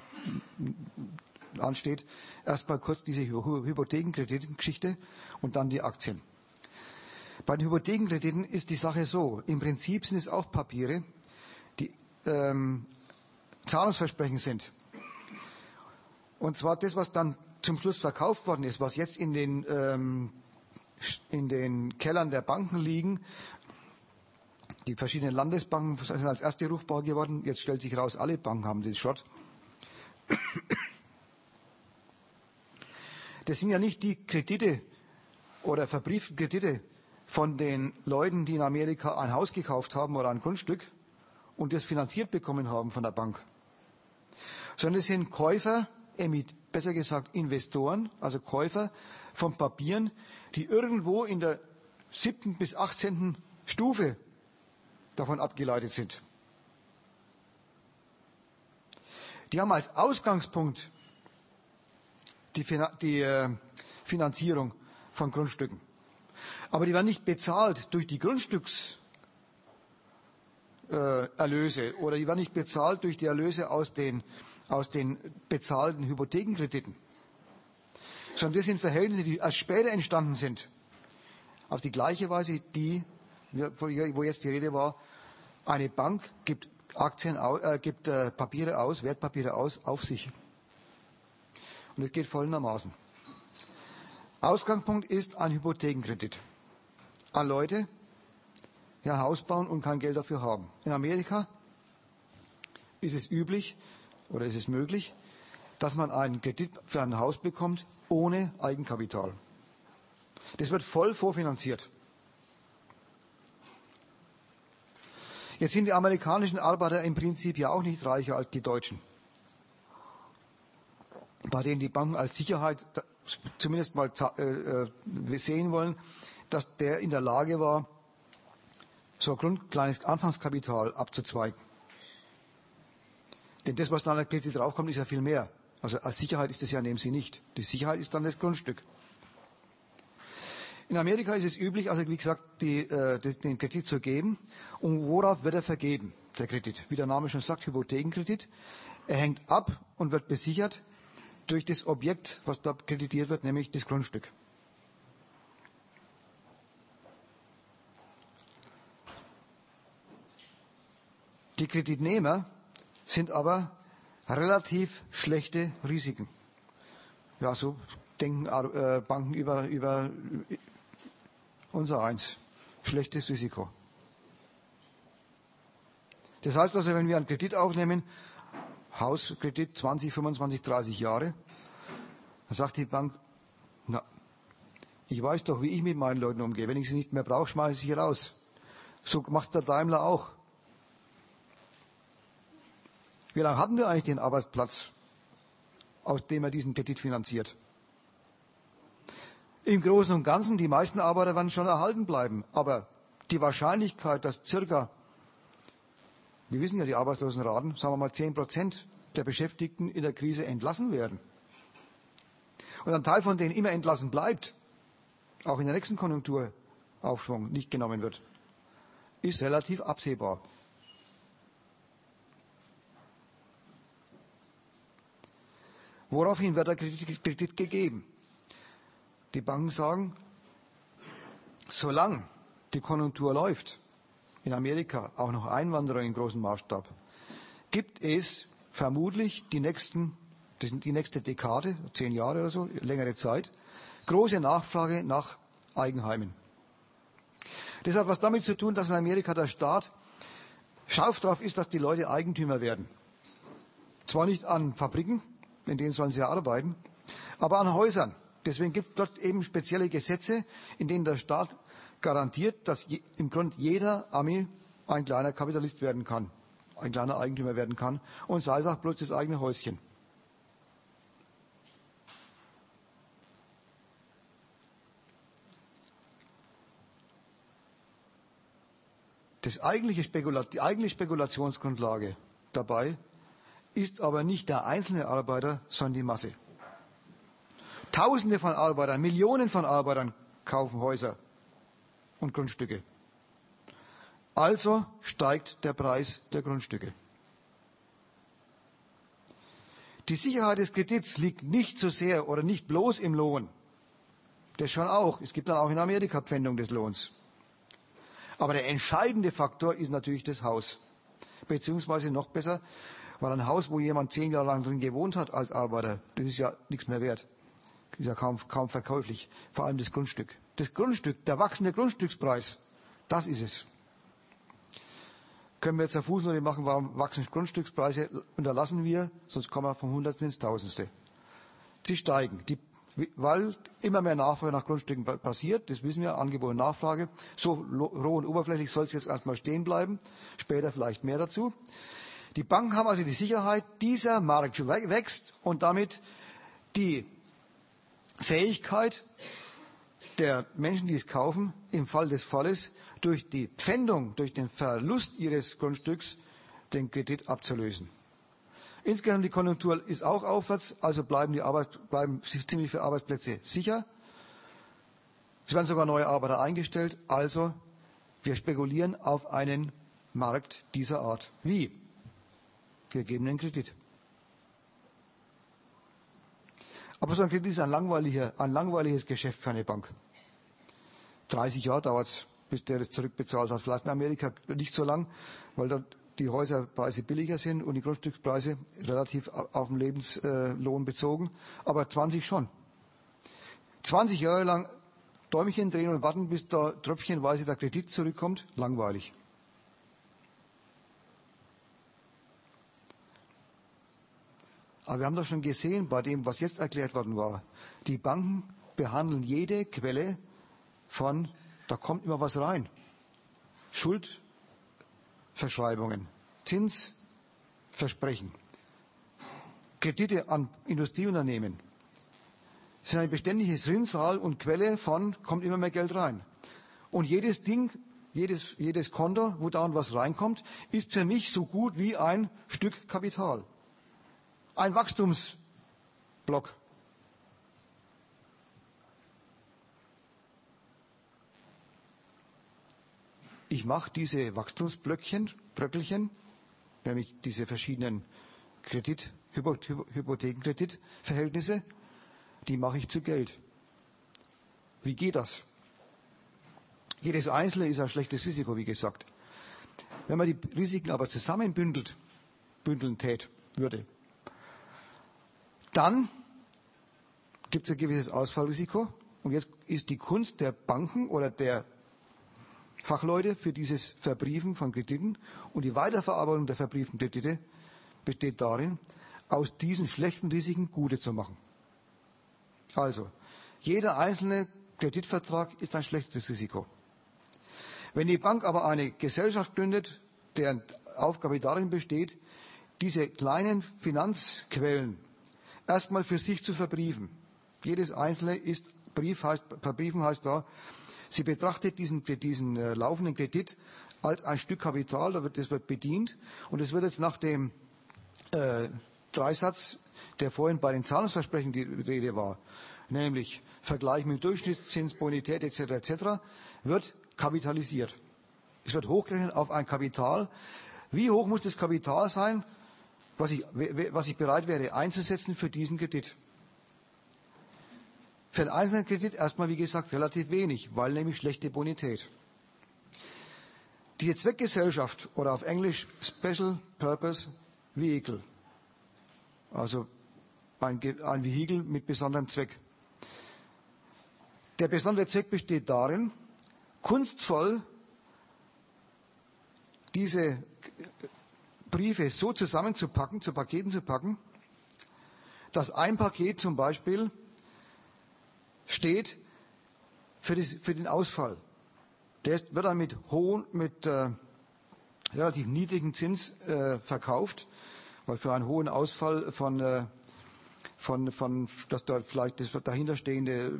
ansteht, erstmal kurz diese Hypothekenkreditgeschichte und dann die Aktien. Bei den Hypothekenkrediten ist die Sache so. Im Prinzip sind es auch Papiere, die ähm, Zahlungsversprechen sind. Und zwar das, was dann zum Schluss verkauft worden ist, was jetzt in den, ähm, in den Kellern der Banken liegen. Die verschiedenen Landesbanken sind als erste ruchbar geworden. Jetzt stellt sich raus, alle Banken haben den Schrott. Das sind ja nicht die Kredite oder verbrieften Kredite von den Leuten, die in Amerika ein Haus gekauft haben oder ein Grundstück und das finanziert bekommen haben von der Bank, sondern es sind Käufer, besser gesagt Investoren, also Käufer von Papieren, die irgendwo in der siebten bis achtzehnten Stufe davon abgeleitet sind. Die haben als Ausgangspunkt die, die äh, Finanzierung von Grundstücken. Aber die werden nicht bezahlt durch die Grundstückserlöse äh, oder die werden nicht bezahlt durch die Erlöse aus den, aus den bezahlten Hypothekenkrediten, sondern das sind Verhältnisse, die erst später entstanden sind. Auf die gleiche Weise, die, wo jetzt die Rede war, eine Bank gibt Aktien, äh, gibt äh, Papiere aus, Wertpapiere aus auf sich. Und es geht folgendermaßen. Ausgangspunkt ist ein Hypothekenkredit. An Leute, die ein Haus bauen und kein Geld dafür haben. In Amerika ist es üblich oder ist es möglich, dass man einen Kredit für ein Haus bekommt ohne Eigenkapital. Das wird voll vorfinanziert. Jetzt sind die amerikanischen Arbeiter im Prinzip ja auch nicht reicher als die Deutschen bei denen die Banken als Sicherheit zumindest mal äh, äh, sehen wollen, dass der in der Lage war, so ein grundkleines Anfangskapital abzuzweigen. Denn das, was dann an Kredit draufkommt, ist ja viel mehr. Also als Sicherheit ist das ja nehmen Sie nicht. Die Sicherheit ist dann das Grundstück. In Amerika ist es üblich, also wie gesagt, die, äh, den Kredit zu geben. Und worauf wird er vergeben, der Kredit? Wie der Name schon sagt, Hypothekenkredit. Er hängt ab und wird besichert durch das Objekt, was da kreditiert wird, nämlich das Grundstück. Kreditnehmer sind aber relativ schlechte Risiken. Ja, so denken äh, Banken über, über unser eins. Schlechtes Risiko. Das heißt also, wenn wir einen Kredit aufnehmen, Hauskredit 20, 25, 30 Jahre. Dann sagt die Bank, na, ich weiß doch, wie ich mit meinen Leuten umgehe. Wenn ich sie nicht mehr brauche, schmeiße ich sie raus. So macht der Daimler auch. Wie lange hatten wir eigentlich den Arbeitsplatz, aus dem er diesen Kredit finanziert? Im Großen und Ganzen, die meisten Arbeiter werden schon erhalten bleiben. Aber die Wahrscheinlichkeit, dass circa wir wissen ja die Arbeitslosenraten, sagen wir mal 10 Prozent der Beschäftigten in der Krise entlassen werden. Und ein Teil von denen immer entlassen bleibt, auch in der nächsten Konjunkturaufschwung nicht genommen wird, ist relativ absehbar. Woraufhin wird der Kredit, gegeben? Die Banken sagen, solange die Konjunktur läuft, in Amerika auch noch Einwanderer in großem Maßstab, gibt es vermutlich die, nächsten, die nächste Dekade, zehn Jahre oder so, längere Zeit, große Nachfrage nach Eigenheimen. Das hat was damit zu tun, dass in Amerika der Staat scharf drauf ist, dass die Leute Eigentümer werden. Zwar nicht an Fabriken, in denen sollen sie ja arbeiten, aber an Häusern. Deswegen gibt es dort eben spezielle Gesetze, in denen der Staat garantiert, dass im Grunde jeder Ami ein kleiner Kapitalist werden kann, ein kleiner Eigentümer werden kann und sei es auch bloß das eigene Häuschen. Das eigentliche die eigentliche Spekulationsgrundlage dabei ist aber nicht der einzelne Arbeiter, sondern die Masse. Tausende von Arbeitern, Millionen von Arbeitern kaufen Häuser und Grundstücke. Also steigt der Preis der Grundstücke. Die Sicherheit des Kredits liegt nicht so sehr oder nicht bloß im Lohn. Das schon auch. Es gibt dann auch in Amerika Pfändung des Lohns. Aber der entscheidende Faktor ist natürlich das Haus. Beziehungsweise noch besser, weil ein Haus, wo jemand zehn Jahre lang drin gewohnt hat als Arbeiter, das ist ja nichts mehr wert. Ist ja kaum, kaum verkäuflich. Vor allem das Grundstück. Das Grundstück, der wachsende Grundstückspreis, das ist es. Können wir jetzt eine Fußnote machen, warum wachsen Grundstückspreise? Unterlassen wir, sonst kommen wir vom Hundertsten ins Tausendste. Sie steigen. Die weil immer mehr Nachfrage nach Grundstücken passiert, das wissen wir, Angebot und Nachfrage. So roh und oberflächlich soll es jetzt erstmal stehen bleiben, später vielleicht mehr dazu. Die Banken haben also die Sicherheit, dieser Markt wächst und damit die Fähigkeit der Menschen, die es kaufen, im Fall des Falles durch die Pfändung, durch den Verlust ihres Grundstücks den Kredit abzulösen. Insgesamt die Konjunktur ist auch aufwärts, also bleiben, die Arbeit, bleiben ziemlich viele Arbeitsplätze sicher. Es werden sogar neue Arbeiter eingestellt. Also wir spekulieren auf einen Markt dieser Art. Wie? Wir geben einen Kredit. Aber so ein Kredit ist ein, langweiliger, ein langweiliges Geschäft für eine Bank. 30 Jahre dauert es, bis der das zurückbezahlt hat. Vielleicht in Amerika nicht so lang, weil dort die Häuserpreise billiger sind und die Grundstückspreise relativ auf den Lebenslohn bezogen, aber 20 schon. 20 Jahre lang Däumchen drehen und warten, bis da tröpfchenweise der Kredit zurückkommt, langweilig. Aber wir haben doch schon gesehen bei dem, was jetzt erklärt worden war, die Banken behandeln jede Quelle von, da kommt immer was rein. Schuld, Verschreibungen, Zinsversprechen, Kredite an Industrieunternehmen sind ein beständiges Rinnsal und Quelle von, kommt immer mehr Geld rein. Und jedes Ding, jedes, jedes Konto, wo da was reinkommt, ist für mich so gut wie ein Stück Kapital. Ein Wachstumsblock. Ich mache diese Wachstumsblöckchen, Bröckelchen, nämlich diese verschiedenen Kredit, Hypothekenkreditverhältnisse, die mache ich zu Geld. Wie geht das? Jedes Einzelne ist ein schlechtes Risiko, wie gesagt. Wenn man die Risiken aber zusammenbündelt, bündeln tät, würde, dann gibt es ein gewisses Ausfallrisiko. Und jetzt ist die Kunst der Banken oder der Fachleute für dieses Verbriefen von Krediten und die Weiterverarbeitung der verbrieften Kredite besteht darin, aus diesen schlechten Risiken gute zu machen. Also, jeder einzelne Kreditvertrag ist ein schlechtes Risiko. Wenn die Bank aber eine Gesellschaft gründet, deren Aufgabe darin besteht, diese kleinen Finanzquellen erstmal für sich zu verbriefen. Jedes einzelne ist Brief heißt, verbriefen heißt da, Sie betrachtet diesen, diesen äh, laufenden Kredit als ein Stück Kapital, da wird, das wird bedient und es wird jetzt nach dem äh, Dreisatz, der vorhin bei den Zahlungsversprechen die Rede war, nämlich Vergleich mit Durchschnittszins, Bonität etc. etc., wird kapitalisiert. Es wird hochgerechnet auf ein Kapital. Wie hoch muss das Kapital sein, was ich, was ich bereit wäre einzusetzen für diesen Kredit? Für einen einzelnen Kredit erstmal, wie gesagt, relativ wenig, weil nämlich schlechte Bonität. Diese Zweckgesellschaft oder auf Englisch Special Purpose Vehicle, also ein, ein Vehikel mit besonderem Zweck. Der besondere Zweck besteht darin, kunstvoll diese Briefe so zusammenzupacken, zu Paketen zu packen, dass ein Paket zum Beispiel steht für, das, für den Ausfall. Der wird dann mit hohen, mit äh, relativ niedrigen Zins äh, verkauft, weil für einen hohen Ausfall von, äh, von, von dass dort vielleicht das dahinterstehende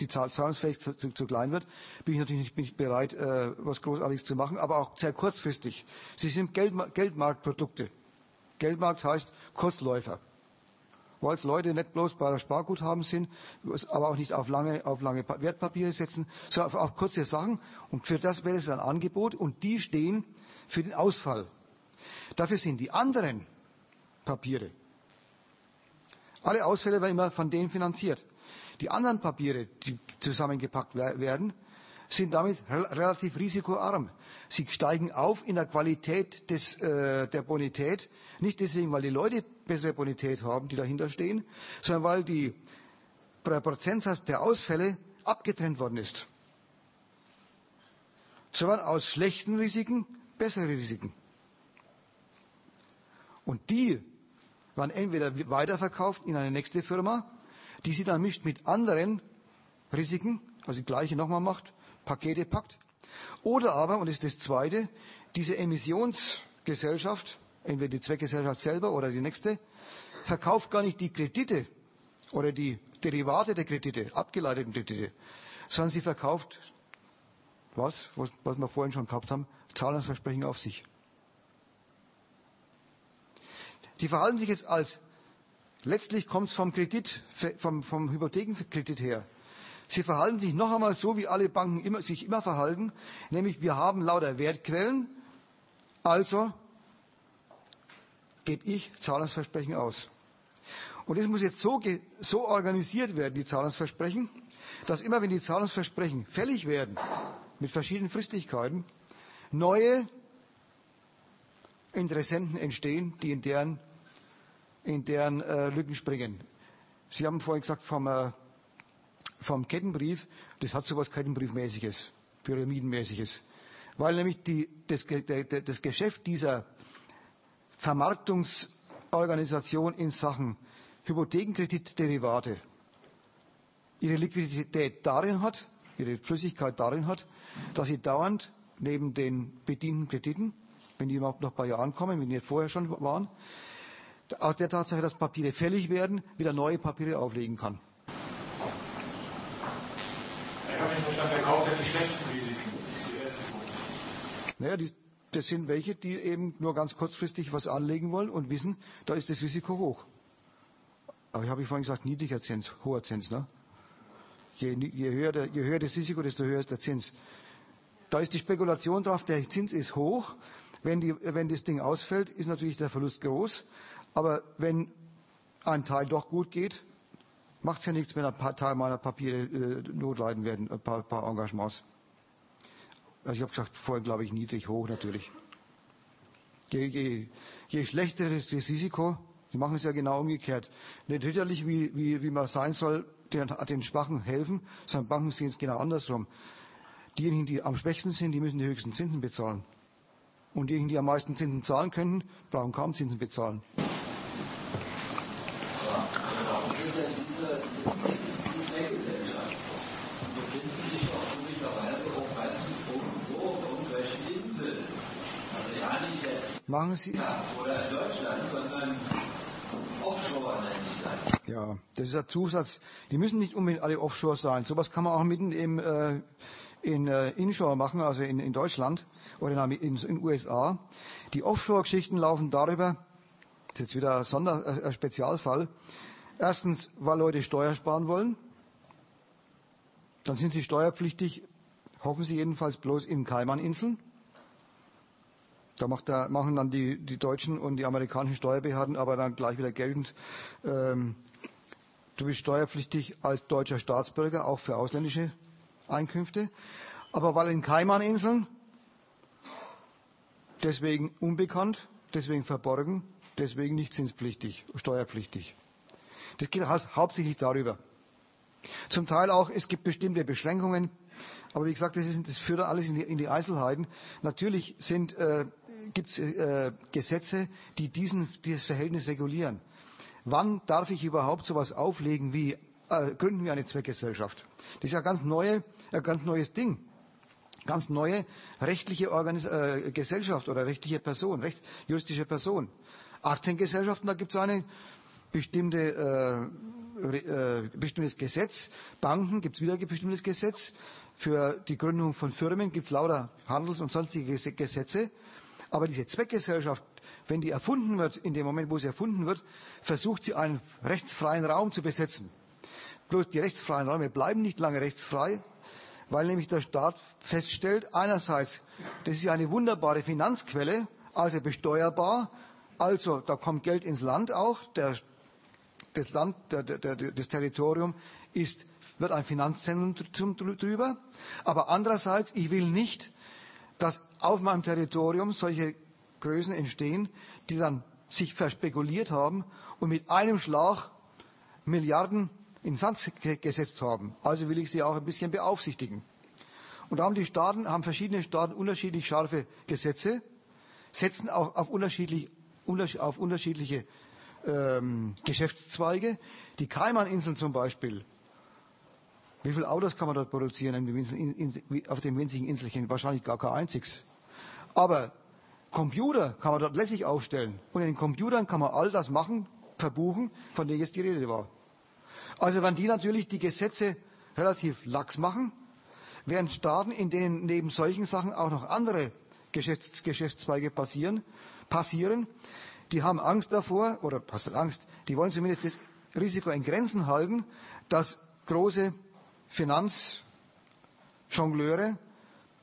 die Zahlungsfähigkeit zu, zu, klein wird, bin ich natürlich nicht, nicht bereit, äh, was Großartiges zu machen, aber auch sehr kurzfristig. Sie sind Geld, Geldmarktprodukte. Geldmarkt heißt Kurzläufer weil es Leute nicht bloß bei der Sparguthaben sind, aber auch nicht auf lange, auf lange Wertpapiere setzen, sondern auf kurze Sachen. Und für das wäre es ein Angebot und die stehen für den Ausfall. Dafür sind die anderen Papiere. Alle Ausfälle werden immer von denen finanziert. Die anderen Papiere, die zusammengepackt werden, sind damit relativ risikoarm. Sie steigen auf in der Qualität des, äh, der Bonität, nicht deswegen, weil die Leute bessere Bonität haben, die dahinter stehen, sondern weil die, der Prozentsatz der Ausfälle abgetrennt worden ist. So waren aus schlechten Risiken bessere Risiken. Und die werden entweder weiterverkauft in eine nächste Firma, die sie dann mischt mit anderen Risiken, also die gleiche nochmal macht, Pakete packt. Oder aber, und das ist das Zweite, diese Emissionsgesellschaft, entweder die Zweckgesellschaft selber oder die nächste, verkauft gar nicht die Kredite oder die Derivate der Kredite, abgeleiteten Kredite, sondern sie verkauft was, was, was wir vorhin schon gehabt haben, Zahlungsversprechen auf sich. Die verhalten sich jetzt als, letztlich kommt es vom Kredit, vom, vom Hypothekenkredit her. Sie verhalten sich noch einmal so, wie alle Banken immer, sich immer verhalten, nämlich wir haben lauter Wertquellen, also gebe ich Zahlungsversprechen aus. Und das muss jetzt so, so organisiert werden, die Zahlungsversprechen, dass immer wenn die Zahlungsversprechen fällig werden, mit verschiedenen Fristigkeiten, neue Interessenten entstehen, die in deren, in deren äh, Lücken springen. Sie haben vorhin gesagt vom äh, vom Kettenbrief, das hat so etwas Kettenbriefmäßiges, Pyramidenmäßiges. Weil nämlich die, das, das Geschäft dieser Vermarktungsorganisation in Sachen Hypothekenkreditderivate ihre Liquidität darin hat, ihre Flüssigkeit darin hat, dass sie dauernd neben den bedienten Krediten, wenn die überhaupt noch bei ihr ankommen, wenn die vorher schon waren, aus der Tatsache, dass Papiere fällig werden, wieder neue Papiere auflegen kann. dann verkauft die schlechten Risiken. Die erste Naja, die, das sind welche, die eben nur ganz kurzfristig was anlegen wollen und wissen, da ist das Risiko hoch. Aber ich habe ich vorhin gesagt, niedriger Zins, hoher Zins. Ne? Je, je, höher der, je höher das Risiko, desto höher ist der Zins. Da ist die Spekulation drauf, der Zins ist hoch. Wenn, die, wenn das Ding ausfällt, ist natürlich der Verlust groß. Aber wenn ein Teil doch gut geht, macht es ja nichts, wenn ein paar Teil meiner Papiere äh, notleiden werden, ein paar, paar Engagements. Also ich habe gesagt, vorher glaube ich niedrig, hoch natürlich. Je, je, je schlechter das Risiko, die machen es ja genau umgekehrt. Nicht ritterlich, wie, wie, wie man sein soll, den, den Schwachen helfen, sondern Banken sehen es genau andersrum. Diejenigen, die am schwächsten sind, die müssen die höchsten Zinsen bezahlen. Und diejenigen, die am meisten Zinsen zahlen können, brauchen kaum Zinsen bezahlen. Machen Sie. Oder in Deutschland, sondern Offshore nennen die das. Ja, das ist ein Zusatz. Die müssen nicht unbedingt alle Offshore sein. Sowas kann man auch mitten im, äh, in äh, Inshore machen, also in, in Deutschland oder in den USA. Die Offshore-Geschichten laufen darüber, das ist jetzt wieder ein, Sonder, äh, Spezialfall. Erstens, weil Leute Steuer sparen wollen. Dann sind sie steuerpflichtig, hoffen sie jedenfalls bloß in Kaimaninseln. Da der, machen dann die, die, deutschen und die amerikanischen Steuerbehörden aber dann gleich wieder geltend, ähm, du bist steuerpflichtig als deutscher Staatsbürger, auch für ausländische Einkünfte. Aber weil in Kaimaninseln, deswegen unbekannt, deswegen verborgen, deswegen nicht zinspflichtig, steuerpflichtig. Das geht hauptsächlich darüber. Zum Teil auch, es gibt bestimmte Beschränkungen. Aber wie gesagt, das, ist, das führt alles in die, in die Einzelheiten. Natürlich äh, gibt es äh, Gesetze, die diesen, dieses Verhältnis regulieren. Wann darf ich überhaupt so etwas auflegen wie äh, gründen wir eine Zweckgesellschaft? Das ist ja ganz neue, ein ganz neues Ding. Ganz neue rechtliche Organis äh, Gesellschaft oder rechtliche Person, recht, juristische Person. Aktiengesellschaften, da gibt es eine bestimmte, äh, äh, bestimmtes Gesetz. Banken gibt es wieder ein bestimmtes Gesetz. Für die Gründung von Firmen gibt es lauter Handels- und sonstige Gesetze. Aber diese Zweckgesellschaft, wenn die erfunden wird, in dem Moment, wo sie erfunden wird, versucht sie einen rechtsfreien Raum zu besetzen. Bloß die rechtsfreien Räume bleiben nicht lange rechtsfrei, weil nämlich der Staat feststellt, einerseits, das ist eine wunderbare Finanzquelle, also besteuerbar, also da kommt Geld ins Land auch, der, das Land, der, der, das Territorium ist, wird ein Finanzzentrum drüber, aber andererseits, ich will nicht, dass auf meinem Territorium solche Größen entstehen, die dann sich verspekuliert haben und mit einem Schlag Milliarden in Sand gesetzt haben. Also will ich sie auch ein bisschen beaufsichtigen. Und da haben die Staaten, haben verschiedene Staaten unterschiedlich scharfe Gesetze, setzen auch auf, unterschiedlich, auf unterschiedliche ähm, Geschäftszweige. Die Kaimaninseln zum Beispiel. Wie viele Autos kann man dort produzieren auf dem winzigen Inselchen? Wahrscheinlich gar kein einziges. Aber Computer kann man dort lässig aufstellen. Und in den Computern kann man all das machen, verbuchen, von dem jetzt die Rede war. Also wenn die natürlich die Gesetze relativ lax machen, während Staaten, in denen neben solchen Sachen auch noch andere Geschäfts Geschäftszweige passieren, passieren, die haben Angst davor, oder was Angst, die wollen zumindest das Risiko in Grenzen halten, dass große Finanzjongleure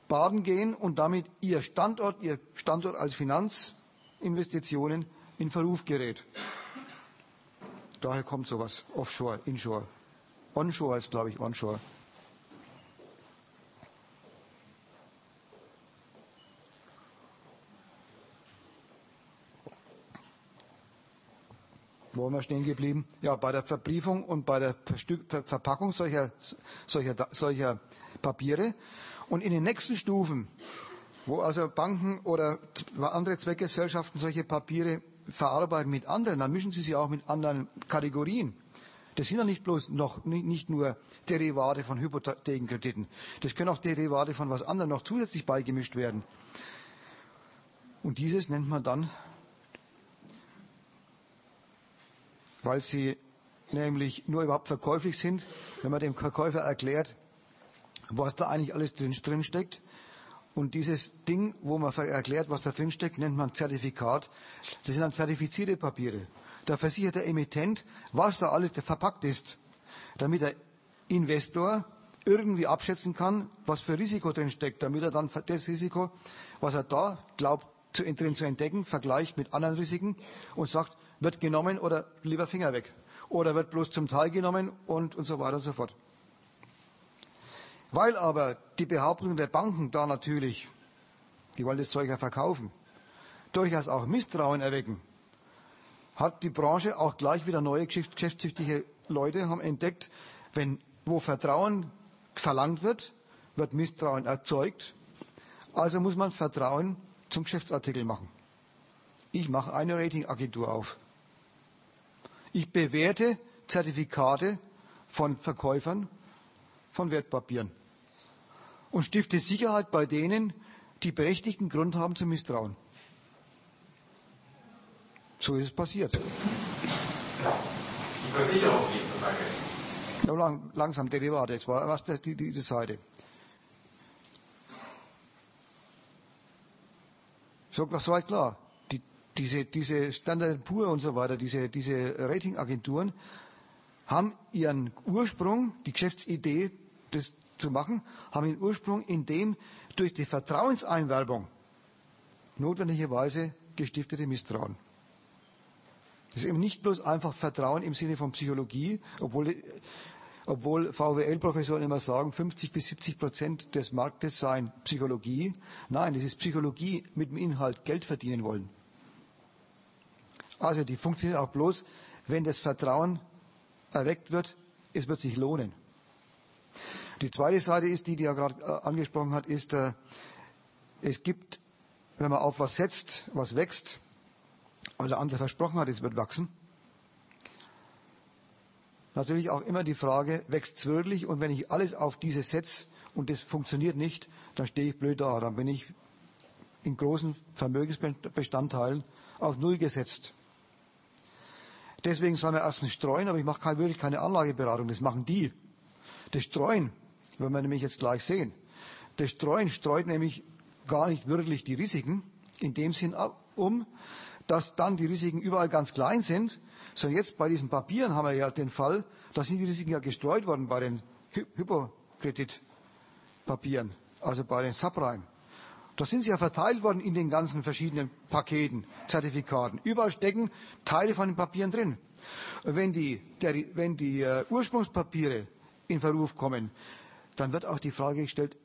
baden gehen und damit ihr Standort, ihr Standort als Finanzinvestitionen in Verruf gerät. Daher kommt sowas. Offshore, Inshore. Onshore ist, glaube ich, Onshore. Wo sind wir stehen geblieben? Ja, bei der Verbriefung und bei der Verpackung solcher, solcher, solcher Papiere. Und in den nächsten Stufen, wo also Banken oder andere Zweckgesellschaften solche Papiere verarbeiten mit anderen, dann mischen sie sie auch mit anderen Kategorien. Das sind ja nicht bloß noch nicht nur Derivate von Hypothekenkrediten. Das können auch Derivate von was anderem noch zusätzlich beigemischt werden. Und dieses nennt man dann, weil sie nämlich nur überhaupt verkäuflich sind, wenn man dem Verkäufer erklärt, was da eigentlich alles drin, steckt, und dieses Ding, wo man erklärt, was da drin steckt, nennt man Zertifikat. Das sind dann zertifizierte Papiere. Da versichert der Emittent, was da alles verpackt ist, damit der Investor irgendwie abschätzen kann, was für Risiko drin steckt, damit er dann das Risiko, was er da glaubt drin zu entdecken, vergleicht mit anderen Risiken und sagt, wird genommen oder lieber Finger weg. Oder wird bloß zum Teil genommen und, und so weiter und so fort. Weil aber die Behauptungen der Banken da natürlich, die wollen das Zeug ja verkaufen, durchaus auch Misstrauen erwecken, hat die Branche auch gleich wieder neue geschäftstüchtige Leute haben entdeckt, wenn wo Vertrauen verlangt wird, wird Misstrauen erzeugt. Also muss man Vertrauen zum Geschäftsartikel machen. Ich mache eine Ratingagentur auf. Ich bewerte Zertifikate von Verkäufern von Wertpapieren und stifte Sicherheit bei denen, die berechtigten Grund haben zu misstrauen. So ist es passiert. Die Versicherung Beispiel. Ja, lang, langsam Derivate, das war was die, diese Seite. So, das war klar. Die, diese, diese Standard Pur und so weiter, diese, diese Ratingagenturen haben ihren Ursprung, die Geschäftsidee des zu machen, haben ihren Ursprung in dem durch die Vertrauenseinwerbung notwendigerweise gestiftete Misstrauen. Das ist eben nicht bloß einfach Vertrauen im Sinne von Psychologie, obwohl, obwohl VWL-Professoren immer sagen, 50 bis 70 Prozent des Marktes seien Psychologie. Nein, das ist Psychologie mit dem Inhalt Geld verdienen wollen. Also die funktioniert auch bloß, wenn das Vertrauen erweckt wird, es wird sich lohnen. Die zweite Seite ist, die, die er gerade äh, angesprochen hat, ist, äh, es gibt, wenn man auf was setzt, was wächst, weil der andere versprochen hat, es wird wachsen, natürlich auch immer die Frage, wächst es wirklich? Und wenn ich alles auf diese setze und das funktioniert nicht, dann stehe ich blöd da. Dann bin ich in großen Vermögensbestandteilen auf Null gesetzt. Deswegen soll man erstens streuen, aber ich mache kein, wirklich keine Anlageberatung. Das machen die. Das Streuen, wenn wir nämlich jetzt gleich sehen, das Streuen streut nämlich gar nicht wirklich die Risiken in dem Sinn um, dass dann die Risiken überall ganz klein sind, sondern jetzt bei diesen Papieren haben wir ja den Fall, da sind die Risiken ja gestreut worden bei den Hypokreditpapieren, also bei den Subprime. Da sind sie ja verteilt worden in den ganzen verschiedenen Paketen, Zertifikaten. Überall stecken Teile von den Papieren drin. Wenn die, der, wenn die äh, Ursprungspapiere in Verruf kommen, dann wird auch die Frage gestellt,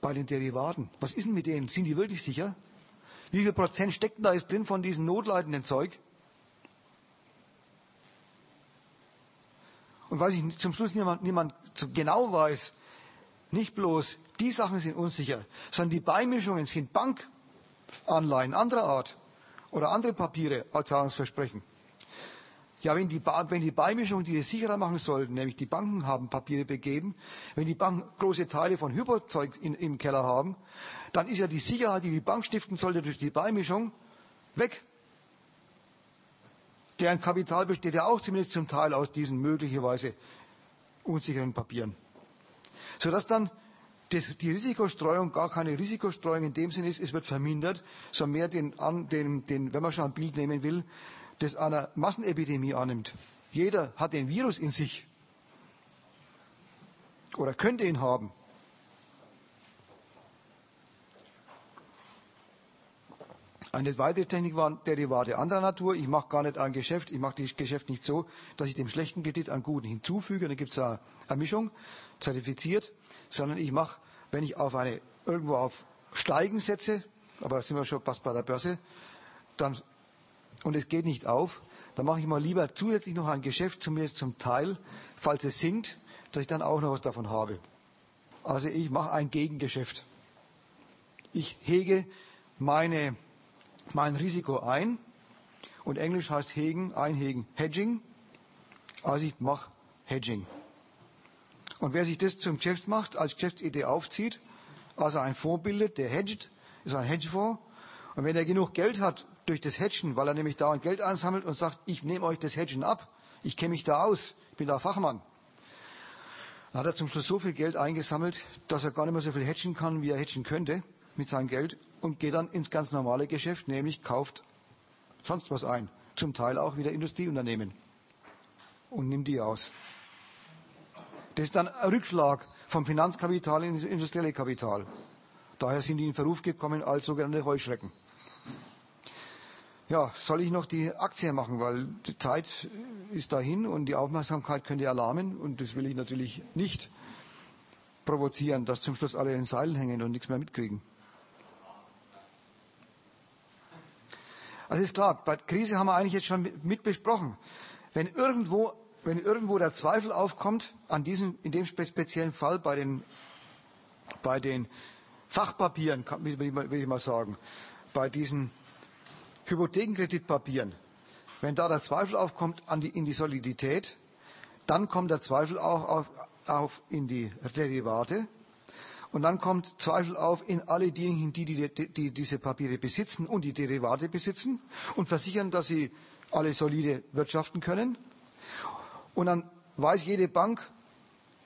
bei den Derivaten, was ist denn mit denen? Sind die wirklich sicher? Wie viel Prozent steckt da jetzt drin von diesem notleidenden Zeug? Und weil sich zum Schluss niemand, niemand genau weiß, nicht bloß die Sachen sind unsicher, sondern die Beimischungen sind Bankanleihen anderer Art oder andere Papiere als Zahlungsversprechen. Ja, wenn die, wenn die Beimischungen, die es sicherer machen sollten, nämlich die Banken haben Papiere begeben, wenn die Banken große Teile von Hypozeug in, im Keller haben, dann ist ja die Sicherheit, die die Bank stiften sollte durch die Beimischung, weg. Deren Kapital besteht ja auch zumindest zum Teil aus diesen möglicherweise unsicheren Papieren. Sodass dann das, die Risikostreuung gar keine Risikostreuung in dem Sinne ist, es wird vermindert, sondern mehr den, den, den, wenn man schon ein Bild nehmen will, das einer Massenepidemie annimmt. Jeder hat den Virus in sich oder könnte ihn haben. Eine weitere Technik waren Derivate anderer Natur. Ich mache gar nicht ein Geschäft, ich mache das Geschäft nicht so, dass ich dem schlechten Kredit einen guten hinzufüge. Da gibt es eine, eine Mischung, zertifiziert, sondern ich mache, wenn ich auf eine irgendwo auf Steigen setze, aber da sind wir schon fast bei der Börse, dann und es geht nicht auf, dann mache ich mal lieber zusätzlich noch ein Geschäft, zumindest zum Teil, falls es sinkt, dass ich dann auch noch was davon habe. Also ich mache ein Gegengeschäft. Ich hege meine, mein Risiko ein und Englisch heißt hegen, einhegen, hedging. Also ich mache Hedging. Und wer sich das zum Geschäft macht, als Geschäftsidee aufzieht, also ein Fonds bildet, der hedgt, ist ein Hedgefonds. Und wenn er genug Geld hat durch das Hedgen, weil er nämlich dauernd Geld ansammelt und sagt, ich nehme euch das Hedgen ab, ich kenne mich da aus, ich bin da Fachmann. Dann hat er zum Schluss so viel Geld eingesammelt, dass er gar nicht mehr so viel hedgen kann, wie er hedgen könnte mit seinem Geld und geht dann ins ganz normale Geschäft, nämlich kauft sonst was ein. Zum Teil auch wieder Industrieunternehmen und nimmt die aus. Das ist dann ein Rückschlag vom Finanzkapital in das industrielle Kapital. Daher sind die in Verruf gekommen als sogenannte Heuschrecken. Ja, soll ich noch die Aktie machen, weil die Zeit ist dahin und die Aufmerksamkeit könnte erlahmen und das will ich natürlich nicht provozieren, dass zum Schluss alle in den Seilen hängen und nichts mehr mitkriegen. Also ist klar, bei Krise haben wir eigentlich jetzt schon mit besprochen. Wenn irgendwo, wenn irgendwo der Zweifel aufkommt, an diesem, in dem speziellen Fall bei den, bei den Fachpapieren, will ich mal sagen, bei diesen Hypothekenkreditpapieren, wenn da der Zweifel aufkommt die, in die Solidität, dann kommt der Zweifel auch auf, auf in die Derivate und dann kommt Zweifel auf in alle diejenigen, die, die, die, diese Papiere besitzen und die Derivate besitzen und versichern, dass sie alle solide wirtschaften können. Und dann weiß jede Bank,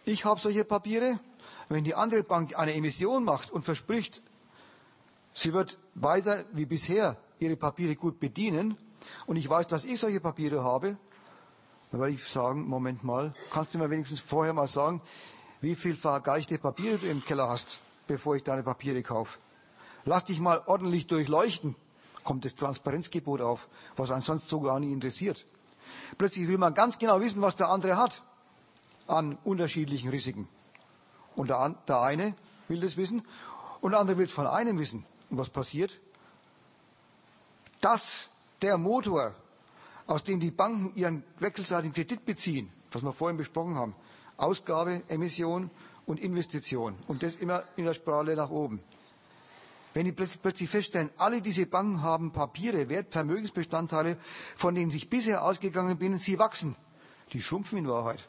ich habe solche Papiere. Wenn die andere Bank eine Emission macht und verspricht, sie wird weiter wie bisher ihre Papiere gut bedienen und ich weiß, dass ich solche Papiere habe, dann werde ich sagen, Moment mal, kannst du mir wenigstens vorher mal sagen, wie viel vergeichte Papiere du im Keller hast, bevor ich deine Papiere kaufe. Lass dich mal ordentlich durchleuchten, kommt das Transparenzgebot auf, was einen sonst so gar nicht interessiert. Plötzlich will man ganz genau wissen, was der andere hat an unterschiedlichen Risiken. Und der, der eine will das wissen und der andere will es von einem wissen. Und was passiert? dass der Motor, aus dem die Banken ihren wechselseitigen Kredit beziehen, was wir vorhin besprochen haben, Ausgabe, Emission und Investition. Und das immer in der Spirale nach oben. Wenn die plötzlich feststellen, alle diese Banken haben Papiere, Wert, Vermögensbestandteile, von denen ich bisher ausgegangen bin, sie wachsen. Die schrumpfen in Wahrheit.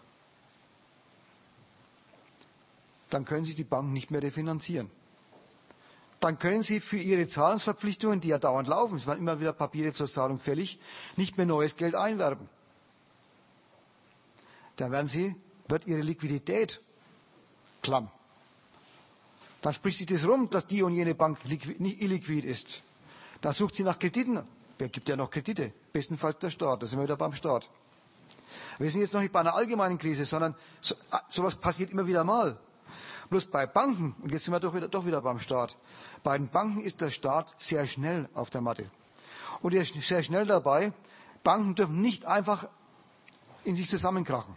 Dann können sie die Banken nicht mehr refinanzieren. Dann können sie für ihre Zahlungsverpflichtungen, die ja dauernd laufen, es waren immer wieder Papiere zur Zahlung fällig, nicht mehr neues Geld einwerben. Dann werden sie, wird ihre Liquidität klamm. Dann spricht sich das rum, dass die und jene Bank nicht illiquid ist. Dann sucht sie nach Krediten. Wer gibt ja noch Kredite? Bestenfalls der Staat. Da sind wir wieder beim Staat. Wir sind jetzt noch nicht bei einer allgemeinen Krise, sondern so, ah, sowas passiert immer wieder mal. Bloß bei Banken, und jetzt sind wir doch wieder, doch wieder beim Staat, bei den Banken ist der Staat sehr schnell auf der Matte. Und er ist sehr schnell dabei. Banken dürfen nicht einfach in sich zusammenkrachen.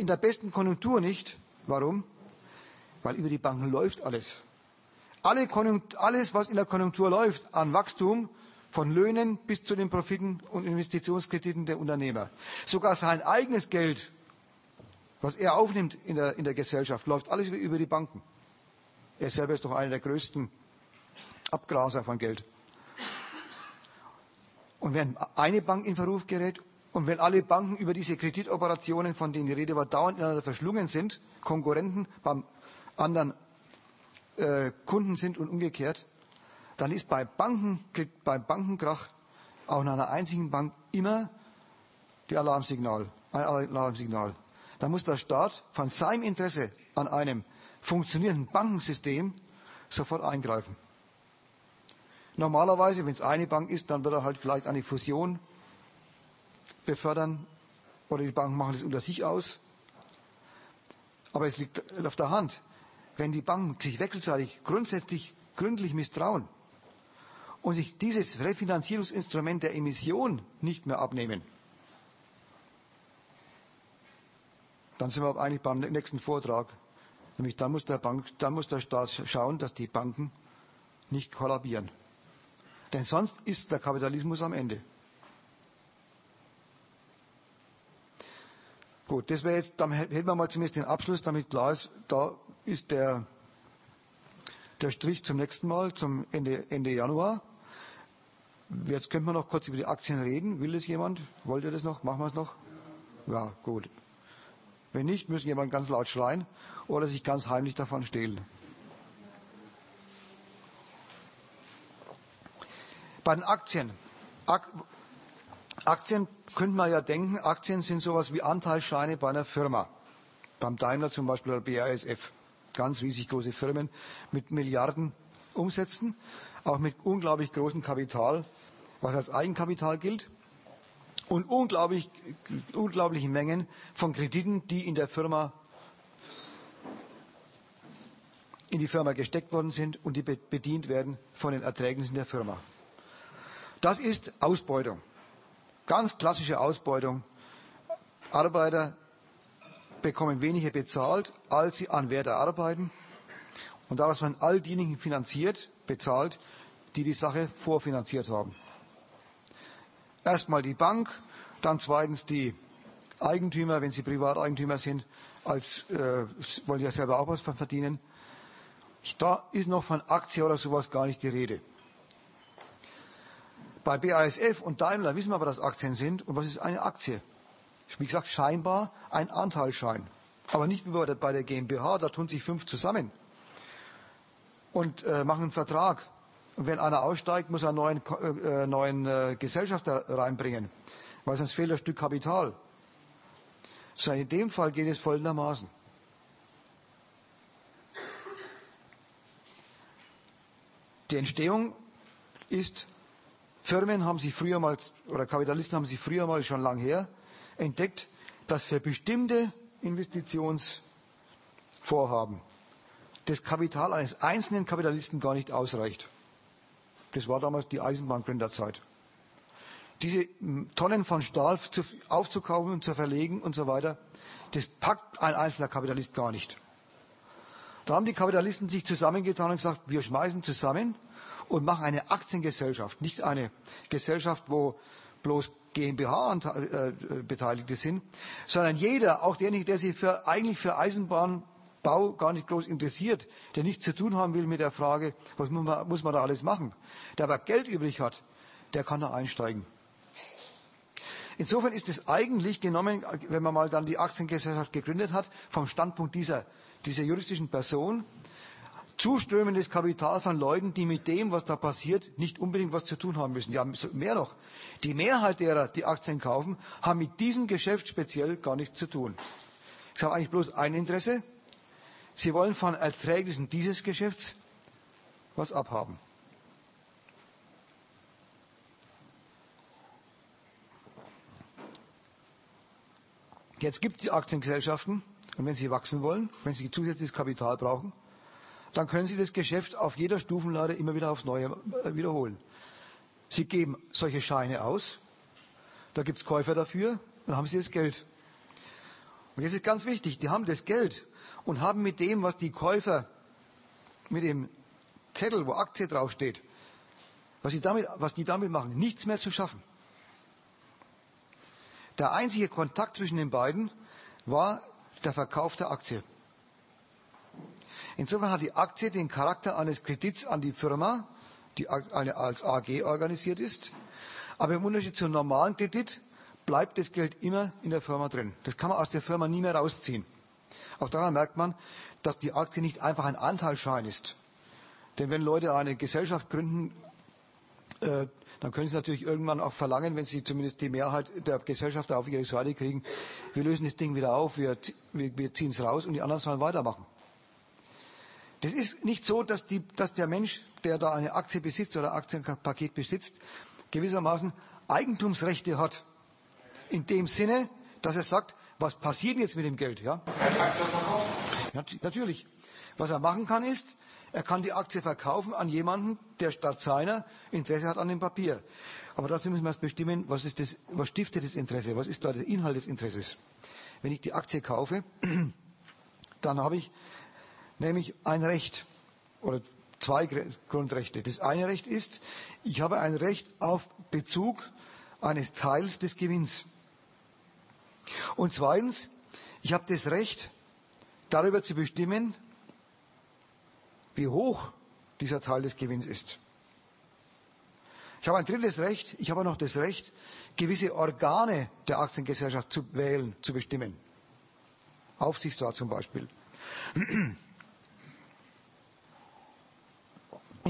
In der besten Konjunktur nicht. Warum? Weil über die Banken läuft alles. Alle alles, was in der Konjunktur läuft, an Wachstum, von Löhnen bis zu den Profiten und Investitionskrediten der Unternehmer. Sogar sein eigenes Geld, was er aufnimmt in der, in der Gesellschaft, läuft alles über die Banken. Er selber ist doch einer der größten Abgraser von Geld. Und wenn eine Bank in Verruf gerät und wenn alle Banken über diese Kreditoperationen, von denen die Rede war, dauernd ineinander verschlungen sind, Konkurrenten beim anderen äh, Kunden sind und umgekehrt, dann ist bei Banken, beim Bankenkrach auch in einer einzigen Bank immer die Alarmsignal, ein Alarmsignal. Da muss der Staat von seinem Interesse an einem funktionierenden Bankensystem sofort eingreifen. Normalerweise, wenn es eine Bank ist, dann wird er halt vielleicht eine Fusion befördern oder die Banken machen es unter sich aus. Aber es liegt auf der Hand, wenn die Banken sich wechselseitig grundsätzlich gründlich misstrauen und sich dieses Refinanzierungsinstrument der Emission nicht mehr abnehmen, dann sind wir eigentlich beim nächsten Vortrag. Nämlich dann muss der, Bank, dann muss der Staat schauen, dass die Banken nicht kollabieren. Denn sonst ist der Kapitalismus am Ende. Gut, das wäre jetzt, dann hätten wir mal zumindest den Abschluss, damit klar ist, da ist der, der Strich zum nächsten Mal, zum Ende, Ende Januar. Jetzt könnte man noch kurz über die Aktien reden. Will das jemand? Wollt ihr das noch? Machen wir es noch? Ja, gut. Wenn nicht, müssen jemand ganz laut schreien oder sich ganz heimlich davon stehlen. Bei den Aktien. Aktien könnte man ja denken, Aktien sind sowas wie Anteilsscheine bei einer Firma. Beim Daimler zum Beispiel oder BASF. Ganz riesig große Firmen mit Milliarden Umsätzen, auch mit unglaublich großem Kapital, was als Eigenkapital gilt, und unglaublich, unglaublichen Mengen von Krediten, die in der Firma in die Firma gesteckt worden sind und die bedient werden von den Erträgnissen der Firma. Das ist Ausbeutung. Ganz klassische Ausbeutung. Arbeiter bekommen weniger bezahlt, als sie an Wert erarbeiten. Und daraus werden all diejenigen finanziert, bezahlt, die die Sache vorfinanziert haben. Erstmal die Bank, dann zweitens die Eigentümer, wenn sie Privateigentümer sind, als äh, wollen ja selber auch was verdienen. Da ist noch von Aktie oder sowas gar nicht die Rede. Bei BASF und Daimler wissen wir aber, dass Aktien sind. Und was ist eine Aktie? Wie gesagt, scheinbar ein Anteilsschein. Aber nicht wie bei der GmbH, da tun sich fünf zusammen und äh, machen einen Vertrag. Und wenn einer aussteigt, muss er einen neuen, äh, neuen äh, Gesellschafter reinbringen, weil sonst fehlt ein Stück Kapital. So in dem Fall geht es folgendermaßen. Die Entstehung ist Firmen haben sich früher mal, oder Kapitalisten haben sich früher mal schon lang her entdeckt, dass für bestimmte Investitionsvorhaben das Kapital eines einzelnen Kapitalisten gar nicht ausreicht. Das war damals die Eisenbahngründerzeit. Diese Tonnen von Stahl aufzukaufen und zu verlegen und so weiter, das packt ein einzelner Kapitalist gar nicht. Da haben die Kapitalisten sich zusammengetan und gesagt, wir schmeißen zusammen und machen eine Aktiengesellschaft, nicht eine Gesellschaft, wo bloß GmbH-Beteiligte äh, sind, sondern jeder, auch derjenige, der sich für, eigentlich für Eisenbahn Bau gar nicht groß interessiert, der nichts zu tun haben will mit der Frage, was muss man, muss man da alles machen, der aber Geld übrig hat, der kann da einsteigen. Insofern ist es eigentlich genommen, wenn man mal dann die Aktiengesellschaft gegründet hat, vom Standpunkt dieser, dieser juristischen Person, zuströmendes Kapital von Leuten, die mit dem, was da passiert, nicht unbedingt was zu tun haben müssen. Ja, mehr noch. Die Mehrheit derer, die Aktien kaufen, haben mit diesem Geschäft speziell gar nichts zu tun. Sie haben eigentlich bloß ein Interesse. Sie wollen von Erträgnissen dieses Geschäfts was abhaben. Jetzt gibt es die Aktiengesellschaften und wenn sie wachsen wollen, wenn sie zusätzliches Kapital brauchen, dann können Sie das Geschäft auf jeder Stufenleiter immer wieder aufs Neue äh, wiederholen. Sie geben solche Scheine aus, da gibt es Käufer dafür, dann haben Sie das Geld. Und jetzt ist ganz wichtig, die haben das Geld und haben mit dem, was die Käufer, mit dem Zettel, wo Aktie draufsteht, was, sie damit, was die damit machen, nichts mehr zu schaffen. Der einzige Kontakt zwischen den beiden war der Verkauf der Aktie. Insofern hat die Aktie den Charakter eines Kredits an die Firma, die als AG organisiert ist. Aber im Unterschied zum normalen Kredit bleibt das Geld immer in der Firma drin. Das kann man aus der Firma nie mehr rausziehen. Auch daran merkt man, dass die Aktie nicht einfach ein Anteilsschein ist. Denn wenn Leute eine Gesellschaft gründen, äh, dann können sie natürlich irgendwann auch verlangen, wenn sie zumindest die Mehrheit der Gesellschaft auf ihre Seite kriegen, wir lösen das Ding wieder auf, wir, wir ziehen es raus und die anderen sollen weitermachen. Das ist nicht so, dass, die, dass der Mensch, der da eine Aktie besitzt oder Aktienpaket besitzt, gewissermaßen Eigentumsrechte hat. In dem Sinne, dass er sagt, was passiert jetzt mit dem Geld? Ja? ja? Natürlich. Was er machen kann ist, er kann die Aktie verkaufen an jemanden, der statt seiner Interesse hat an dem Papier. Aber dazu müssen wir erst bestimmen, was, ist das, was stiftet das Interesse, was ist da der Inhalt des Interesses. Wenn ich die Aktie kaufe, dann habe ich nämlich ein Recht oder zwei Grundrechte. Das eine Recht ist, ich habe ein Recht auf Bezug eines Teils des Gewinns. Und zweitens, ich habe das Recht, darüber zu bestimmen, wie hoch dieser Teil des Gewinns ist. Ich habe ein drittes Recht, ich habe noch das Recht, gewisse Organe der Aktiengesellschaft zu wählen, zu bestimmen. Aufsichtsrat zum Beispiel.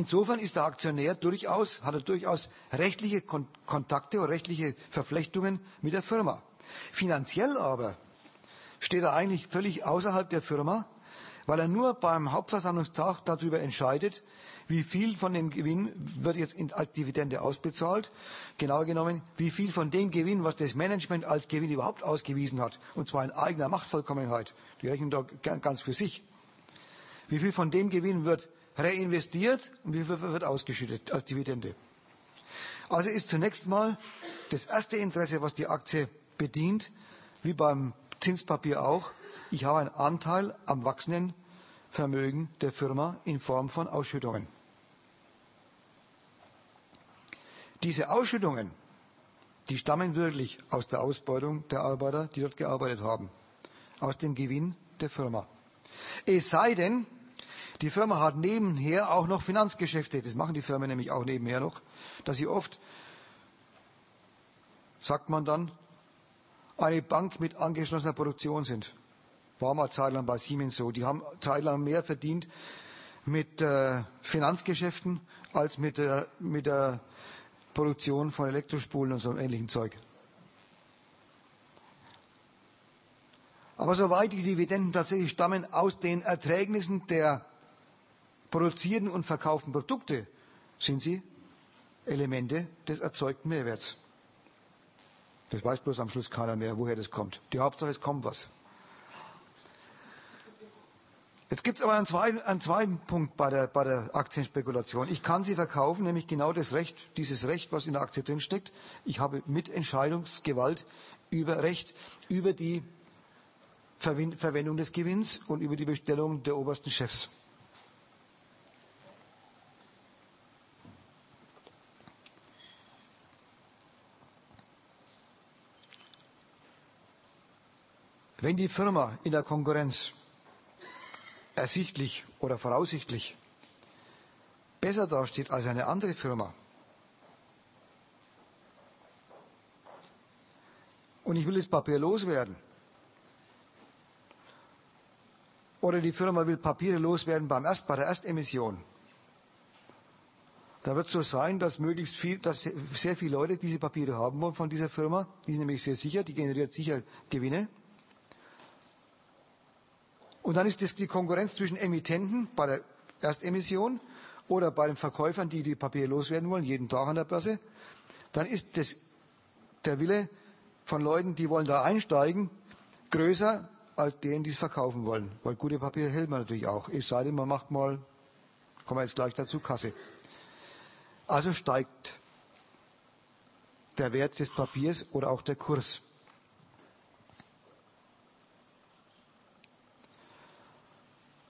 Insofern ist der Aktionär durchaus, hat er durchaus rechtliche Kontakte oder rechtliche Verflechtungen mit der Firma. Finanziell aber steht er eigentlich völlig außerhalb der Firma, weil er nur beim Hauptversammlungstag darüber entscheidet, wie viel von dem Gewinn wird jetzt als Dividende ausbezahlt. Genauer genommen, wie viel von dem Gewinn, was das Management als Gewinn überhaupt ausgewiesen hat, und zwar in eigener Machtvollkommenheit, die rechnen da ganz für sich. Wie viel von dem Gewinn wird reinvestiert und wie viel wird ausgeschüttet als Dividende. Also ist zunächst mal das erste Interesse, was die Aktie bedient, wie beim Zinspapier auch, ich habe einen Anteil am wachsenden Vermögen der Firma in Form von Ausschüttungen. Diese Ausschüttungen, die stammen wirklich aus der Ausbeutung der Arbeiter, die dort gearbeitet haben, aus dem Gewinn der Firma. Es sei denn, die Firma hat nebenher auch noch Finanzgeschäfte. Das machen die Firmen nämlich auch nebenher noch, dass sie oft, sagt man dann, eine Bank mit angeschlossener Produktion sind. War mal zeitlang bei Siemens so. Die haben zeitlang mehr verdient mit äh, Finanzgeschäften als mit, äh, mit der Produktion von Elektrospulen und so ähnlichem Zeug. Aber soweit die Dividenden tatsächlich stammen aus den Erträgnissen der produzierten und verkauften Produkte sind sie Elemente des erzeugten Mehrwerts. Das weiß bloß am Schluss keiner mehr, woher das kommt. Die Hauptsache, es kommt was. Jetzt gibt es aber einen zweiten, einen zweiten Punkt bei der, bei der, Aktienspekulation. Ich kann sie verkaufen, nämlich genau das Recht, dieses Recht, was in der Aktie drinsteckt. Ich habe Mitentscheidungsgewalt über Recht, über die Verwendung des Gewinns und über die Bestellung der obersten Chefs. Wenn die Firma in der Konkurrenz ersichtlich oder voraussichtlich besser dasteht als eine andere Firma, und ich will das Papier loswerden, oder die Firma will Papiere loswerden beim Erst, bei der Erstemission, da wird es so sein, dass möglichst viel, dass sehr viele Leute diese Papiere haben wollen von dieser Firma. Die sind nämlich sehr sicher, die generiert sicher Gewinne. Und dann ist das die Konkurrenz zwischen Emittenten bei der Erstemission oder bei den Verkäufern, die die Papiere loswerden wollen, jeden Tag an der Börse. Dann ist das, der Wille von Leuten, die wollen da einsteigen, größer als denen, die es verkaufen wollen. Weil gute Papiere hält man natürlich auch. Es sei denn, man macht mal, kommen wir jetzt gleich dazu, Kasse. Also steigt der Wert des Papiers oder auch der Kurs.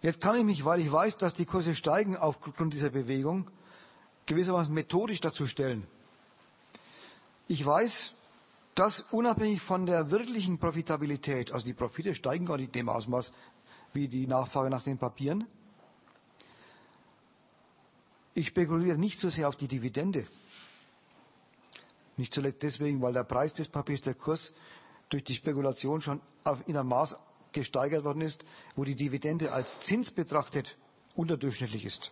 Jetzt kann ich mich, weil ich weiß, dass die Kurse steigen aufgrund dieser Bewegung, gewissermaßen methodisch dazu stellen. Ich weiß, dass unabhängig von der wirklichen Profitabilität, also die Profite steigen gar nicht in dem Ausmaß wie die Nachfrage nach den Papieren, ich spekuliere nicht so sehr auf die Dividende. Nicht zuletzt deswegen, weil der Preis des Papiers, der Kurs, durch die Spekulation schon in einem Maß gesteigert worden ist, wo die Dividende als Zins betrachtet unterdurchschnittlich ist.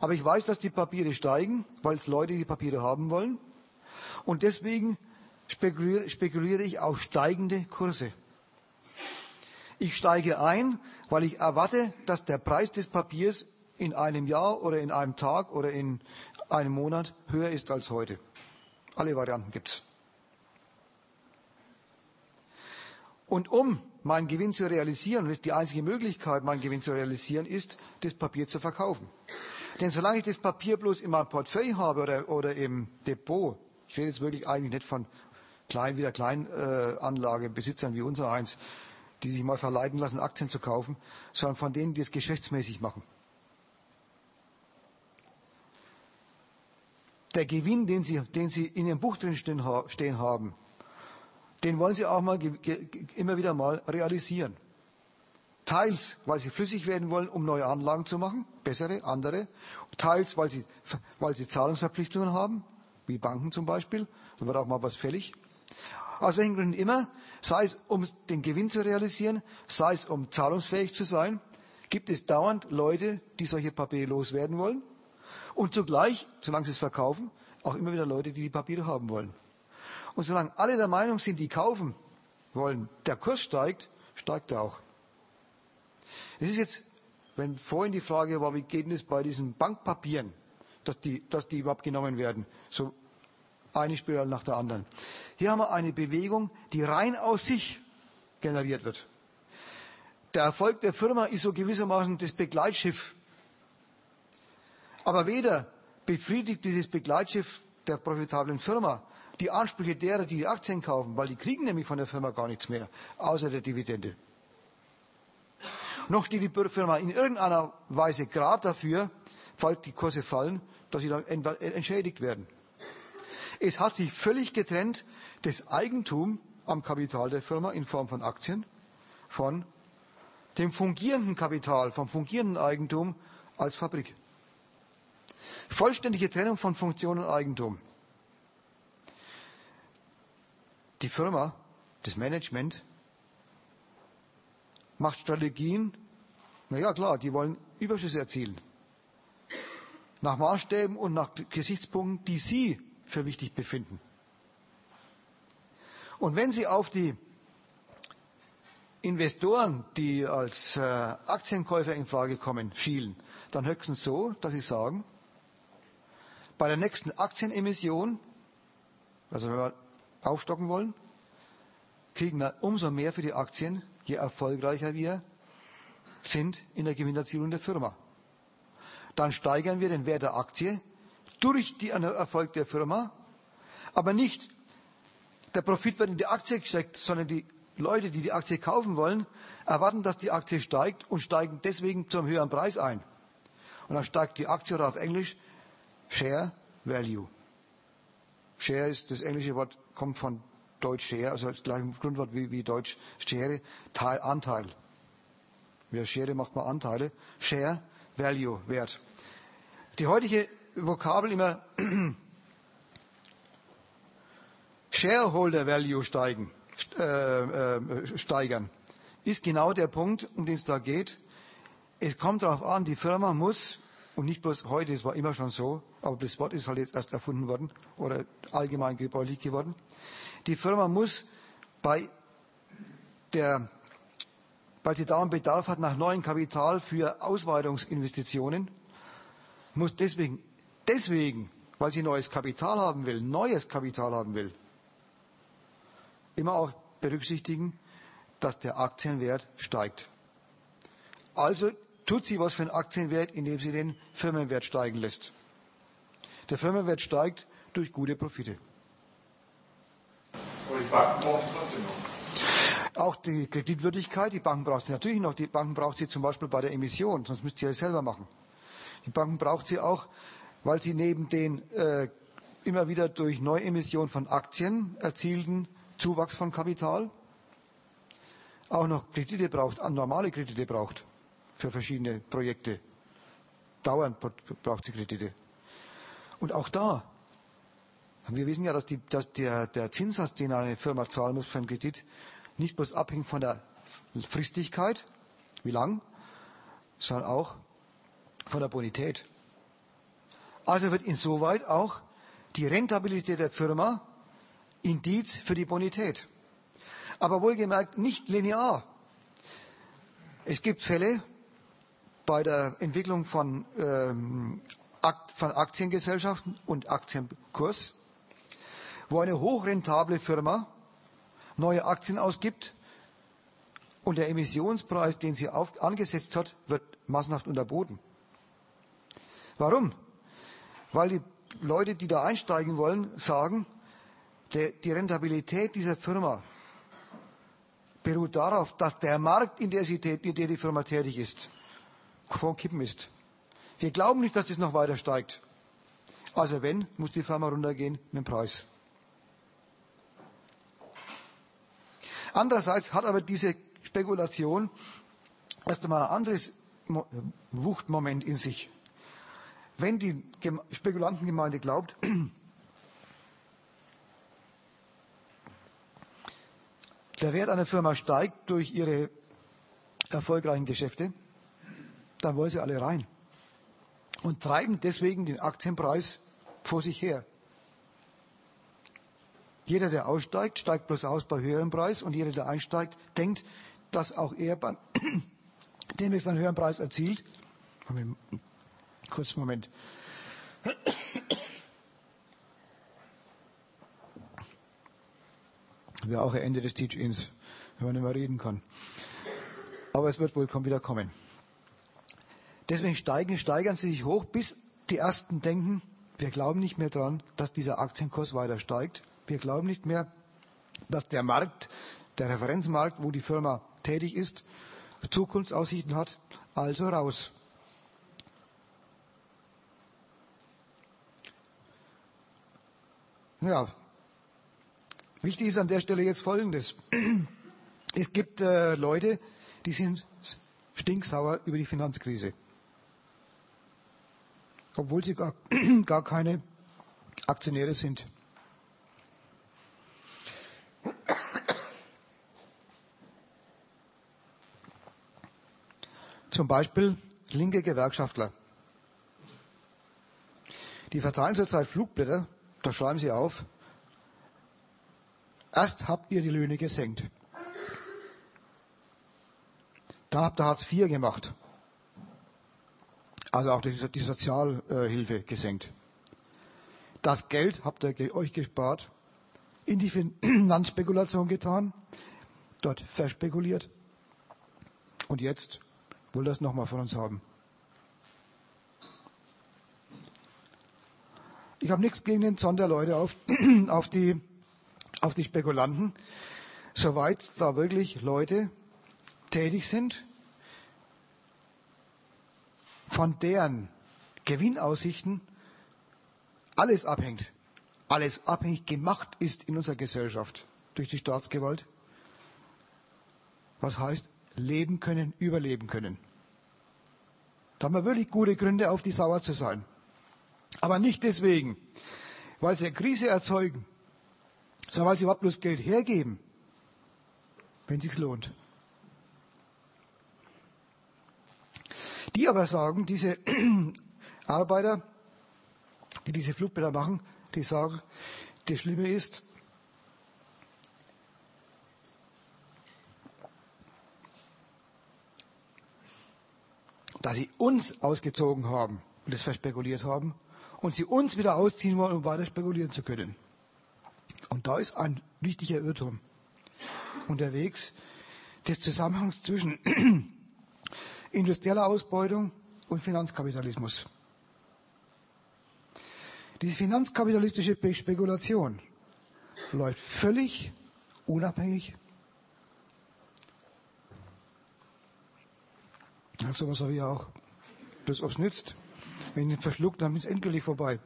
Aber ich weiß, dass die Papiere steigen, weil es Leute die Papiere haben wollen. Und deswegen spekuliere, spekuliere ich auf steigende Kurse. Ich steige ein, weil ich erwarte, dass der Preis des Papiers in einem Jahr oder in einem Tag oder in einem Monat höher ist als heute. Alle Varianten gibt es. Und um meinen Gewinn zu realisieren, und das ist die einzige Möglichkeit, meinen Gewinn zu realisieren, ist, das Papier zu verkaufen. Denn solange ich das Papier bloß in meinem Portfolio habe oder, oder im Depot, ich rede jetzt wirklich eigentlich nicht von klein, wieder Kleinanlagebesitzern äh, wie unser eins, die sich mal verleiten lassen, Aktien zu kaufen, sondern von denen, die es geschäftsmäßig machen. Der Gewinn, den Sie, den Sie in Ihrem Buch drin stehen, haben, den wollen Sie auch mal immer wieder mal realisieren. Teils, weil Sie flüssig werden wollen, um neue Anlagen zu machen, bessere, andere. Teils, weil Sie, weil Sie Zahlungsverpflichtungen haben, wie Banken zum Beispiel. Da wird auch mal was fällig. Aus welchen Gründen immer, sei es um den Gewinn zu realisieren, sei es um zahlungsfähig zu sein, gibt es dauernd Leute, die solche Papiere loswerden wollen. Und zugleich, solange sie es verkaufen, auch immer wieder Leute, die die Papiere haben wollen. Und solange alle der Meinung sind, die kaufen wollen, der Kurs steigt, steigt er auch. Es ist jetzt, wenn vorhin die Frage war, wie geht es bei diesen Bankpapieren, dass die, dass die überhaupt genommen werden, so eine Spirale nach der anderen. Hier haben wir eine Bewegung, die rein aus sich generiert wird. Der Erfolg der Firma ist so gewissermaßen das Begleitschiff. Aber weder befriedigt dieses Begleitschiff der profitablen Firma die Ansprüche derer, die die Aktien kaufen, weil die kriegen nämlich von der Firma gar nichts mehr, außer der Dividende. Noch steht die Firma in irgendeiner Weise gerade dafür, falls die Kurse fallen, dass sie dann entschädigt werden. Es hat sich völlig getrennt das Eigentum am Kapital der Firma in Form von Aktien von dem fungierenden Kapital, vom fungierenden Eigentum als Fabrik. Vollständige Trennung von Funktion und Eigentum. Die Firma, das Management, macht Strategien, naja klar, die wollen Überschüsse erzielen. Nach Maßstäben und nach Gesichtspunkten, die sie für wichtig befinden. Und wenn Sie auf die Investoren, die als äh, Aktienkäufer in Frage kommen, schielen, dann höchstens so, dass sie sagen, bei der nächsten Aktienemission, also wenn wir aufstocken wollen, kriegen wir umso mehr für die Aktien, je erfolgreicher wir sind in der Gewinnerzielung der Firma. Dann steigern wir den Wert der Aktie durch den Erfolg der Firma, aber nicht der Profit wird in die Aktie gesteckt, sondern die Leute, die die Aktie kaufen wollen, erwarten, dass die Aktie steigt und steigen deswegen zum höheren Preis ein. Und dann steigt die Aktie oder auf Englisch Share Value. Share ist das englische Wort, kommt von Deutsch Share, also das gleiche Grundwort wie, wie Deutsch Schere, Teil, Anteil. Mit Schere macht man Anteile. Share, Value, Wert. Die heutige Vokabel immer Shareholder Value steigen, äh, äh, steigern, ist genau der Punkt, um den es da geht. Es kommt darauf an, die Firma muss, und nicht bloß heute, es war immer schon so, aber das Wort ist halt jetzt erst erfunden worden oder allgemein gebräuchlich geworden. Die Firma muss bei der, weil sie dauernd Bedarf hat nach neuem Kapital für Ausweitungsinvestitionen, muss deswegen, deswegen, weil sie neues Kapital haben will, neues Kapital haben will, immer auch berücksichtigen, dass der Aktienwert steigt. Also tut sie was für den Aktienwert, indem sie den Firmenwert steigen lässt. Der Firmenwert steigt durch gute Profite. Aber die Banken brauchen trotzdem noch. Auch die Kreditwürdigkeit, die Banken braucht sie natürlich noch. Die Banken braucht sie zum Beispiel bei der Emission, sonst müsst ihr es selber machen. Die Banken braucht sie auch, weil sie neben den äh, immer wieder durch Neuemission von Aktien erzielten Zuwachs von Kapital auch noch Kredite braucht, normale Kredite braucht für verschiedene Projekte. Dauernd braucht sie Kredite. Und auch da, wir wissen ja, dass, die, dass der, der Zinssatz, den eine Firma zahlen muss für einen Kredit, nicht bloß abhängt von der Fristigkeit, wie lang, sondern auch von der Bonität. Also wird insoweit auch die Rentabilität der Firma Indiz für die Bonität. Aber wohlgemerkt nicht linear. Es gibt Fälle bei der Entwicklung von, ähm, von Aktiengesellschaften und Aktienkurs, wo eine hochrentable Firma neue Aktien ausgibt und der Emissionspreis, den sie auf, angesetzt hat, wird massenhaft unterboten. Warum? Weil die Leute, die da einsteigen wollen, sagen, der, die Rentabilität dieser Firma beruht darauf, dass der Markt, in der, sie, in der die Firma tätig ist, vor Kippen ist. Wir glauben nicht, dass das noch weiter steigt. Also wenn, muss die Firma runtergehen mit dem Preis. Andererseits hat aber diese Spekulation erst einmal ein anderes Wuchtmoment in sich. Wenn die Spekulantengemeinde glaubt, der Wert einer Firma steigt durch ihre erfolgreichen Geschäfte, dann wollen sie alle rein und treiben deswegen den Aktienpreis vor sich her. Jeder, der aussteigt, steigt bloß aus bei höherem Preis und jeder, der einsteigt, denkt, dass auch er bei demnächst einen höheren Preis erzielt. Kurzen Moment. Wäre auch ein Ende des Teach-Ins, wenn man nicht mehr reden kann. Aber es wird wohl wieder kommen. Deswegen steigen, steigern sie sich hoch, bis die Ersten denken, wir glauben nicht mehr daran, dass dieser Aktienkurs weiter steigt. Wir glauben nicht mehr, dass der Markt, der Referenzmarkt, wo die Firma tätig ist, Zukunftsaussichten hat. Also raus. Ja, wichtig ist an der Stelle jetzt Folgendes. Es gibt äh, Leute, die sind stinksauer über die Finanzkrise. Obwohl sie gar, gar keine Aktionäre sind. Zum Beispiel linke Gewerkschaftler. Die verteilen zurzeit Flugblätter, da schreiben sie auf, erst habt ihr die Löhne gesenkt. Dann habt ihr Hartz IV gemacht. Also auch die, die Sozialhilfe gesenkt. Das Geld habt ihr euch gespart, in die Finanzspekulation getan, dort verspekuliert und jetzt will das nochmal von uns haben. Ich habe nichts gegen den Zorn der Leute auf, auf, die, auf die Spekulanten, soweit da wirklich Leute tätig sind, von deren Gewinnaussichten alles abhängt, alles abhängig gemacht ist in unserer Gesellschaft. durch die Staatsgewalt. Was heißt leben können, überleben können. Da haben wir wirklich gute Gründe, auf die sauer zu sein. Aber nicht deswegen, weil sie eine Krise erzeugen, sondern weil sie überhaupt bloß Geld hergeben, wenn es sich lohnt. Die aber sagen, diese Arbeiter, die diese Flugblätter machen, die sagen, das Schlimme ist, dass sie uns ausgezogen haben und das verspekuliert haben und sie uns wieder ausziehen wollen, um weiter spekulieren zu können. Und da ist ein wichtiger Irrtum unterwegs des Zusammenhangs zwischen industrieller Ausbeutung und Finanzkapitalismus. Diese finanzkapitalistische Spekulation läuft völlig unabhängig. Ja, sowas habe ich auch. Das, ob es nützt. Wenn ich ihn verschluckt, dann ist es endgültig vorbei.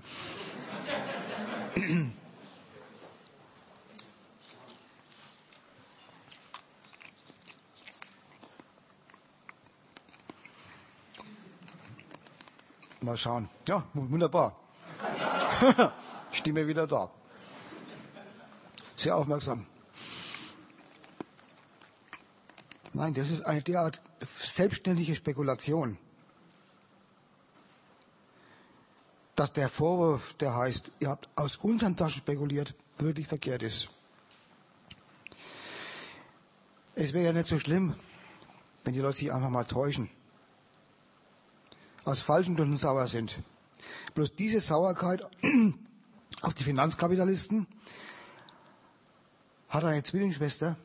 Mal schauen. Ja, wunderbar. Stimme wieder da. Sehr aufmerksam. Nein, das ist eine derart selbstständige Spekulation, dass der Vorwurf, der heißt, ihr habt aus unseren Taschen spekuliert, wirklich verkehrt ist. Es wäre ja nicht so schlimm, wenn die Leute sich einfach mal täuschen, aus falschen Gründen sauer sind. Bloß diese Sauerkeit auf die Finanzkapitalisten hat eine Zwillingsschwester.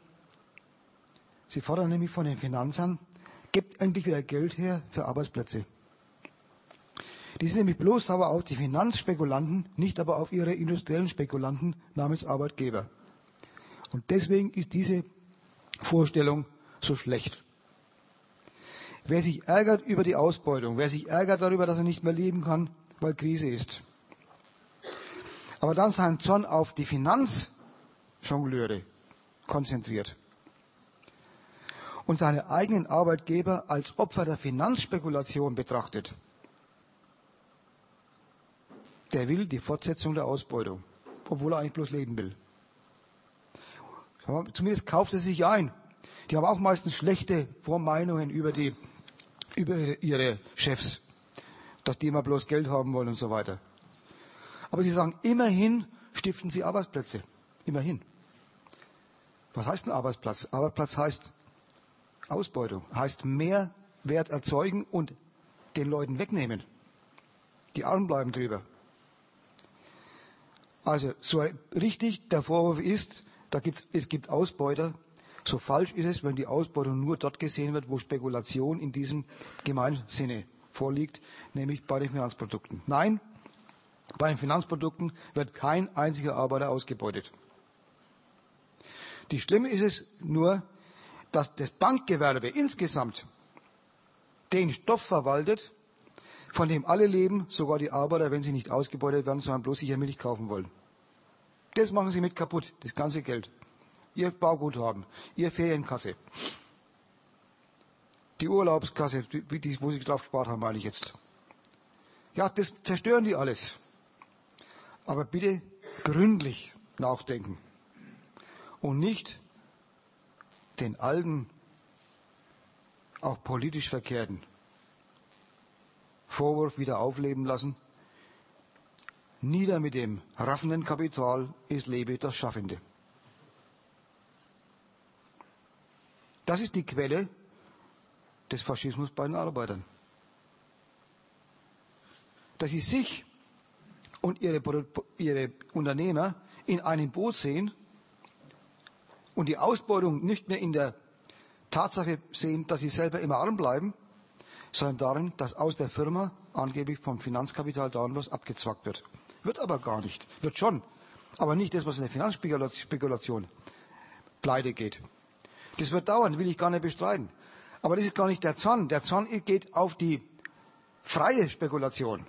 Sie fordern nämlich von den Finanzern, gebt endlich wieder Geld her für Arbeitsplätze. Die sind nämlich bloß sauer auf die Finanzspekulanten, nicht aber auf ihre industriellen Spekulanten namens Arbeitgeber. Und deswegen ist diese Vorstellung so schlecht. Wer sich ärgert über die Ausbeutung, wer sich ärgert darüber, dass er nicht mehr leben kann, weil Krise ist, aber dann seinen Zorn auf die Finanzjongleure konzentriert und seine eigenen Arbeitgeber als Opfer der Finanzspekulation betrachtet, der will die Fortsetzung der Ausbeutung, obwohl er eigentlich bloß leben will. Zumindest kauft er sich ein. Die haben auch meistens schlechte Vormeinungen über, die, über ihre Chefs, dass die immer bloß Geld haben wollen und so weiter. Aber sie sagen, immerhin stiften sie Arbeitsplätze. Immerhin. Was heißt ein Arbeitsplatz? Arbeitsplatz heißt Ausbeutung, heißt Mehrwert erzeugen und den Leuten wegnehmen. Die Armen bleiben drüber. Also so richtig der Vorwurf ist, da gibt's, es gibt Ausbeuter. So falsch ist es, wenn die Ausbeutung nur dort gesehen wird, wo Spekulation in diesem Gemeinsinne vorliegt, nämlich bei den Finanzprodukten. Nein, bei den Finanzprodukten wird kein einziger Arbeiter ausgebeutet. Die Schlimme ist es nur, dass das Bankgewerbe insgesamt den Stoff verwaltet, von dem alle leben, sogar die Arbeiter, wenn sie nicht ausgebeutet werden, sondern bloß sicher Milch kaufen wollen. Das machen sie mit kaputt, das ganze Geld. Ihr Bauguthaben, ihr Ferienkasse, die Urlaubskasse, die, wo sie drauf gespart haben, meine ich jetzt. Ja, das zerstören die alles. Aber bitte gründlich nachdenken und nicht den alten, auch politisch Verkehrten Vorwurf wieder aufleben lassen. Nieder mit dem raffenden Kapital, es lebe das Schaffende. Das ist die Quelle des Faschismus bei den Arbeitern. Dass sie sich und ihre, ihre Unternehmer in einem Boot sehen und die Ausbeutung nicht mehr in der Tatsache sehen, dass sie selber immer arm bleiben, sondern darin, dass aus der Firma angeblich vom Finanzkapital dauernd was abgezwackt wird. Wird aber gar nicht. Wird schon. Aber nicht das, was in der Finanzspekulation pleite geht. Das wird dauern, will ich gar nicht bestreiten. Aber das ist gar nicht der Zorn. Der Zorn geht auf die freie Spekulation,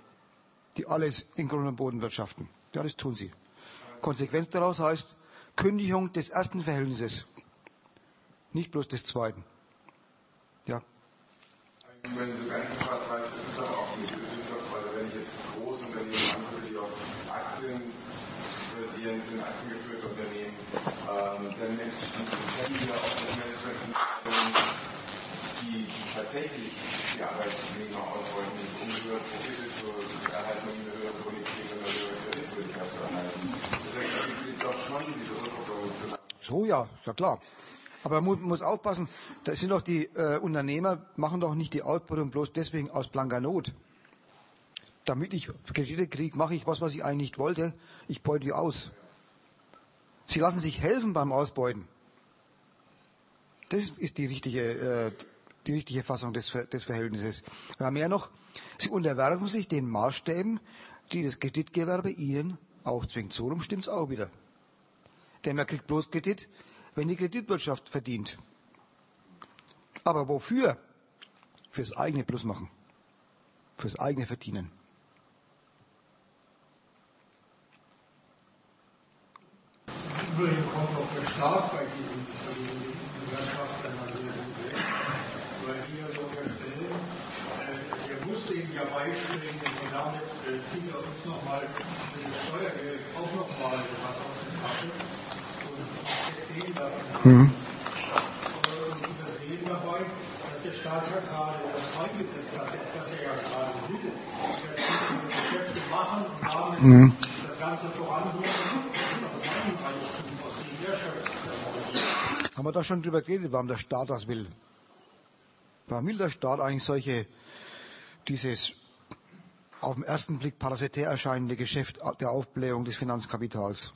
die alles in Grund und Boden wirtschaften. Ja, das tun sie. Konsequenz daraus heißt, Kündigung des ersten Verhältnisses, nicht bloß des zweiten. Ja. Wenn so ganz schwarz-weiß ist es aber auch nicht. Es ist doch, also wenn ich jetzt Großunternehmen angucke, die auf Aktien basieren, sind aktiengeführte Unternehmen, ähm, dann kennen wir auch das Management, die tatsächlich die Arbeitnehmer ausbeuten, um höhere Profite zu erhalten, um eine höhere Bonität und höhere Kreditwürdigkeit zu erhalten. Deswegen gibt doch schon diese Rückkopplung zu So ja, ja klar. Aber man muss aufpassen, da sind doch die äh, Unternehmer, machen doch nicht die Ausbeutung bloß deswegen aus blanker Not. Damit ich Kredite kriege, mache ich was, was ich eigentlich nicht wollte. Ich beute die aus. Sie lassen sich helfen beim Ausbeuten. Das ist die richtige, äh, die richtige Fassung des, des Verhältnisses. Ja, mehr noch, sie unterwerfen sich den Maßstäben, die das Kreditgewerbe ihnen aufzwingt. So rum stimmt es auch wieder. Denn man kriegt bloß Kredit, wenn die Kreditwirtschaft verdient. Aber wofür? Fürs eigene Plus machen. Fürs eigene Verdienen. Übrigens kommt auch der Staat bei diesen Gewerkschaftern also weg, weil die ja so unterstellen, äh, der ja beistehen und damit äh, zieht er uns nochmal das Steuergeld auch nochmal was aus der Tasche und in die Mhm. und übersehen dabei, dass der Staat ja gerade das eingesetzt hat, dass er ja gerade will, dass die Geschäfte machen und damit Mhm. das Ganze voranbringen Haben wir da schon drüber geredet, warum der Staat das will? Warum will der Staat eigentlich solche, dieses auf den ersten Blick parasitär erscheinende Geschäft der Aufblähung des Finanzkapitals?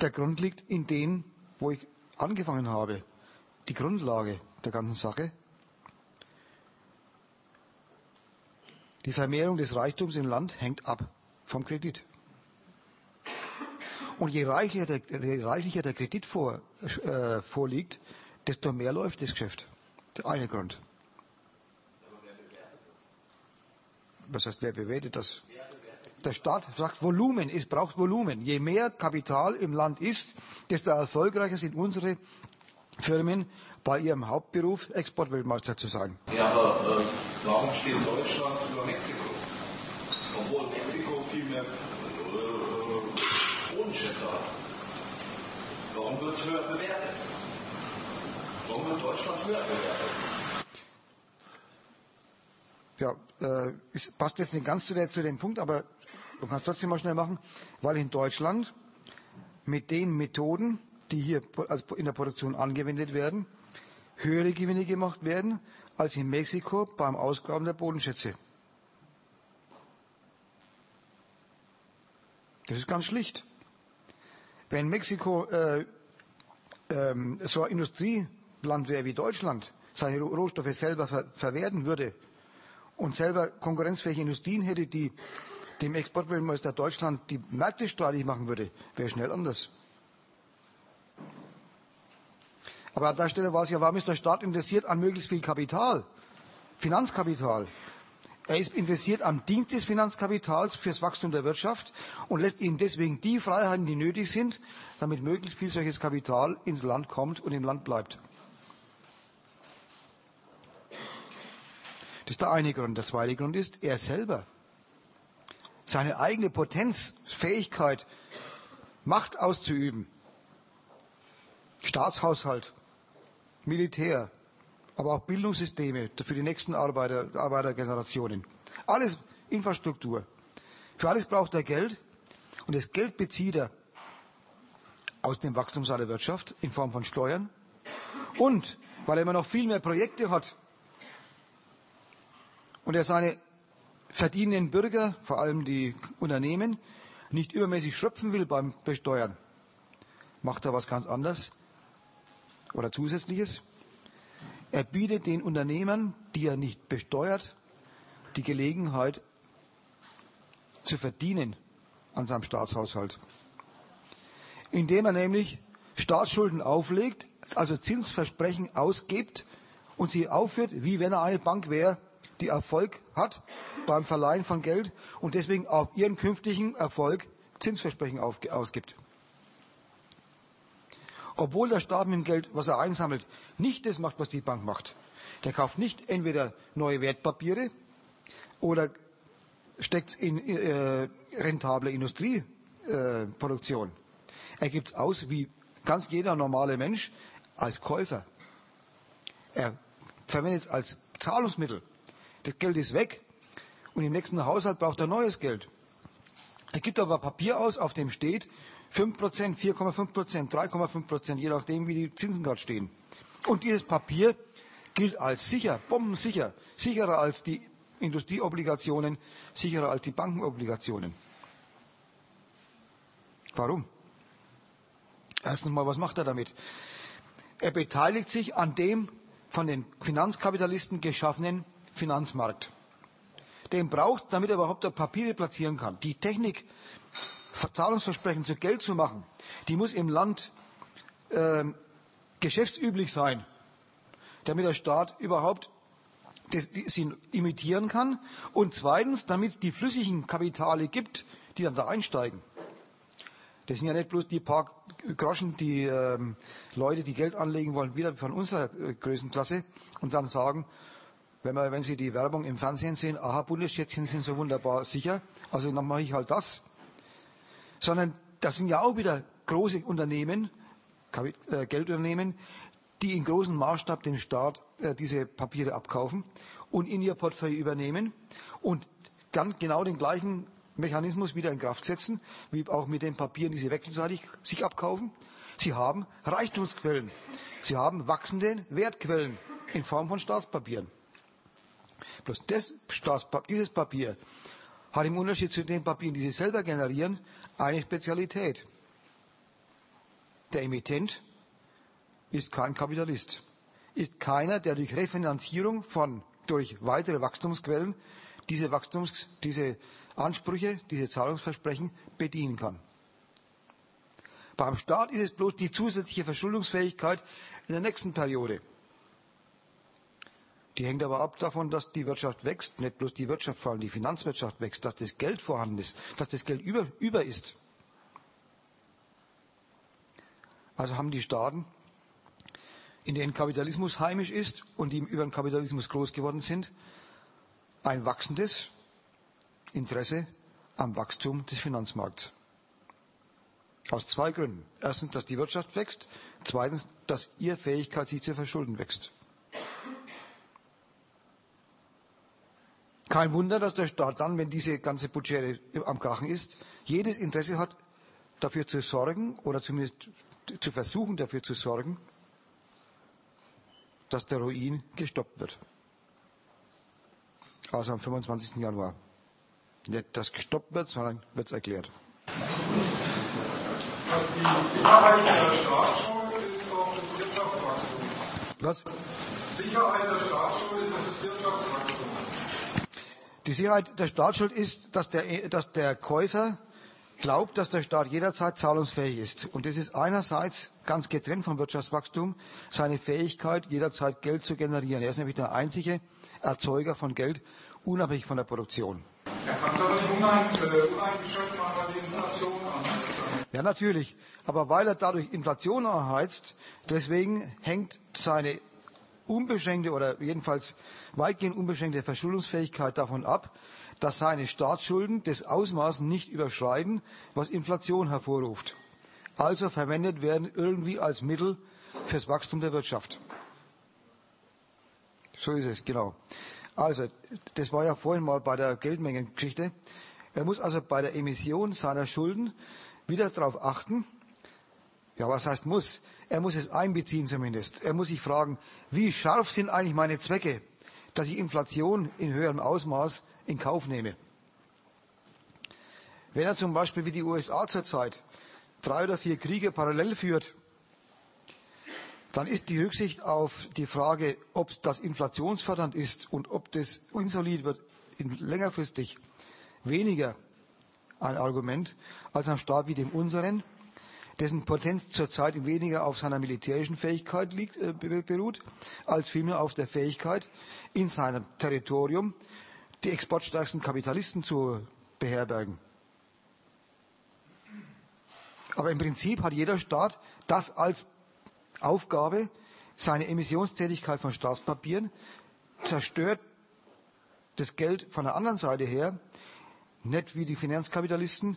Der Grund liegt in dem, wo ich angefangen habe. Die Grundlage der ganzen Sache. Die Vermehrung des Reichtums im Land hängt ab vom Kredit. Und je reichlicher der, je reichlicher der Kredit vor, äh, vorliegt, desto mehr läuft das Geschäft. Der eine Grund. Was heißt, wer bewertet das? Der Staat sagt Volumen, es braucht Volumen. Je mehr Kapital im Land ist, desto erfolgreicher sind unsere Firmen bei ihrem Hauptberuf, Exportweltmeister zu sein. Ja, aber äh, warum steht Deutschland über Mexiko? Obwohl Mexiko viel mehr Bodenschätze hat. Warum wird es höher bewertet? Warum wird Deutschland höher bewertet? Ja, äh, es passt jetzt nicht ganz zu, der, zu dem Punkt, aber du kannst trotzdem mal schnell machen, weil in Deutschland mit den Methoden, die hier in der Produktion angewendet werden, höhere Gewinne gemacht werden als in Mexiko beim Ausgraben der Bodenschätze. Das ist ganz schlicht. Wenn Mexiko äh, ähm, so ein Industrieland wäre wie Deutschland, seine Rohstoffe selber ver verwerten würde und selber konkurrenzfähige Industrien hätte, die dem Exportweltmeister Deutschland die Märkte streitig machen würde, wäre schnell anders. Aber an der Stelle war es ja, warum ist der Staat interessiert an möglichst viel Kapital? Finanzkapital. Er ist interessiert am Dienst des Finanzkapitals fürs Wachstum der Wirtschaft und lässt ihnen deswegen die Freiheiten, die nötig sind, damit möglichst viel solches Kapital ins Land kommt und im Land bleibt. Das ist der eine Grund. Der zweite Grund ist, er selber. Seine eigene Potenz, Fähigkeit, Macht auszuüben. Staatshaushalt, Militär, aber auch Bildungssysteme für die nächsten Arbeiter, Arbeitergenerationen. Alles Infrastruktur. Für alles braucht er Geld und das Geld bezieht er aus dem Wachstum seiner Wirtschaft in Form von Steuern und weil er immer noch viel mehr Projekte hat und er seine verdienenden Bürger, vor allem die Unternehmen, nicht übermäßig schröpfen will beim Besteuern, macht er was ganz anderes oder Zusätzliches. Er bietet den Unternehmern, die er nicht besteuert, die Gelegenheit zu verdienen an seinem Staatshaushalt. Indem er nämlich Staatsschulden auflegt, also Zinsversprechen ausgibt und sie aufführt, wie wenn er eine Bank wäre, die Erfolg hat beim Verleihen von Geld und deswegen auf ihren künftigen Erfolg Zinsversprechen ausgibt. Obwohl der Staat mit dem Geld, was er einsammelt, nicht das macht, was die Bank macht. Der kauft nicht entweder neue Wertpapiere oder steckt es in äh, rentable Industrieproduktion. Äh, er gibt es aus wie ganz jeder normale Mensch als Käufer. Er verwendet es als Zahlungsmittel. Das Geld ist weg und im nächsten Haushalt braucht er neues Geld. Er gibt aber Papier aus, auf dem steht 5%, 4,5%, 3,5%, je nachdem, wie die Zinsen gerade stehen. Und dieses Papier gilt als sicher, bombensicher, sicherer als die Industrieobligationen, sicherer als die Bankenobligationen. Warum? Erstens mal, was macht er damit? Er beteiligt sich an dem von den Finanzkapitalisten geschaffenen Finanzmarkt. Den braucht, damit er überhaupt Papiere platzieren kann. Die Technik, Zahlungsversprechen zu Geld zu machen, die muss im Land äh, geschäftsüblich sein, damit der Staat überhaupt sie imitieren kann und zweitens, damit es die flüssigen Kapitale gibt, die dann da einsteigen. Das sind ja nicht bloß die paar Groschen, die ähm, Leute, die Geld anlegen wollen, wieder von unserer äh, Größenklasse und dann sagen, wenn, man, wenn Sie die Werbung im Fernsehen sehen, aha, Bundesschätzchen sind so wunderbar sicher, also dann mache ich halt das. Sondern das sind ja auch wieder große Unternehmen, äh, Geldunternehmen, die in großem Maßstab dem Staat äh, diese Papiere abkaufen und in ihr Portfolio übernehmen und dann genau den gleichen Mechanismus wieder in Kraft setzen, wie auch mit den Papieren, die sie wechselseitig sich abkaufen. Sie haben Reichtumsquellen. Sie haben wachsende Wertquellen in Form von Staatspapieren. Bloß das dieses Papier hat im Unterschied zu den Papieren, die sie selber generieren, eine Spezialität. Der Emittent ist kein Kapitalist, ist keiner, der durch Refinanzierung von, durch weitere Wachstumsquellen diese, Wachstums, diese Ansprüche, diese Zahlungsversprechen bedienen kann. Beim Staat ist es bloß die zusätzliche Verschuldungsfähigkeit in der nächsten Periode. Die hängt aber ab davon, dass die Wirtschaft wächst, nicht bloß die Wirtschaft, vor allem die Finanzwirtschaft wächst, dass das Geld vorhanden ist, dass das Geld über, über ist. Also haben die Staaten, in denen Kapitalismus heimisch ist und die über den Kapitalismus groß geworden sind, ein wachsendes Interesse am Wachstum des Finanzmarkts. Aus zwei Gründen. Erstens, dass die Wirtschaft wächst. Zweitens, dass ihre Fähigkeit, sich zu verschulden, wächst. Kein Wunder, dass der Staat dann, wenn diese ganze Budget am Krachen ist, jedes Interesse hat, dafür zu sorgen oder zumindest zu versuchen, dafür zu sorgen, dass der Ruin gestoppt wird. Also am 25. Januar. Nicht, dass gestoppt wird, sondern wird es erklärt. Was die Sicherheit der Staatsschuld ist doch das Wirtschaftswachstum. Was? Sicherheit der Staatsschuld ist das Wirtschaftswachstum. Die Sicherheit der Staatsschuld ist, dass der, dass der Käufer glaubt, dass der Staat jederzeit zahlungsfähig ist. Und das ist einerseits ganz getrennt vom Wirtschaftswachstum seine Fähigkeit, jederzeit Geld zu generieren. Er ist nämlich der einzige Erzeuger von Geld, unabhängig von der Produktion. Ja, natürlich. Aber weil er dadurch Inflation anheizt, deswegen hängt seine unbeschränkte oder jedenfalls weitgehend unbeschränkte Verschuldungsfähigkeit davon ab, dass seine Staatsschulden das Ausmaß nicht überschreiten, was Inflation hervorruft. Also verwendet werden irgendwie als Mittel fürs Wachstum der Wirtschaft. So ist es, genau. Also, das war ja vorhin mal bei der Geldmengengeschichte. Er muss also bei der Emission seiner Schulden wieder darauf achten, ja, was heißt muss? Er muss es einbeziehen zumindest. Er muss sich fragen, wie scharf sind eigentlich meine Zwecke, dass ich Inflation in höherem Ausmaß in Kauf nehme. Wenn er zum Beispiel wie die USA zurzeit drei oder vier Kriege parallel führt, dann ist die Rücksicht auf die Frage, ob das inflationsfördernd ist und ob das insolid wird, längerfristig weniger ein Argument als ein Staat wie dem unseren, dessen Potenz zurzeit weniger auf seiner militärischen Fähigkeit liegt, äh, beruht, als vielmehr auf der Fähigkeit, in seinem Territorium die exportstärksten Kapitalisten zu beherbergen. Aber im Prinzip hat jeder Staat das als Aufgabe, seine Emissionstätigkeit von Staatspapieren zerstört das Geld von der anderen Seite her, nicht wie die Finanzkapitalisten,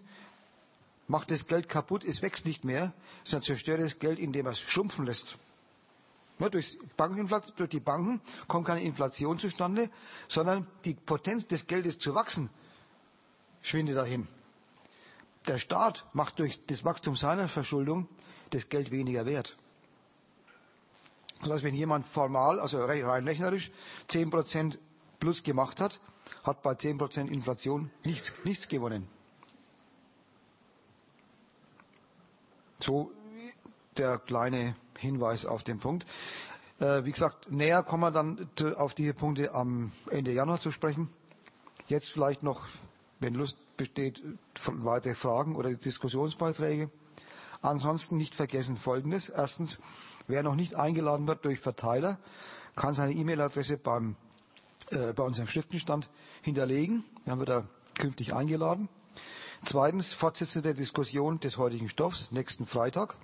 macht das Geld kaputt, es wächst nicht mehr, sondern zerstört das Geld, indem er es schrumpfen lässt. Ja, durch, durch, die Banken kommt keine Inflation zustande, sondern die Potenz des Geldes zu wachsen schwindet dahin. Der Staat macht durch das Wachstum seiner Verschuldung das Geld weniger wert. Das heißt, wenn jemand formal, also rein rechnerisch, 10% plus gemacht hat, hat bei 10% Inflation nichts, nichts gewonnen. So der kleine Hinweis auf den Punkt. Äh, wie gesagt, näher kommen wir dann auf diese Punkte am Ende Januar zu sprechen. Jetzt vielleicht noch, wenn Lust besteht, weitere Fragen oder Diskussionsbeiträge. Ansonsten nicht vergessen Folgendes. Erstens, wer noch nicht eingeladen wird durch Verteiler, kann seine E-Mail-Adresse beim, äh, bei unserem Schriftenstand hinterlegen. Dann wird er künftig eingeladen. Zweitens, Fortsetzung der Diskussion des heutigen Stoffs, nächsten Freitag.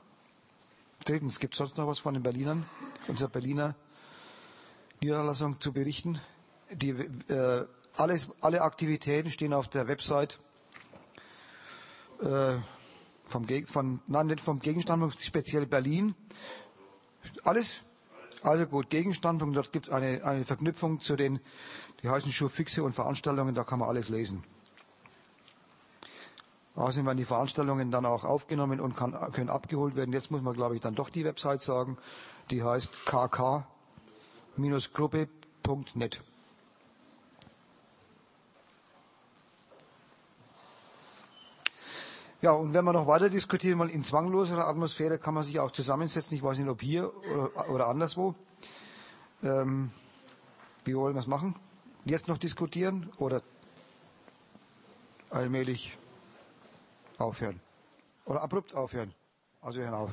Drittens, gibt es sonst noch was von den Berlinern, unserer Berliner Niederlassung zu berichten? Die, äh, alles, alle Aktivitäten stehen auf der Website äh, vom, von, nein, nicht vom Gegenstandpunkt, speziell Berlin. Alles? Also gut, Gegenstandpunkt, dort gibt es eine, eine Verknüpfung zu den, die heißen Schurfixe und Veranstaltungen, da kann man alles lesen. Außerdem werden die Veranstaltungen dann auch aufgenommen und kann, können abgeholt werden. Jetzt muss man, glaube ich, dann doch die Website sagen. Die heißt kk-gruppe.net. Ja, und wenn wir noch weiter diskutieren, mal in zwangloserer Atmosphäre kann man sich auch zusammensetzen. Ich weiß nicht, ob hier oder, oder anderswo. Ähm, wie wollen wir es machen? Jetzt noch diskutieren oder allmählich aufhören? Oder abrupt aufhören? Also hören auf.